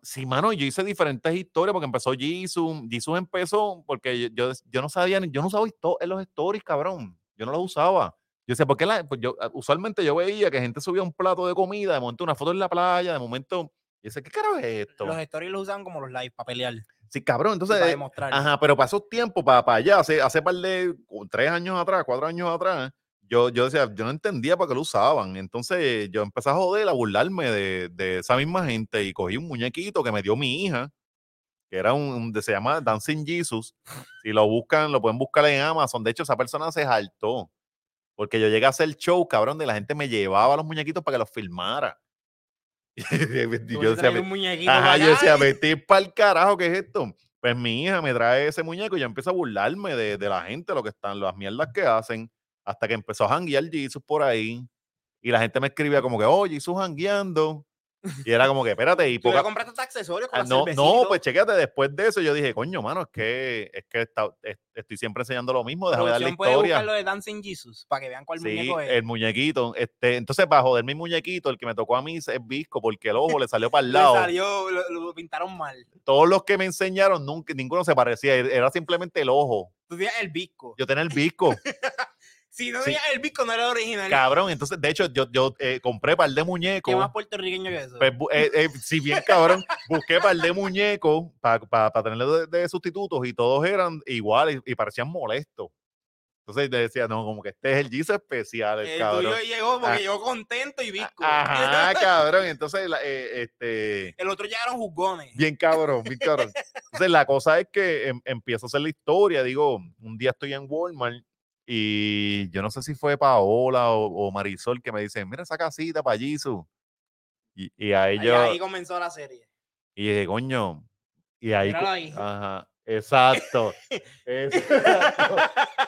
sí, mano, yo hice diferentes historias porque empezó Jesus, Jesus empezó porque yo, yo, yo no sabía, yo no usaba en los stories, cabrón, yo no los usaba. Yo decía, ¿por qué la, pues yo, ah, usualmente yo veía que gente subía un plato de comida, de momento una foto en la playa, de momento, yo decía, ¿qué carajo es esto? Los stories los usaban como los live para pelear. Sí, cabrón, entonces... para demostrar. Ajá, pero para esos tiempos, para, para allá, hace, hace par de tres años atrás, cuatro años atrás, yo, yo decía, yo no entendía para qué lo usaban. Entonces yo empecé a joder, a burlarme de, de esa misma gente y cogí un muñequito que me dio mi hija, que era un, se llama Dancing Jesus. Si lo buscan, lo pueden buscar en Amazon. De hecho, esa persona se saltó. Porque yo llegué a hacer show, cabrón, de la gente me llevaba los muñequitos para que los filmara. Yo decía, un Ajá, yo decía, vete para el carajo, ¿qué es esto? Pues mi hija me trae ese muñeco y yo empiezo a burlarme de, de la gente, lo que están, las mierdas que hacen, hasta que empezó a janguear Jesus por ahí. Y la gente me escribía como que, oye, Jesus jangueando. Y era como que, espérate, y le poca- compraste estos accesorios con Ah, la no, no, pues chécate, después de eso yo dije, coño, mano, es que, es que está- es- estoy siempre enseñando lo mismo, déjame Producción puede historia. lo de Dancing Jesus para que vean cuál Sí, muñeco es. el muñequito. Este, entonces, para joder mi muñequito, el que me tocó a mí es visco, porque el ojo le salió para el Le lado. salió, lo, lo pintaron mal. Todos los que me enseñaron, nunca, ninguno se parecía, era simplemente el ojo. Tú tienes el visco. Yo tenía el visco, Si no Sí. el visco, no era original. cabrón. Entonces, de hecho, yo, yo eh, compré par de ¿Qué muñecos. más puertorriqueño que eso? Pues, eh, eh, si bien cabrón, busqué par de muñecos para tenerlos de, de sustitutos y todos eran iguales y parecían molestos. Entonces decía, no, como que este es el Jesus especial, el el cabrón. tuyo llegó porque Ah. llegó contento y visco. Ajá, cabrón. Entonces, la- eh, este, El otro llegaron jugones. bien cabrón, bien cabrón. Entonces, la cosa es que em- empiezo a hacer la historia. Digo, un día estoy en Walmart y yo no sé si fue Paola o, o Marisol que me dicen, mira esa casita para Jesus. Y, y ahí Ahí, yo, ahí comenzó la serie. y dije, coño. Y ahí. Ajá, exacto. exacto.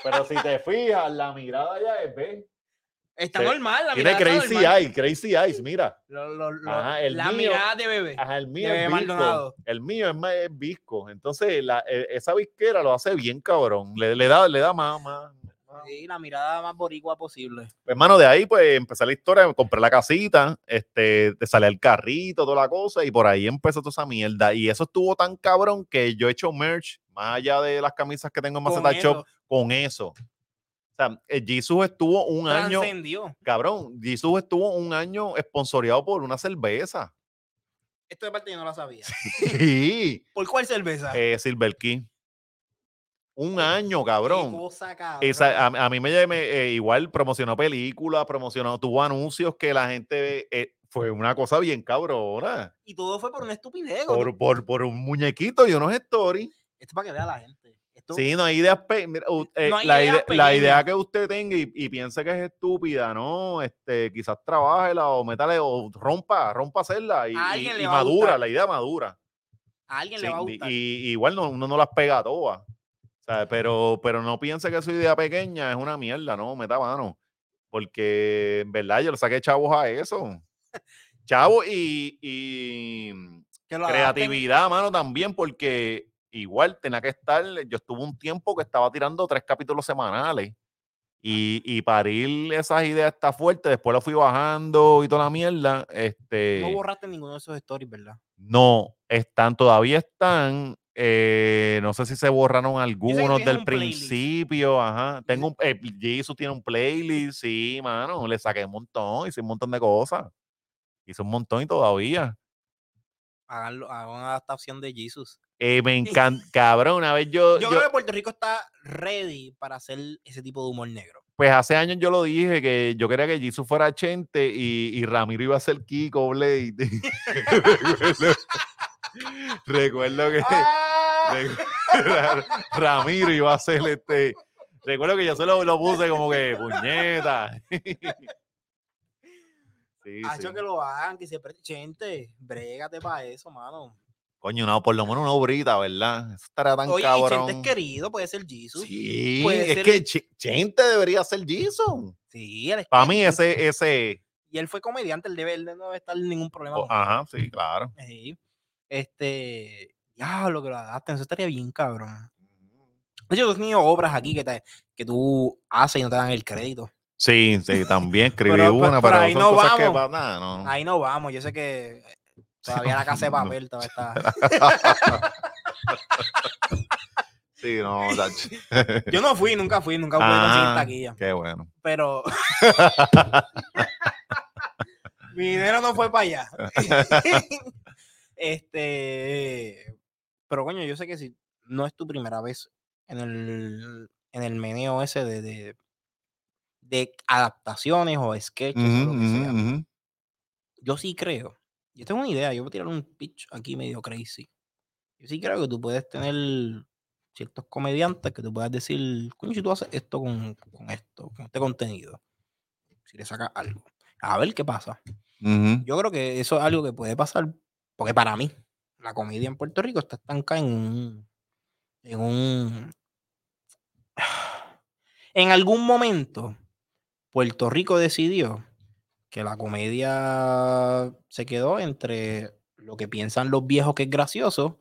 Pero si te fijas, la mirada ya es, ¿ves? Está Sí. normal. La Tiene mirada está crazy normal. eye, crazy eyes, mira. Lo- lo- lo- Ajá, el la mío- mirada de bebé. Ajá, el mío es visco. El mío es más es visco. Entonces, la, e- esa visquera lo hace bien, cabrón. Le, le da, le da más, más. Sí, la mirada más boricua posible. Hermano, de ahí, pues, empecé la historia, compré la casita, este, te salía el carrito, toda la cosa, y por ahí empezó toda esa mierda. Y eso estuvo tan cabrón que yo he hecho merch, más allá de las camisas que tengo en Maceta Shop, con eso. O sea, el Jesus estuvo un año, cabrón, Jesus estuvo un año esponsoreado por una cerveza. Esto de parte yo no lo sabía. Sí. ¿Por cuál cerveza? eh, Silver King. Un año, cabrón. cosa, cabrón. Esa- a, a mí me, me, eh, igual promocionó películas, promocionó, tuvo anuncios que la gente eh, fue una cosa bien cabrona. Y todo fue por una estupidez. Por, por, por un muñequito y unos stories. Esto es para que vea la gente. Esto, Sí, no hay ideas. mira, eh, No hay la, ideas ide- la idea que usted tenga y, y piense que es estúpida, ¿no? Este, quizás trabájela o métale o rompa, rompa hacerla y, madura, la idea madura. a alguien Sí, le va a gustar. y, igual no, uno no las pega todas. Sea, pero, pero no piense que su idea pequeña es una mierda, no, meta mano. Porque en verdad yo le saqué chavos a eso. Chavos y, adapten. creatividad, mano, también, porque igual tenía que estar. Yo estuve un tiempo que estaba tirando tres capítulos semanales. Y, y parir esas ideas está fuerte. Después lo fui bajando y toda la mierda. Este, No borraste ninguno de esos stories, ¿verdad? no, están, todavía están Eh, no sé si se borraron algunos del playlist. principio. Ajá. Tengo un, eh, Jesus tiene un playlist, sí, mano. Le saqué un montón, hice un montón de cosas. Hice un montón y todavía. Hagan, hagan una adaptación de Jesus. Eh, me encanta, cabrón. Una vez yo, Yo, yo- creo que Puerto Rico está ready para hacer ese tipo de humor negro. pues hace años yo lo dije que yo quería que Jesus fuera Chente y, y Ramiro iba a ser Kiko Blade. recuerdo, que recu- Ramiro iba a ser este. Recuerdo que yo se lo, puse como que puñeta. Sí, Hacho sí. que lo hagan, que se gente, brégate para eso, mano. Coño, no, por lo menos una obrita, ¿verdad? Eso estaría tan Oye, cabrón. Chente es querido, puede ser Jesus. Sí, puede es ser- que Ch- Chente debería ser Jesus. Sí, él es Para mí ese, ese, Y él fue comediante, él debe, él no debe estar en ningún problema. oh, ajá, sí, claro. Sí. Este, ya, lo que lo adapten, eso estaría bien, cabrón. De hecho, tú has tenido obras aquí que, te, que tú haces y no te dan el crédito. Sí, sí, también escribí Pero, una, pero ahí no que vamos. no. Ahí no vamos, yo sé que todavía la casa de papel todavía está. Sí, no. Yo no fui, nunca fui, nunca pude conseguir Ah, taquilla. Qué bueno. Pero mi dinero no fue para allá. Este, pero coño, yo sé que si no es tu primera vez en el, en el meneo ese de, de, de adaptaciones o sketches o Ujú, lo que sea, ujú, ujú. yo sí creo. Yo tengo una idea, yo voy a tirar un pitch aquí medio crazy. Yo sí creo que tú puedes tener ciertos comediantes que tú puedas decir, coño, si tú haces esto con, con esto, con este contenido, si le sacas algo, a ver qué pasa. Ujú. Yo creo que eso es algo que puede pasar, porque para mí, la comedia en Puerto Rico está estancada en un. En un. En algún momento, Puerto Rico decidió que la comedia se quedó entre lo que piensan los viejos que es gracioso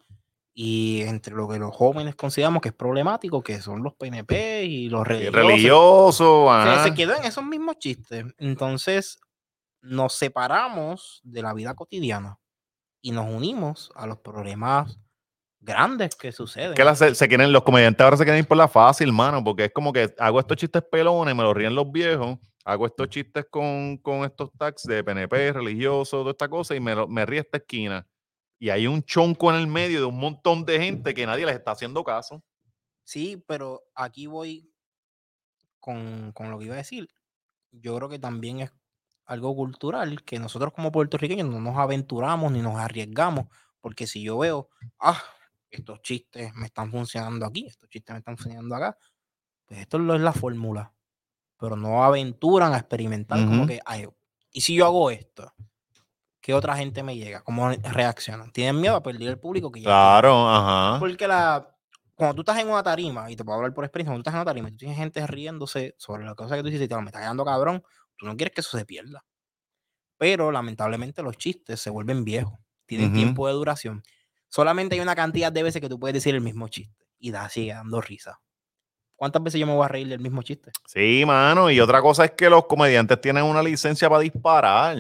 y entre lo que los jóvenes consideramos que es problemático, que son los PNP y los religiosos. religioso, ajá. se quedó en esos mismos chistes. Entonces, nos separamos de la vida cotidiana y nos unimos a los problemas grandes que suceden. Que la- se, se quieren, los comediantes ahora se quieren ir por la fácil, mano, porque es como que hago estos chistes pelones, me los ríen los viejos, hago estos chistes con, con estos tags de PNP, religioso, toda esta cosa, y me, me ríe esta esquina. Y hay un chonco en el medio de un montón de gente que nadie les está haciendo caso. Sí, pero aquí voy con, con lo que iba a decir. Yo creo que también es algo cultural que nosotros como puertorriqueños no nos aventuramos ni nos arriesgamos, porque si yo veo, ah, estos chistes me están funcionando aquí, estos chistes me están funcionando acá, pues esto es la fórmula, pero no aventuran a experimentar como Ujú. que, ay, ¿y si yo hago esto? ¿Qué otra gente me llega? ¿Cómo reaccionan? Tienen miedo a perder el público que. Claro, ajá. Porque la, cuando tú estás en una tarima, y te puedo hablar por experiencia, cuando tú estás en una tarima y tú tienes gente riéndose sobre la cosa que tú dices y te lo me está quedando cabrón, tú no quieres que eso se pierda. Pero lamentablemente los chistes se vuelven viejos, tienen tiempo de duración. Solamente hay una cantidad de veces que tú puedes decir el mismo chiste y da, sigue dando risa. ¿Cuántas veces yo me voy a reír del mismo chiste? Sí, mano. Y otra cosa es que los comediantes tienen una licencia para disparar.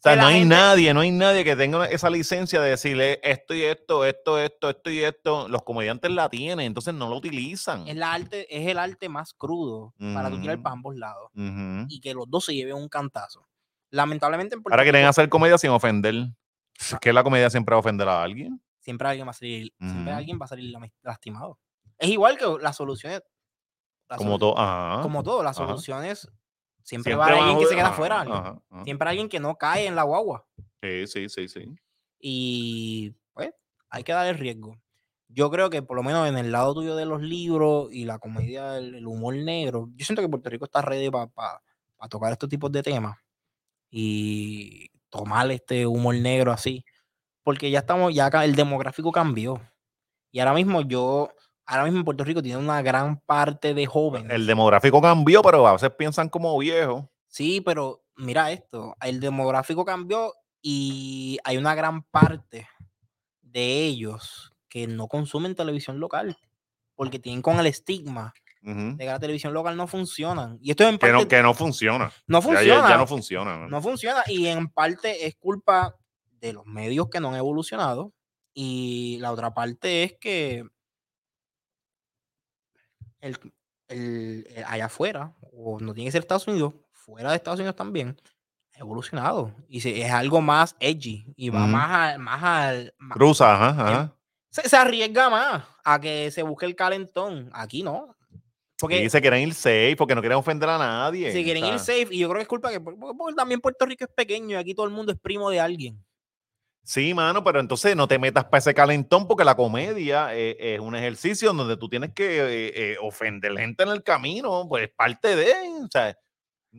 O sea, no hay gente- nadie, no hay nadie que tenga esa licencia de decirle esto y esto, esto, esto, esto y esto. Los comediantes la tienen, entonces no lo utilizan. Es, la arte, es el arte más crudo para tú tirar para ambos lados Ujú. y que los dos se lleven un cantazo. Lamentablemente en Puerto Ahora quieren Rico hacer comedia sin ofender. Es que la comedia siempre va a ofender a alguien. siempre alguien va a salir, siempre alguien va a salir lastimado. Es igual que las soluciones. las Como todo. Ajá. Como todo, las Ajá. soluciones siempre, Siempre va alguien que se queda ajá, fuera. alguien. ajá, ajá. Siempre alguien que no cae en la guagua. Sí, sí, sí, sí. Y pues hay que dar el riesgo. Yo creo que por lo menos en el lado tuyo de los libros y la comedia, el, el humor negro, yo siento que Puerto Rico está ready para tocar estos tipos de temas y tomar este humor negro así. Porque ya estamos, ya el demográfico cambió. Y ahora mismo yo, ahora mismo en Puerto Rico tiene una gran parte de jóvenes. El demográfico cambió, pero a veces piensan como viejos. Sí, pero mira esto, el demográfico cambió y hay una gran parte de ellos que no consumen televisión local porque tienen con el estigma de que la televisión local no funciona. Y esto en Que, parte no, que no funciona. no funciona. Ya, ya no funciona. ¿no? no funciona y en parte es culpa de los medios que no han evolucionado Y la otra parte es que el, el, eh, allá afuera, o no tiene que ser Estados Unidos, fuera de Estados Unidos también, ha evolucionado. Y se- es algo más edgy y va más al. Más al Cruza, ajá, em, ajá. se, se arriesga más a que se busque el calentón. Aquí no. Porque Y se quieren ir safe porque no quieren ofender a nadie. si quieren o ir sea. safe, y yo creo que es culpa que porque- porque también Puerto Rico es pequeño y aquí todo el mundo es primo de alguien. Sí, mano, pero entonces no te metas para ese calentón porque la comedia eh, es un ejercicio donde tú tienes que eh, eh, ofender gente en el camino, pues es parte de, o sea,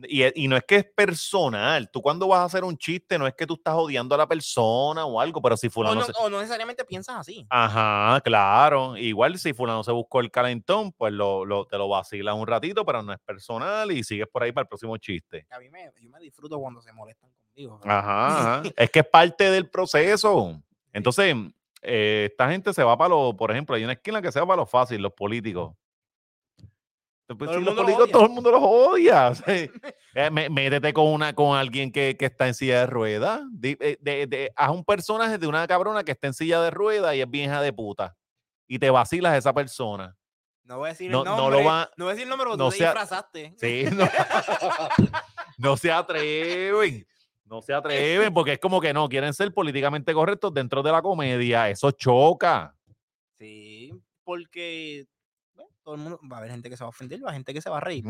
y, y no es que es personal, tú cuando vas a hacer un chiste no es que tú estás odiando a la persona o algo, pero si O fulano no, se- o no necesariamente piensas así. Ajá, claro. Igual si fulano se buscó el calentón, pues lo, lo- te lo vacilas un ratito, pero no es personal y sigues por ahí para el próximo chiste. A mí me, yo me disfruto cuando se molestan Ajá, ajá. es que es parte del proceso. Entonces, eh, esta gente se va para los, por ejemplo, hay una esquina que se va para lo fácil, los políticos. Pues, Todo el sí, los políticos, todo el mundo los odia. o sea, eh, mé- métete con una, con alguien que, que está en silla de ruedas. Eh, de- de- haz un personaje de una cabrona que está en silla de ruedas y es bien hija de puta. Y te vacilas a esa persona. No voy a decir No- el no lo nombre. No, va- voy a decir el nombre porque no tú te disfrazaste. Sí, no, no se atreven. No se atreven porque es como que no quieren ser políticamente correctos dentro de la comedia. Eso choca. Sí, porque bueno, todo el mundo va a haber gente que se va a ofender, va a haber gente que se va a reír,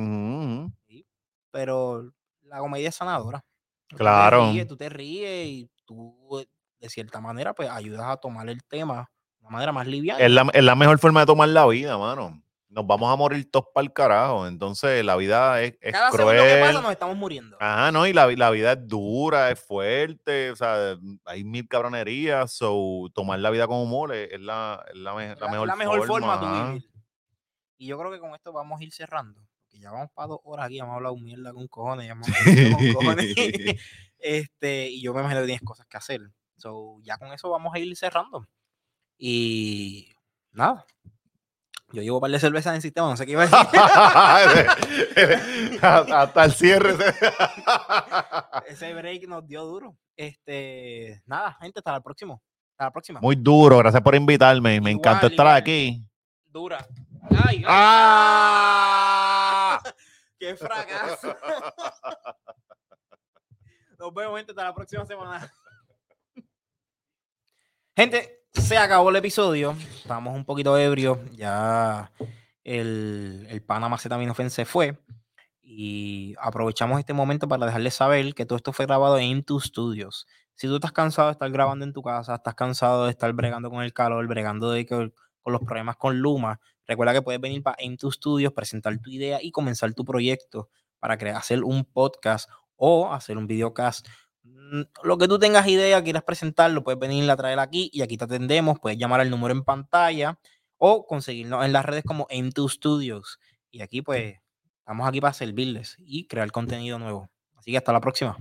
pero la comedia es sanadora. Tú te Claro. ríes, tú te ríes y tú de cierta manera pues ayudas a tomar el tema de una manera más liviana. Es la, es la mejor forma de tomar la vida, mano. Nos vamos a morir todos para el carajo. Entonces, la vida es, es Cada cruel. segundo que pasa nos estamos muriendo. Ajá, no, y la, la vida es dura, es fuerte, o sea, hay mil cabronerías, so tomar la vida con humor es, es la, es la, me- la la, mejor, forma forma. de ajá. vivir. Y yo creo que con esto vamos a ir cerrando. Porque ya vamos para dos horas aquí, hemos hablado mierda con cojones, ya hemos hablado con cojones. este, y yo me imagino que tienes cosas que hacer. So, ya con eso vamos a ir cerrando. Y nada. Yo llevo un par de cervezas en el sistema, no sé qué iba a decir. Hasta el cierre. Ese break nos dio duro. Este, nada, gente, hasta la próxima. Hasta la próxima. Muy duro, gracias por invitarme. Me encantó estar igual. aquí. Dura. Ay, ay, ¡Ah! ¡Qué fracaso! Nos vemos, gente, hasta la próxima semana. Gente, se acabó el episodio. Estamos un poquito ebrios. Ya el, el pana Macetaminofen se fue. Y aprovechamos este momento para dejarles saber que todo esto fue grabado en tus Studios. Si tú estás cansado de estar grabando en tu casa, estás cansado de estar bregando con el calor, bregando de con los problemas con Luma, recuerda que puedes venir para tus Studios, presentar tu idea y comenzar tu proyecto para hacer un podcast o hacer un videocast. Mm, Lo que tú tengas idea, quieras presentarlo, puedes venir a traer aquí y aquí te atendemos. Puedes llamar al número en pantalla o conseguirnos en las redes como en tus Studios. Y aquí, pues, estamos aquí para servirles y crear contenido nuevo. Así que hasta la próxima.